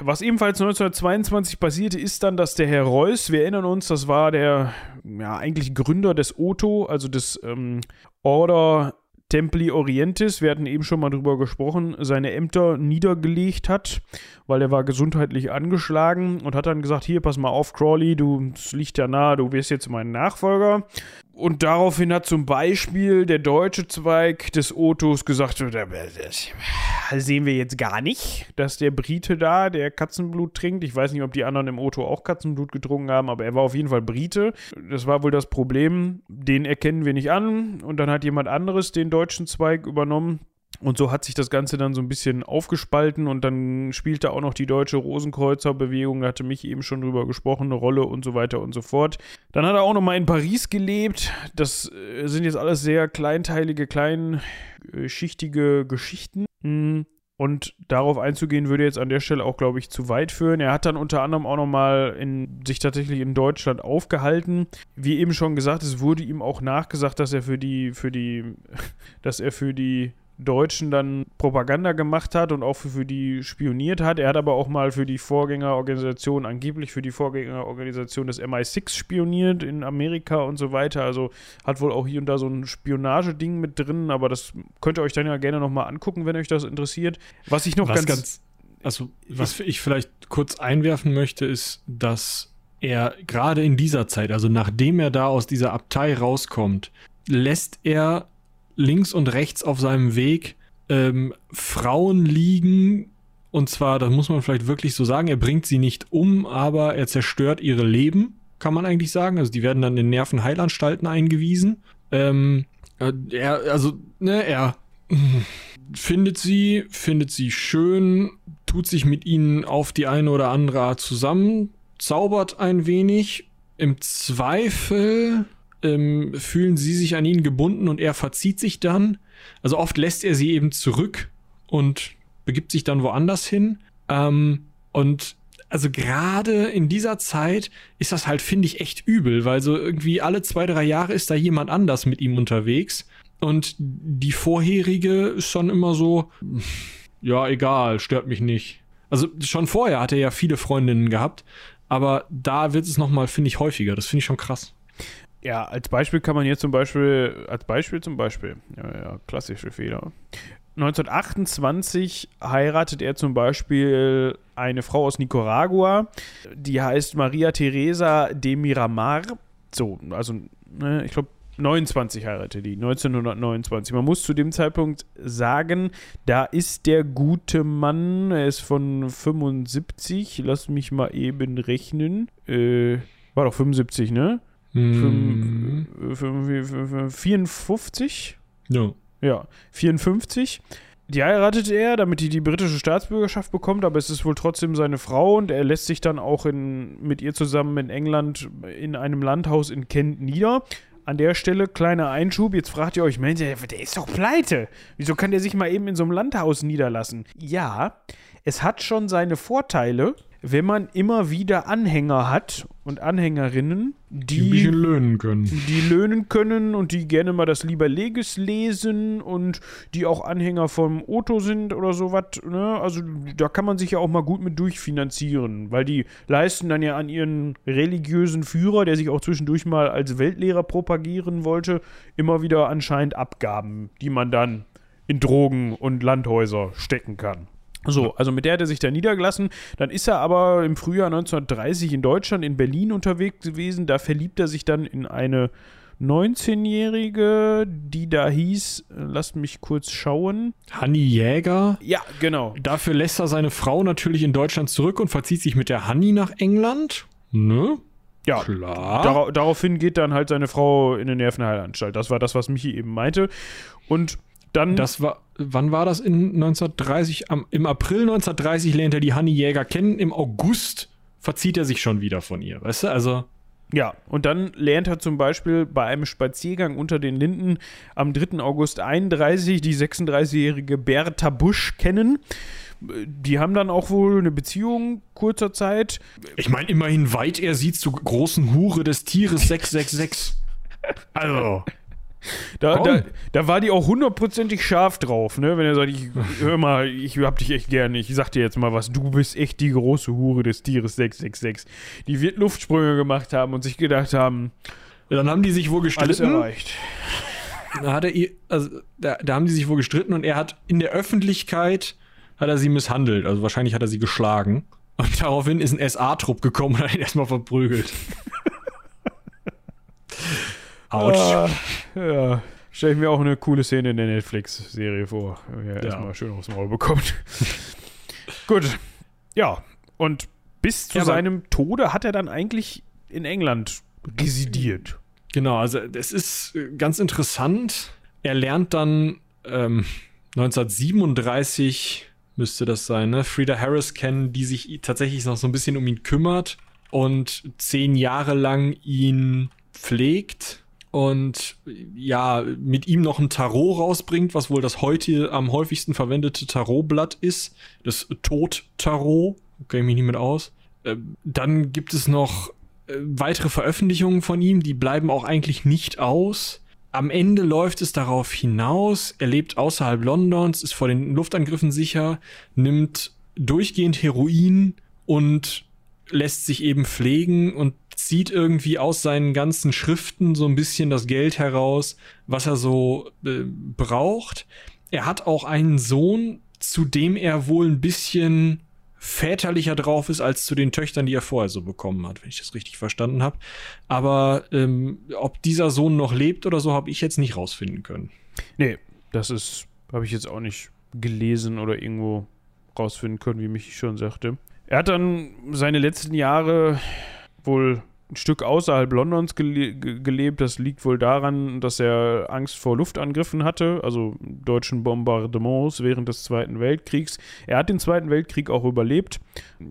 was ebenfalls 1922 passierte, ist dann, dass der Herr Reuss, wir erinnern uns, das war der ja, eigentlich Gründer des OTO, also des ähm, Order Templi Orientis, wir hatten eben schon mal drüber gesprochen, seine Ämter niedergelegt hat, weil er war gesundheitlich angeschlagen und hat dann gesagt, hier, pass mal auf, Crawley, du, es liegt ja nahe, du wirst jetzt mein Nachfolger. Und daraufhin hat zum Beispiel der deutsche Zweig des Otos gesagt, das sehen wir jetzt gar nicht, dass der Brite da, der Katzenblut trinkt. Ich weiß nicht, ob die anderen im Oto auch Katzenblut getrunken haben, aber er war auf jeden Fall Brite. Das war wohl das Problem. Den erkennen wir nicht an. Und dann hat jemand anderes den deutschen Zweig übernommen. Und so hat sich das Ganze dann so ein bisschen aufgespalten und dann spielte auch noch die deutsche Rosenkreuzerbewegung, da hatte mich eben schon drüber gesprochen, eine Rolle und so weiter und so fort. Dann hat er auch noch mal in Paris gelebt. Das äh, sind jetzt alles sehr kleinteilige, kleinschichtige Geschichten. Hm. Und darauf einzugehen, würde jetzt an der Stelle auch, glaube ich, zu weit führen. Er hat dann unter anderem auch nochmal sich tatsächlich in Deutschland aufgehalten. Wie eben schon gesagt, es wurde ihm auch nachgesagt, dass er für die, für die, (laughs) dass er für die Deutschen dann Propaganda gemacht hat und auch für, für, die spioniert hat. Er hat aber auch mal für die Vorgängerorganisation, angeblich für die Vorgängerorganisation des MI6 spioniert in Amerika und so weiter. Also hat wohl auch hier und da so ein Spionageding mit drin, aber das könnt ihr euch dann ja gerne nochmal angucken, wenn euch das interessiert. Was ich noch was ganz, ganz. Also, was ich vielleicht kurz einwerfen möchte, ist, dass er gerade in dieser Zeit, also nachdem er da aus dieser Abtei rauskommt, lässt er links und rechts auf seinem Weg ähm, Frauen liegen. Und zwar, das muss man vielleicht wirklich so sagen, er bringt sie nicht um, aber er zerstört ihre Leben, kann man eigentlich sagen. Also die werden dann in Nervenheilanstalten eingewiesen. Ähm, äh, er, also, ne, er (laughs) findet sie, findet sie schön, tut sich mit ihnen auf die eine oder andere Art zusammen, zaubert ein wenig. Im Zweifel ähm, fühlen sie sich an ihn gebunden und er verzieht sich dann. Also oft lässt er sie eben zurück und begibt sich dann woanders hin. Ähm, und also gerade in dieser Zeit ist das halt, finde ich, echt übel, weil so irgendwie alle zwei, drei Jahre ist da jemand anders mit ihm unterwegs. Und die vorherige ist schon immer so, ja, egal, stört mich nicht. Also schon vorher hat er ja viele Freundinnen gehabt, aber da wird es nochmal, finde ich, häufiger. Das finde ich schon krass. Ja, als Beispiel kann man hier zum Beispiel, als Beispiel zum Beispiel, ja, ja, klassische Fehler. 1928 heiratet er zum Beispiel eine Frau aus Nicaragua, die heißt Maria Teresa de Miramar. So, also, ne, ich glaube, 29 heiratet die, 1929. Man muss zu dem Zeitpunkt sagen, da ist der gute Mann, er ist von 75, lass mich mal eben rechnen. Äh, War doch 75, ne? Hm, Fünf- fünf- fünf- fünf- 54? ja. Ja, 54. Die heiratet er, damit die die britische Staatsbürgerschaft bekommt, aber es ist wohl trotzdem seine Frau und er lässt sich dann auch in, mit ihr zusammen in England in einem Landhaus in Kent nieder. An der Stelle kleiner Einschub. Jetzt fragt ihr euch, Mensch, der ist doch pleite. Wieso kann der sich mal eben in so einem Landhaus niederlassen? Ja, es hat schon seine Vorteile, wenn man immer wieder Anhänger hat und Anhängerinnen, Die bisschen löhnen können. die löhnen können und die gerne mal das Lieber Leges lesen und die auch Anhänger vom Otto sind oder sowas. Ne? Also da kann man sich ja auch mal gut mit durchfinanzieren, weil die leisten dann ja an ihren religiösen Führer, der sich auch zwischendurch mal als Weltlehrer propagieren wollte, immer wieder anscheinend Abgaben, die man dann in Drogen und Landhäuser stecken kann. So, also mit der hat er sich da niedergelassen. Dann ist er aber im Frühjahr 1930 in Deutschland, in Berlin unterwegs gewesen. Da verliebt er sich dann in eine 19-Jährige, die da hieß, äh, lasst mich kurz schauen. Hanni Jäger. Ja, genau. Dafür lässt er seine Frau natürlich in Deutschland zurück und verzieht sich mit der Hanni nach England. Ne? Ja, Klar. Dara daraufhin geht dann halt seine Frau in eine Nervenheilanstalt. Das war das, was Michi eben meinte. Und dann. Das war, wann war das in 1930? Am, Im April 1930 lernt er die Hanni Jäger kennen. Im August verzieht er sich schon wieder von ihr. Weißt du, also. Ja, und dann lernt er zum Beispiel bei einem Spaziergang unter den Linden am 3. August 31 die 36-jährige Bertha Busch kennen. Die haben dann auch wohl eine Beziehung kurzer Zeit. Ich meine, immerhin weit er sieht zur großen Hure des Tieres 666. Also. Da, da, da war die auch hundertprozentig scharf drauf, ne? Wenn er sagt, ich, hör mal, ich hab dich echt gerne, ich sag dir jetzt mal was, du bist echt die große Hure des Tieres 666. Die wird Luftsprünge gemacht haben und sich gedacht haben, Dann haben die sich wohl alles gestritten. erreicht. Da hat er also da, da haben die sich wohl gestritten und er hat in der Öffentlichkeit hat er sie misshandelt. Also wahrscheinlich hat er sie geschlagen. Und daraufhin ist ein SA-Trupp gekommen und hat ihn erstmal verprügelt. (laughs) Autsch. Ah, ja, stelle ich mir auch eine coole Szene in der Netflix-Serie vor. er Ja. erstmal schön aufs Maul bekommt. (laughs) Gut. Ja, und bis zu Ja, seinem Tode hat er dann eigentlich in England residiert. Genau, also es ist äh, ganz interessant. Er lernt dann ähm, 1937 müsste das sein, ne? Frida Harris kennen, die sich tatsächlich noch so ein bisschen um ihn kümmert und zehn Jahre lang ihn pflegt und ja, mit ihm noch ein Tarot rausbringt, was wohl das heute am häufigsten verwendete Tarotblatt ist. Das Tod-Tarot. Kenne ich mich nicht mit aus. Ähm, dann gibt es noch äh, weitere Veröffentlichungen von ihm, die bleiben auch eigentlich nicht aus. Am Ende läuft es darauf hinaus, er lebt außerhalb Londons, ist vor den Luftangriffen sicher, nimmt durchgehend Heroin und lässt sich eben pflegen und zieht irgendwie aus seinen ganzen Schriften so ein bisschen das Geld heraus, was er so äh, braucht. Er hat auch einen Sohn, zu dem er wohl ein bisschen väterlicher drauf ist als zu den Töchtern, die er vorher so bekommen hat, wenn ich das richtig verstanden habe. Aber ähm, ob dieser Sohn noch lebt oder so, habe ich jetzt nicht rausfinden können. Nee, das ist, habe ich jetzt auch nicht gelesen oder irgendwo rausfinden können, wie Michi schon sagte. Er hat dann seine letzten Jahre wohl ein Stück außerhalb Londons gele ge gelebt. Das liegt wohl daran, dass er Angst vor Luftangriffen hatte, also deutschen Bombardements während des Zweiten Weltkriegs. Er hat den Zweiten Weltkrieg auch überlebt.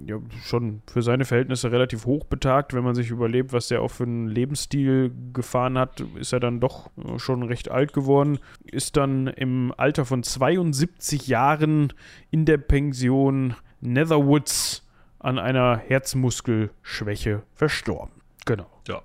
Ja, schon für seine Verhältnisse relativ hochbetagt. Wenn man sich überlebt, was der auch für einen Lebensstil gefahren hat, ist er dann doch äh, schon recht alt geworden. Ist dann im Alter von 72 Jahren in der Pension Netherwoods an einer Herzmuskelschwäche verstorben. Genau. Ja.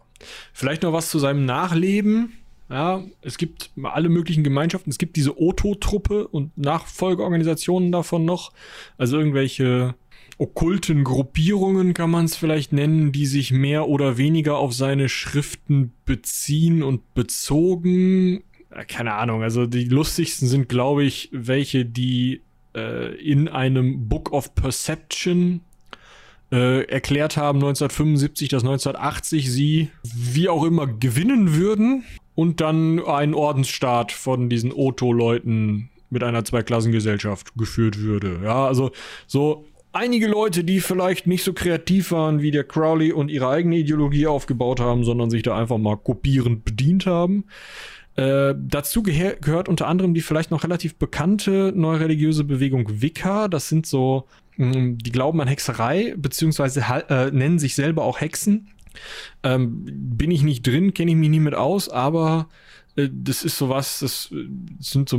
Vielleicht noch was zu seinem Nachleben. Ja, es gibt alle möglichen Gemeinschaften. Es gibt diese Oto-Truppe und Nachfolgeorganisationen davon noch. Also irgendwelche okkulten Gruppierungen kann man es vielleicht nennen, die sich mehr oder weniger auf seine Schriften beziehen und bezogen. Keine Ahnung, also die lustigsten sind, glaube ich, welche, die äh, in einem Book of Perception äh, erklärt haben 1975, dass 1980 sie wie auch immer gewinnen würden und dann ein Ordensstaat von diesen Otto-Leuten mit einer Zweiklassengesellschaft geführt würde. Ja, also so einige Leute, die vielleicht nicht so kreativ waren wie der Crowley und ihre eigene Ideologie aufgebaut haben, sondern sich da einfach mal kopierend bedient haben. Äh, dazu gehört unter anderem die vielleicht noch relativ bekannte neureligiöse Bewegung Wicca. Das sind so, die glauben an Hexerei, beziehungsweise äh, nennen sich selber auch Hexen. Ähm, bin ich nicht drin, kenne ich mich nie mit aus, aber äh, das ist sowas, das, das äh, sind so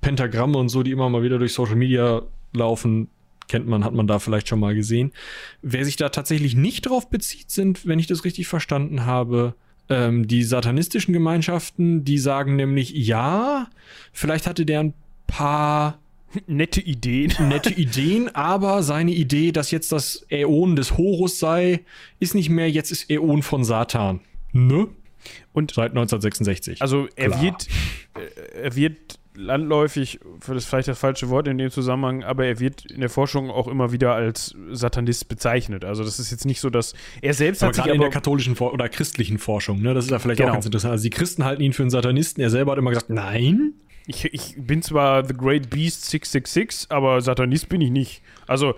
Pentagramme und so, die immer mal wieder durch Social Media laufen. Kennt man, hat man da vielleicht schon mal gesehen. Wer sich da tatsächlich nicht drauf bezieht, sind, wenn ich das richtig verstanden habe, ähm, die satanistischen Gemeinschaften, die sagen nämlich, ja, vielleicht hatte der ein paar (laughs) nette Ideen. (laughs) Nette Ideen, aber seine Idee, dass jetzt das Äon des Horus sei, ist nicht mehr, jetzt ist Äon von Satan. Ne? Und seit 1966. Also er Klar. wird äh, er wird landläufig, für das vielleicht das falsche Wort in dem Zusammenhang, aber er wird in der Forschung auch immer wieder als Satanist bezeichnet. Also das ist jetzt nicht so, dass er selbst aber hat sich aber in der katholischen oder christlichen Forschung, ne? Das ist ja vielleicht genau. auch ganz interessant. Also die Christen halten ihn für einen Satanisten. Er selber hat immer gesagt, nein. Ich, ich bin zwar The Great Beast 666, aber Satanist bin ich nicht. Also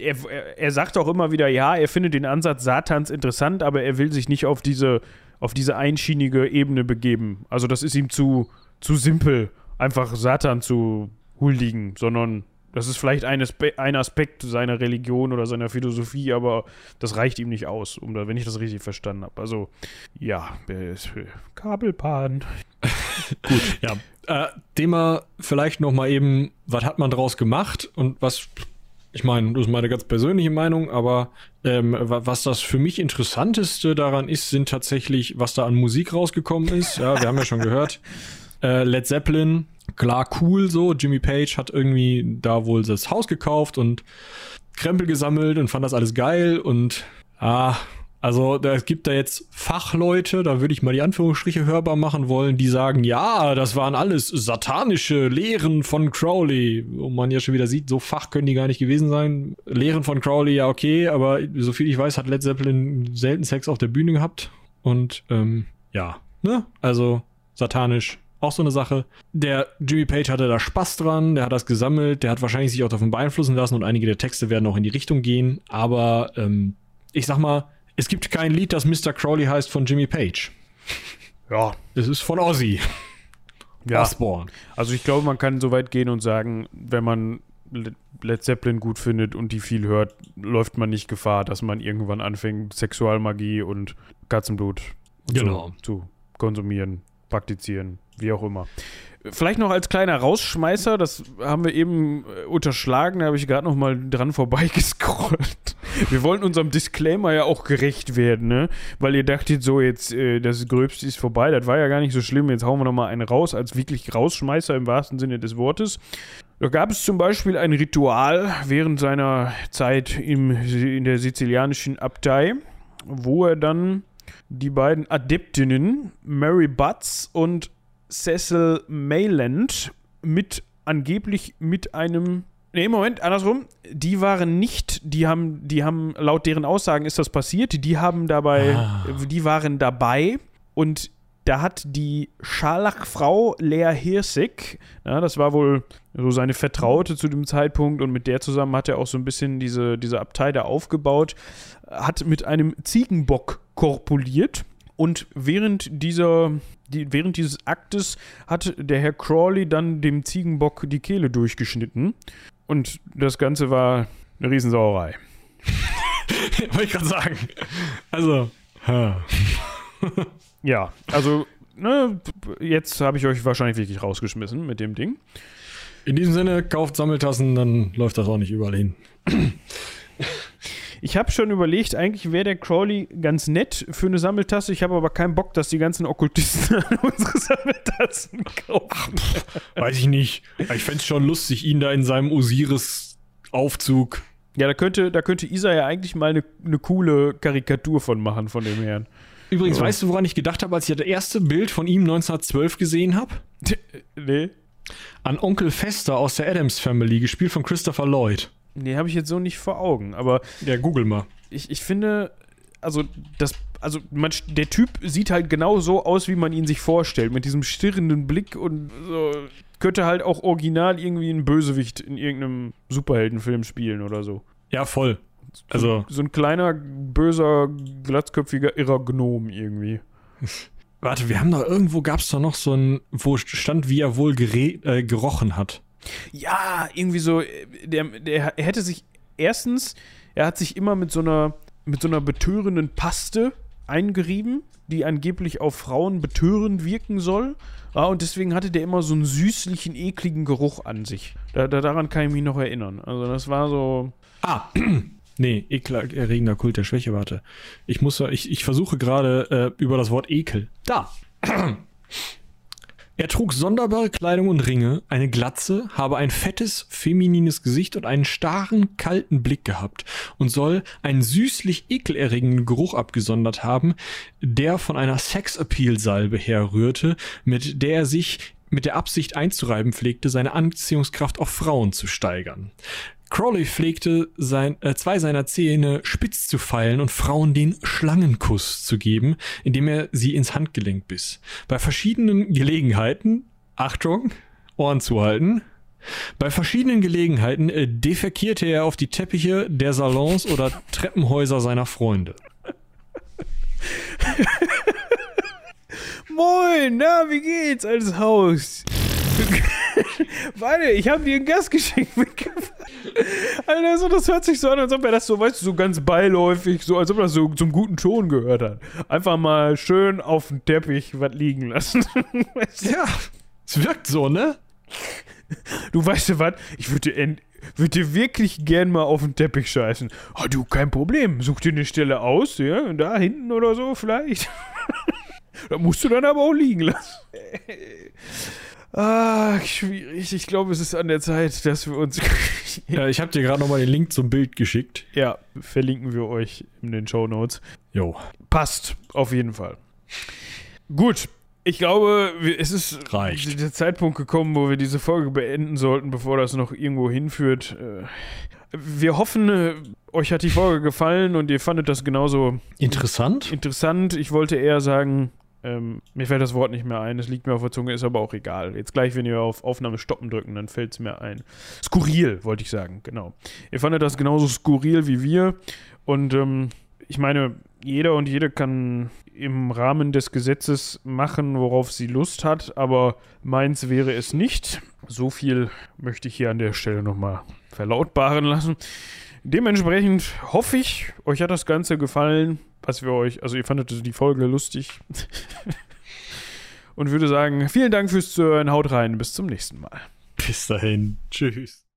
er, er sagt auch immer wieder, ja, er findet den Ansatz Satans interessant, aber er will sich nicht auf diese, auf diese einschienige Ebene begeben. Also das ist ihm zu, zu simpel einfach Satan zu huldigen, sondern das ist vielleicht ein, Aspe ein Aspekt seiner Religion oder seiner Philosophie, aber das reicht ihm nicht aus, um da, wenn ich das richtig verstanden habe. Also, ja, Kabelpan. (laughs) (laughs) Gut, ja. Äh, Thema vielleicht noch mal eben, was hat man draus gemacht und was, ich meine, das ist meine ganz persönliche Meinung, aber ähm, was das für mich Interessanteste daran ist, sind tatsächlich, was da an Musik rausgekommen ist. Ja, wir haben ja schon gehört, (laughs) äh, Led Zeppelin, klar cool so. Jimmy Page hat irgendwie da wohl das Haus gekauft und Krempel gesammelt und fand das alles geil und ah, also es gibt da jetzt Fachleute, da würde ich mal die Anführungsstriche hörbar machen wollen, die sagen, ja, das waren alles satanische Lehren von Crowley. Wo man ja schon wieder sieht, so Fach können die gar nicht gewesen sein. Lehren von Crowley, ja okay, aber soviel ich weiß, hat Led Zeppelin selten Sex auf der Bühne gehabt. Und ähm, ja, ne? Also satanisch auch so eine Sache. Der Jimmy Page hatte da Spaß dran, der hat das gesammelt, der hat wahrscheinlich sich auch davon beeinflussen lassen und einige der Texte werden auch in die Richtung gehen. Aber ähm, ich sag mal, es gibt kein Lied, das Mr. Crowley heißt von Jimmy Page. Ja. Es ist von Ozzy. Ja. Osborne. Also ich glaube, man kann so weit gehen und sagen, wenn man Led Zeppelin gut findet und die viel hört, läuft man nicht Gefahr, dass man irgendwann anfängt, Sexualmagie und Katzenblut genau. so zu konsumieren, praktizieren wie auch immer. Vielleicht noch als kleiner Rausschmeißer, das haben wir eben äh, unterschlagen, da habe ich gerade noch mal dran vorbeigescrollt. (laughs) Wir wollen unserem Disclaimer ja auch gerecht werden, ne? Weil ihr dachtet so, jetzt, äh, das Gröbste ist vorbei, das war ja gar nicht so schlimm, jetzt hauen wir noch mal einen raus, als wirklich Rausschmeißer im wahrsten Sinne des Wortes. Da gab es zum Beispiel ein Ritual während seiner Zeit im, in der sizilianischen Abtei, wo er dann die beiden Adeptinnen Mary Butts und Cecil Mayland mit angeblich mit einem Nee, Moment, andersrum. Die waren nicht, die haben, die haben, laut deren Aussagen ist das passiert, die haben dabei, ah. die waren dabei und da hat die Scharlachfrau Lea Hirsig, ja, das war wohl so seine Vertraute zu dem Zeitpunkt und mit der zusammen hat er auch so ein bisschen diese, diese Abtei da aufgebaut, hat mit einem Ziegenbock korpuliert und während dieser, die, während dieses Aktes hat der Herr Crawley dann dem Ziegenbock die Kehle durchgeschnitten. Und das Ganze war eine Riesensauerei. (laughs) Wollte ich gerade sagen. Also. (laughs) ja, also, ne, jetzt habe ich euch wahrscheinlich wirklich rausgeschmissen mit dem Ding. In diesem Sinne, kauft Sammeltassen, dann läuft das auch nicht überall hin. (clears throat) Ich habe schon überlegt, eigentlich wäre der Crowley ganz nett für eine Sammeltasse. Ich habe aber keinen Bock, dass die ganzen Okkultisten (laughs) an unsere Sammeltassen kaufen. Ach, weiß ich nicht. Ich fände es schon lustig, ihn da in seinem Osiris-Aufzug. Ja, da könnte, da könnte Isa ja eigentlich mal eine, eine coole Karikatur von machen, von dem Herrn. Übrigens, oh. weißt du, woran ich gedacht habe, als ich das erste Bild von ihm 1912 gesehen habe? (laughs) Nee. An Onkel Fester aus der Adams Family, gespielt von Christopher Lloyd. Nee, habe ich jetzt so nicht vor Augen, aber. Ja, google mal. Ich, ich finde, also das, also man, der Typ sieht halt genau so aus, wie man ihn sich vorstellt, mit diesem stirrenden Blick und so. könnte halt auch original irgendwie ein Bösewicht in irgendeinem Superheldenfilm spielen oder so. Ja, voll. Also, So ein kleiner, böser, glatzköpfiger, irrer Gnom irgendwie. (laughs) warte, wir haben doch irgendwo gab es doch noch so ein, wo stand, wie er wohl äh, gerochen hat. Ja, irgendwie so, der, der er hätte sich erstens, er hat sich immer mit so einer, mit so einer betörenden Paste eingerieben, die angeblich auf Frauen betörend wirken soll. Ja, und deswegen hatte der immer so einen süßlichen, ekligen Geruch an sich. Da, da, daran kann ich mich noch erinnern. Also das war so. Ah, (clears throat) nee, ekelerregender Kult der Schwäche, warte. Ich muss, ich, ich versuche gerade äh, über das Wort Ekel. Da. (clears throat) Er trug sonderbare Kleidung und Ringe, eine Glatze, habe ein fettes, feminines Gesicht und einen starren, kalten Blick gehabt und soll einen süßlich ekelerregenden Geruch abgesondert haben, der von einer Sex-Appeal-Salbe herrührte, mit der er sich mit der Absicht einzureiben pflegte, seine Anziehungskraft auf Frauen zu steigern. Crowley pflegte sein, äh, zwei seiner Zähne spitz zu feilen und Frauen den Schlangenkuss zu geben, indem er sie ins Handgelenk biss. Bei verschiedenen Gelegenheiten, Achtung, Ohren zuhalten, bei verschiedenen Gelegenheiten äh, defekierte er auf die Teppiche der Salons oder Treppenhäuser seiner Freunde. (laughs) Moin, na, wie geht's, altes Haus? (laughs) Warte, ich habe dir ein Gastgeschenk (laughs) mitgebracht. Alter, so, das hört sich so an, als ob er das so, weißt du, so ganz beiläufig, so als ob er das so zum guten Ton gehört hat. Einfach mal schön auf dem Teppich was liegen lassen. (laughs) Ja, es wirkt so, ne? Du weißt du was? Ich würde dir, würd dir wirklich gern mal auf den Teppich scheißen. Ah, du, kein Problem. Such dir eine Stelle aus, ja, da hinten oder so vielleicht. (laughs) da musst du dann aber auch liegen lassen. Ah, schwierig. Ich glaube, es ist an der Zeit, dass wir uns. (laughs) Ja, ich habe dir gerade nochmal den Link zum Bild geschickt. ja, verlinken wir euch in den Show Notes. Jo, Passt, auf jeden Fall. Gut, ich glaube, es ist Reicht. der Zeitpunkt gekommen, wo wir diese Folge beenden sollten, bevor das noch irgendwo hinführt. Äh, Wir hoffen, euch hat die Folge gefallen und ihr fandet das genauso interessant. interessant. Ich wollte eher sagen, ähm, mir fällt das Wort nicht mehr ein, es liegt mir auf der Zunge, ist aber auch egal. Jetzt gleich, wenn ihr auf Aufnahme stoppen drücken, dann fällt es mir ein. Skurril, wollte ich sagen, genau. Ihr fandet das genauso skurril wie wir und ähm, ich meine, jeder und jede kann im Rahmen des Gesetzes machen, worauf sie Lust hat, aber meins wäre es nicht. So viel möchte ich hier an der Stelle nochmal verlautbaren lassen. Dementsprechend hoffe ich, euch hat das Ganze gefallen, was wir euch, also ihr fandet die Folge lustig. (laughs) Und würde sagen, vielen Dank fürs Zuhören, haut rein, bis zum nächsten Mal. Bis dahin. Tschüss.